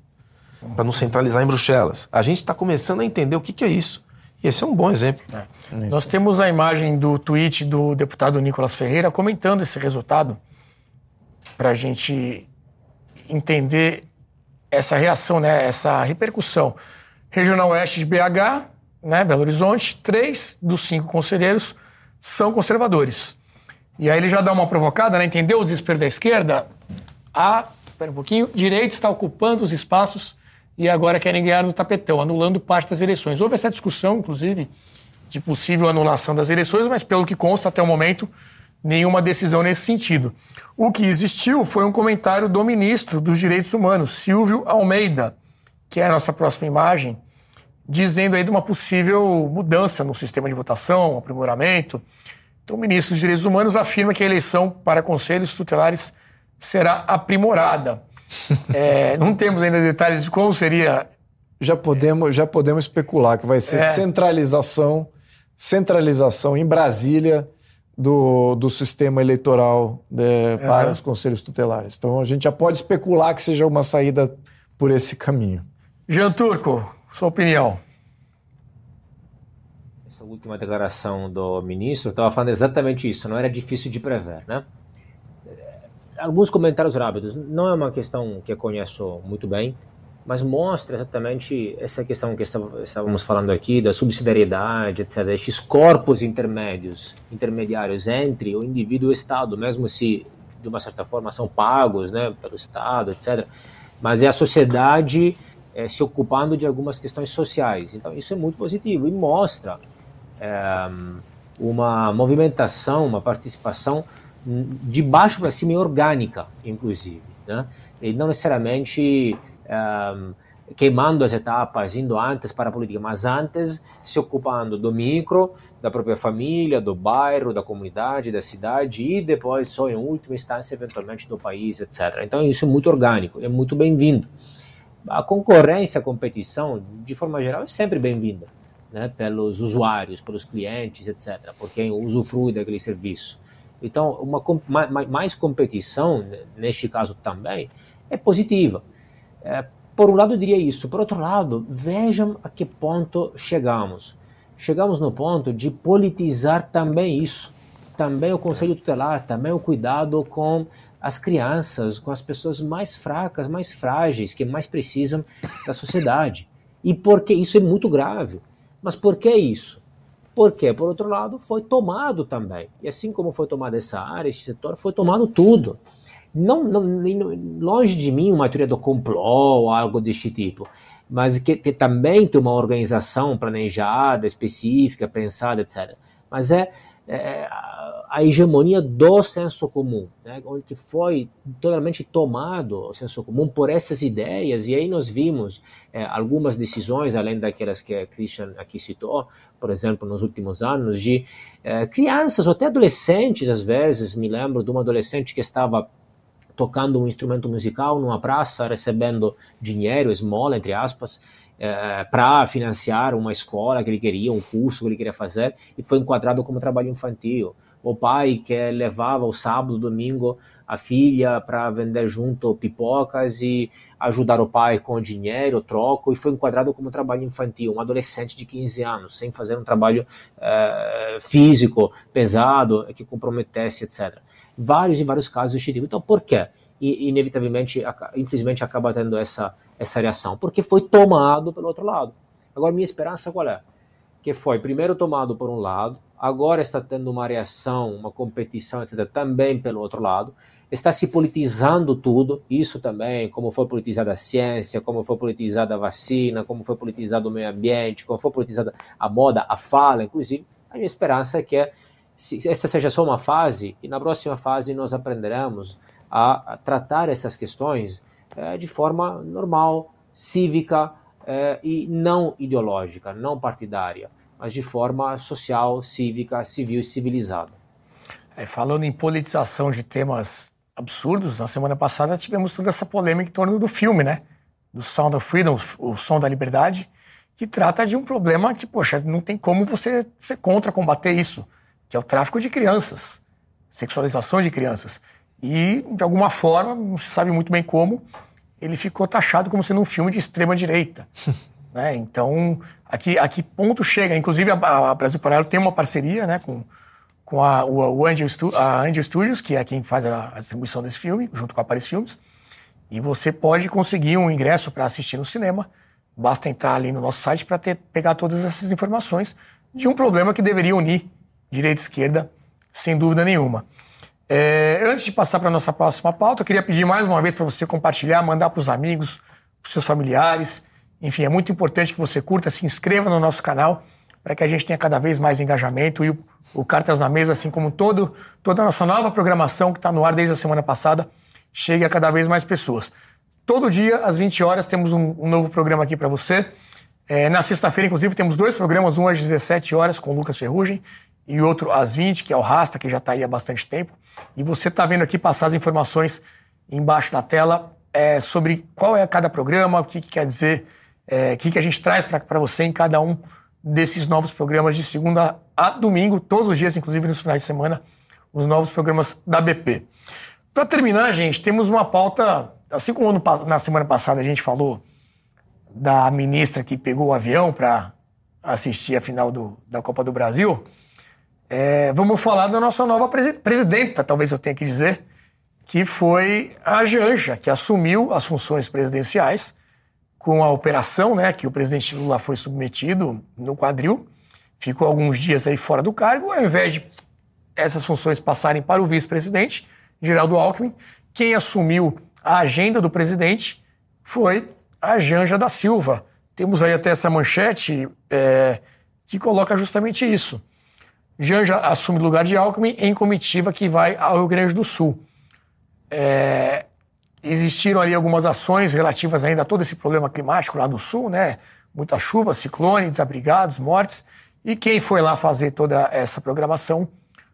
para não centralizar em Bruxelas. A gente está começando a entender o que, que é isso. Esse é um bom exemplo. É. Nós temos a imagem do tweet do deputado Nicolas Ferreira comentando esse resultado para a gente entender essa reação, né, essa repercussão. Regional Oeste de BH, né, Belo Horizonte, três dos cinco conselheiros são conservadores. E aí ele já dá uma provocada, né, entendeu o desespero da esquerda? A, espera um pouquinho, direita está ocupando os espaços e agora querem ganhar no tapetão, anulando parte das eleições. Houve essa discussão, inclusive, de possível anulação das eleições, mas pelo que consta até o momento, nenhuma decisão nesse sentido. O que existiu foi um comentário do ministro dos Direitos Humanos, Silvio Almeida, que é a nossa próxima imagem, dizendo aí de uma possível mudança no sistema de votação, aprimoramento. Então, o ministro dos Direitos Humanos afirma que a eleição para conselhos tutelares será aprimorada. É, não temos ainda detalhes de como seria. Já podemos, já podemos especular que vai ser é. centralização, centralização em Brasília do, do sistema eleitoral né, para os conselhos tutelares. Então a gente já pode especular que seja uma saída por esse caminho. Jean Turco, sua opinião. Essa última declaração do ministro estava falando exatamente isso, não era difícil de prever, né? Alguns comentários rápidos. Não é uma questão que eu conheço muito bem, mas mostra exatamente essa questão que estávamos falando aqui da subsidiariedade, etc. Estes corpos intermédios, intermediários entre o indivíduo e o Estado, mesmo se de uma certa forma são pagos, né, pelo Estado, etc. Mas é a sociedade é, se ocupando de algumas questões sociais. Então isso é muito positivo e mostra é, uma movimentação, uma participação de baixo para cima e orgânica, inclusive, né? E não necessariamente um, queimando as etapas, indo antes para a política, mas antes se ocupando do micro, da própria família, do bairro, da comunidade, da cidade e depois só em última instância eventualmente do país, etc. Então isso é muito orgânico, é muito bem-vindo. A concorrência, a competição, de forma geral, é sempre bem-vinda, né, pelos usuários, pelos clientes, etc., por quem usufrui daquele serviço. Então, uma mais competição, neste caso também, é positiva é, por um lado, eu diria isso. Por outro lado, vejam a que ponto chegamos. Chegamos no ponto de politizar também isso. Também o conselho tutelar, também o cuidado com as crianças, com as pessoas mais fracas, mais frágeis, que mais precisam da sociedade. E porque isso é muito grave. Mas por que isso? Porque, por outro lado, foi tomado também. E assim como foi tomada essa área, esse setor, foi tomado tudo não, não, longe de mim uma teoria do complô ou algo deste tipo, mas que, que também tem uma organização planejada, específica, pensada, etc. Mas é, é a hegemonia do senso comum, né, onde foi totalmente tomado o senso comum por essas ideias, e aí nós vimos é, algumas decisões, além daquelas que a Christian aqui citou, por exemplo, nos últimos anos, de é, crianças ou até adolescentes, às vezes, me lembro de uma adolescente que estava tocando um instrumento musical numa praça, recebendo dinheiro, esmola, entre aspas, é, para financiar uma escola que ele queria, um curso que ele queria fazer, e foi enquadrado como trabalho infantil. O pai que levava o sábado, domingo, a filha para vender junto pipocas e ajudar o pai com o dinheiro, troco, e foi enquadrado como trabalho infantil. Um adolescente de 15 anos, sem fazer um trabalho é, físico pesado que comprometesse, etc vários e vários casos deste tipo. Então, por quê? E, inevitavelmente, infelizmente, acaba tendo essa, essa reação, porque foi tomado pelo outro lado. Agora, minha esperança qual é? Que foi primeiro tomado por um lado, agora está tendo uma reação, uma competição, etc., também pelo outro lado, está se politizando tudo, isso também, como foi politizada a ciência, como foi politizada a vacina, como foi politizado o meio ambiente, como foi politizada a moda, a fala, inclusive. A minha esperança é que se esta seja só uma fase, e na próxima fase nós aprenderemos a, tratar essas questões é, de forma normal, cívica é, e não ideológica, não partidária, mas de forma social, cívica, civil e civilizada. É, falando em politização de temas absurdos, na semana passada tivemos toda essa polêmica em torno do filme, né? Do Sound of Freedom, o Som da Liberdade, que trata de um problema que, poxa, não tem como você ser contra combater isso que é o tráfico de crianças, sexualização de crianças. E, de alguma forma, não se sabe muito bem como, ele ficou taxado como sendo um filme de extrema-direita. né? Então, aqui, a que ponto chega? Inclusive, a, a Brasil Paralelo tem uma parceria né, com, com a, o, o Angel, Stu, a Angel Studios, que é quem faz a, a distribuição desse filme, junto com a Paris Filmes. E você pode conseguir um ingresso para assistir no cinema. Basta entrar ali no nosso site para pegar todas essas informações de um problema que deveria unir direita e esquerda, sem dúvida nenhuma. É, antes de passar para a nossa próxima pauta, eu queria pedir mais uma vez para você compartilhar, mandar para os amigos, para os seus familiares. Enfim, é muito importante que você curta, se inscreva no nosso canal para que a gente tenha cada vez mais engajamento e o, o Cartas na Mesa, assim como todo, toda a nossa nova programação que está no ar desde a semana passada, chegue a cada vez mais pessoas. Todo dia, às 20 horas, temos um, um novo programa aqui para você. É, na sexta-feira, inclusive, temos dois programas, um às 17 horas com o Lucas Ferrugem e outro às 20, que é o Rasta, que já está aí há bastante tempo. E você está vendo aqui passar as informações embaixo da tela é, sobre qual é cada programa, o que, que quer dizer, é, que, que a gente traz para você em cada um desses novos programas de segunda a domingo, todos os dias, inclusive nos finais de semana, os novos programas da BP. Para terminar, gente, temos uma pauta, assim como na semana passada a gente falou da ministra que pegou o avião para assistir a final do, da Copa do Brasil, é, vamos falar da nossa nova presidenta, talvez eu tenha que dizer, que foi a Janja, que assumiu as funções presidenciais com a operação, né, que o presidente Lula foi submetido no quadril, ficou alguns dias aí fora do cargo, ao invés de essas funções passarem para o vice-presidente, Geraldo Alckmin, quem assumiu a agenda do presidente foi a Janja da Silva. Temos aí até essa manchete é, que coloca justamente isso. Janja assume o lugar de Alckmin em comitiva que vai ao Rio Grande do Sul. É, existiram ali algumas ações relativas ainda a todo esse problema climático lá do sul, né? Muita chuva, ciclone, desabrigados, mortes. E quem foi lá fazer toda essa programação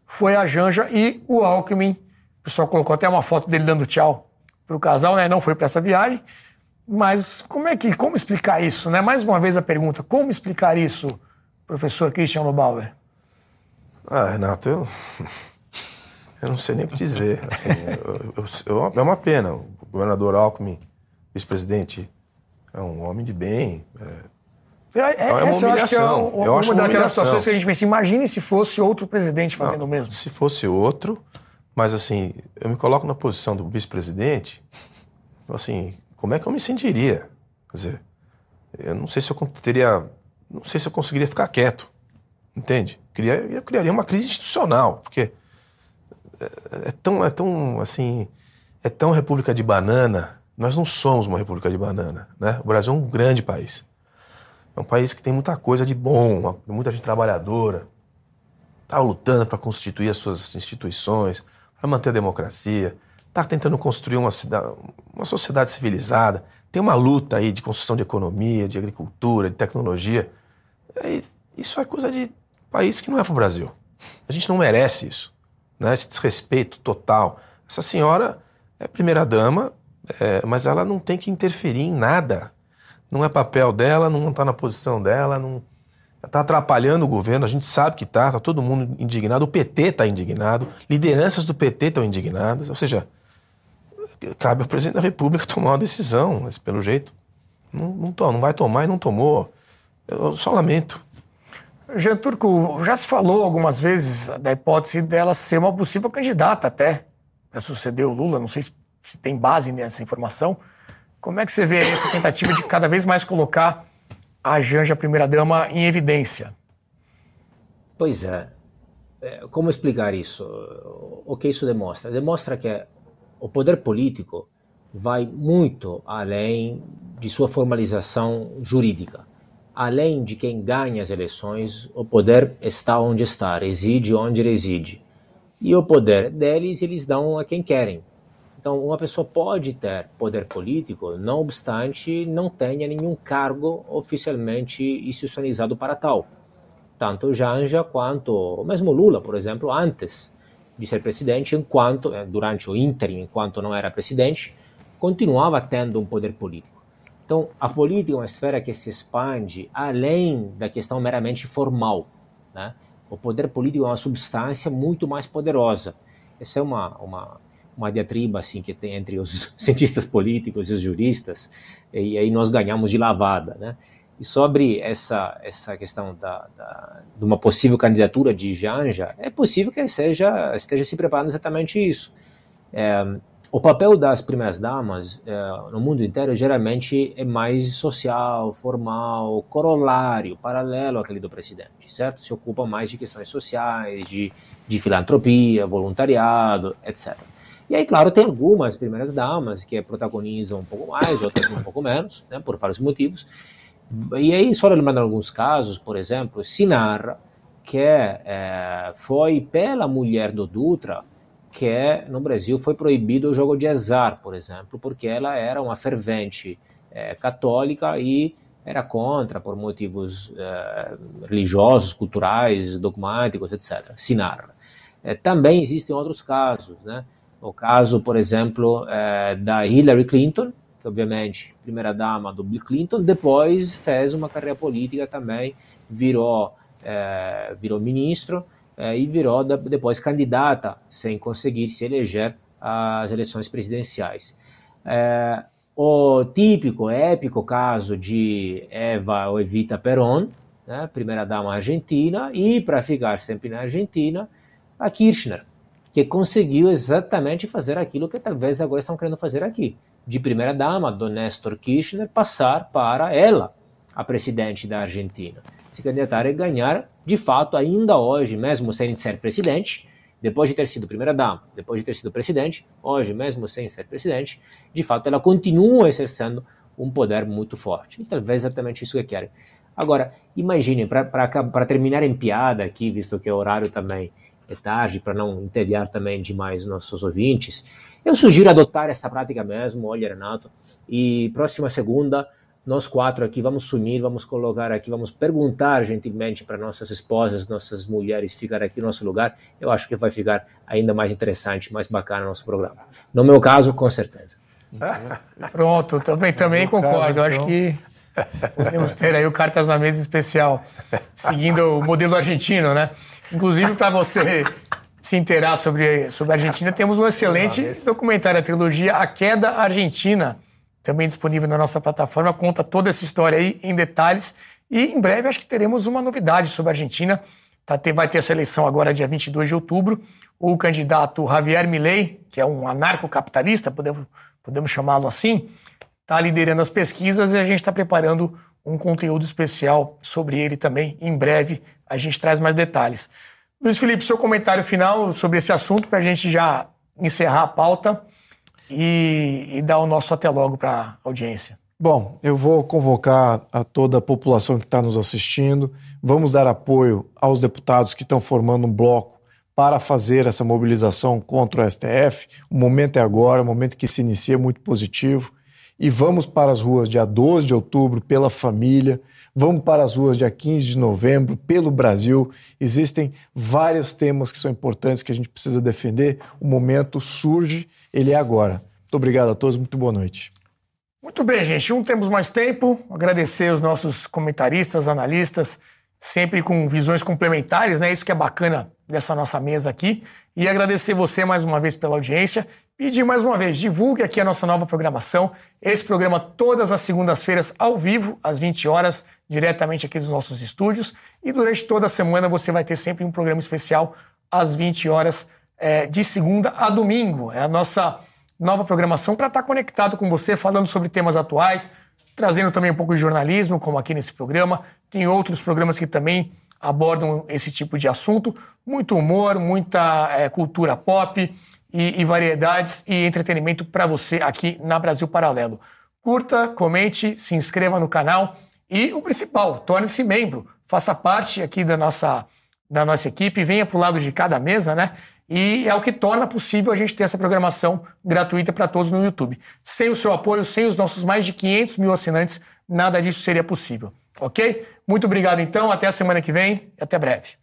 foi a Janja e o Alckmin. O pessoal colocou até uma foto dele dando tchau para o casal, né? Não foi para essa viagem. Mas como é que, como explicar isso, né? Mais uma vez a pergunta, como explicar isso, professor Christian Lobauer? Ah, Renato, eu, eu não sei nem o que dizer. Assim, eu, eu, é uma pena. O governador Alckmin, vice-presidente, é um homem de bem. É, é, é uma essa humilhação. Eu acho que é um, eu uma daquelas situações que a gente pensa, imagine se fosse outro presidente fazendo não, o mesmo. Se fosse outro, mas assim, eu me coloco na posição do vice-presidente, assim, como é que eu me sentiria? Quer dizer, eu não sei se eu teria, não sei se eu conseguiria ficar quieto, entende? Eu criaria uma crise institucional, porque é, é, tão, é tão, assim, é tão república de banana. Nós não somos uma república de banana, né? O Brasil é um grande país. É um país que tem muita coisa de bom, muita gente trabalhadora, está lutando para constituir as suas instituições, para manter a democracia, está tentando construir uma, cidade, uma sociedade civilizada. Tem uma luta aí de construção de economia, de agricultura, de tecnologia. E isso é coisa de país que não é para o Brasil. A gente não merece isso né, esse desrespeito total. Essa senhora é primeira-dama, é, mas ela não tem que interferir em nada. Não é papel dela, não está na posição dela, não está atrapalhando o governo. A gente sabe que está, está todo mundo indignado. O PT está indignado, lideranças do PT estão indignadas. Ou seja, cabe ao presidente da República tomar uma decisão, mas pelo jeito não, não, não vai tomar e não tomou. Eu só lamento. Jean Turco, já se falou algumas vezes da hipótese dela ser uma possível candidata até para suceder o Lula. Não sei se tem base nessa informação. Como é que você vê essa tentativa de cada vez mais colocar a Janja, primeira-dama, em evidência? Pois é. é. Como explicar isso? O que isso demonstra? Demonstra que o poder político vai muito além de sua formalização jurídica além de quem ganha as eleições, o poder está onde está, reside onde reside. E o poder deles eles dão a quem querem. Então, uma pessoa pode ter poder político, não obstante não tenha nenhum cargo oficialmente institucionalizado para tal. Tanto Janja quanto mesmo Lula, por exemplo, antes de ser presidente, enquanto eh, durante o ínterim, enquanto não era presidente, continuava tendo um poder político. Então, a política é uma esfera que se expande além da questão meramente formal. Né? O poder político é uma substância muito mais poderosa. Essa é uma, uma, uma diatriba assim, que tem entre os cientistas políticos e os juristas, e aí nós ganhamos de lavada. Né? E sobre essa, essa questão da, da, de uma possível candidatura de Janja, é possível que seja, esteja se preparando exatamente isso. É, o papel das primeiras damas é, no mundo inteiro geralmente é mais social, formal, corolário, paralelo àquele do presidente, certo? Se ocupa mais de questões sociais, de, de filantropia, voluntariado, etc. E aí, claro, tem algumas primeiras damas que protagonizam um pouco mais, outras um pouco menos, né, por vários motivos. E aí, só lembrando alguns casos, por exemplo, se narra que é, foi pela mulher do Dutra que no Brasil foi proibido o jogo de azar, por exemplo, porque ela era uma fervente é, católica e era contra por motivos é, religiosos, culturais, dogmáticos, etc. Se narra. É, também existem outros casos, né? O caso, por exemplo, é, da Hillary Clinton, que obviamente primeira dama do Bill Clinton, depois fez uma carreira política também, virou é, virou ministro é, e virou depois candidata sem conseguir se eleger às eleições presidenciais. É, o típico, épico caso de Eva ou Evita Peron, né, primeira dama argentina, e para ficar sempre na Argentina, a Kirchner, que conseguiu exatamente fazer aquilo que talvez agora estão querendo fazer aqui. De primeira dama, do Néstor Kirchner, passar para ela, a presidente da Argentina. Se candidatar e ganhar, de fato, ainda hoje, mesmo sem ser presidente, depois de ter sido primeira dama, depois de ter sido presidente, hoje, mesmo sem ser presidente, de fato, ela continua exercendo um poder muito forte. E talvez exatamente isso que querem. Agora, imaginem, para terminar em piada aqui, visto que o horário também é tarde, para não entediar também demais nossos ouvintes, eu sugiro adotar essa prática mesmo, olha, Renato, e próxima segunda, nós quatro aqui vamos sumir, vamos colocar aqui, vamos perguntar gentilmente para nossas esposas, nossas mulheres ficar aqui no nosso lugar. Eu acho que vai ficar ainda mais interessante, mais bacana o nosso programa. No meu caso, com certeza. Pronto, também, também concordo. Caso, então... Acho que podemos ter aí o Cartas na Mesa especial, seguindo o modelo argentino, né? Inclusive, para você se inteirar sobre, sobre a Argentina, temos um excelente documentário, a trilogia A Queda Argentina, também disponível na nossa plataforma, conta toda essa história aí em detalhes. E em breve acho que teremos uma novidade sobre a Argentina. Tá, vai ter essa eleição agora, dia 22 de outubro. O candidato Javier Milei, que é um anarcocapitalista, podemos, podemos chamá-lo assim, está liderando as pesquisas e a gente está preparando um conteúdo especial sobre ele também. Em breve a gente traz mais detalhes. Luiz Felipe, seu comentário final sobre esse assunto para a gente já encerrar a pauta e, e dar o nosso até logo para a audiência. Bom, eu vou convocar a toda a população que está nos assistindo. Vamos dar apoio aos deputados que estão formando um bloco para fazer essa mobilização contra o STF. O momento é agora, o momento que se inicia é muito positivo. E vamos para as ruas dia 12 de outubro pela família, Vamos para as ruas dia 15 de novembro, pelo Brasil. Existem vários temas que são importantes que a gente precisa defender. O momento surge, ele é agora. Muito obrigado a todos, muito boa noite. Muito bem, gente. Não temos mais tempo. Agradecer os nossos comentaristas, analistas, sempre com visões complementares, né? Isso que é bacana dessa nossa mesa aqui. E agradecer você mais uma vez pela audiência. Pedir mais uma vez, divulgue aqui a nossa nova programação. Esse programa todas as segundas-feiras ao vivo, às 20 horas, diretamente aqui dos nossos estúdios. E durante toda a semana você vai ter sempre um programa especial às 20 horas, é, de segunda a domingo. É a nossa nova programação para estar conectado com você, falando sobre temas atuais, trazendo também um pouco de jornalismo, como aqui nesse programa. Tem outros programas que também abordam esse tipo de assunto. Muito humor, muita é, cultura pop e, e variedades e entretenimento para você aqui na Brasil Paralelo. Curta, comente, se inscreva no canal e o principal, torne-se membro, faça parte aqui da nossa, da nossa equipe, venha para o lado de cada mesa, né? E é o que torna possível a gente ter essa programação gratuita para todos no YouTube. Sem o seu apoio, sem os nossos mais de 500 mil assinantes, nada disso seria possível, ok? Muito obrigado então, até a semana que vem e até breve.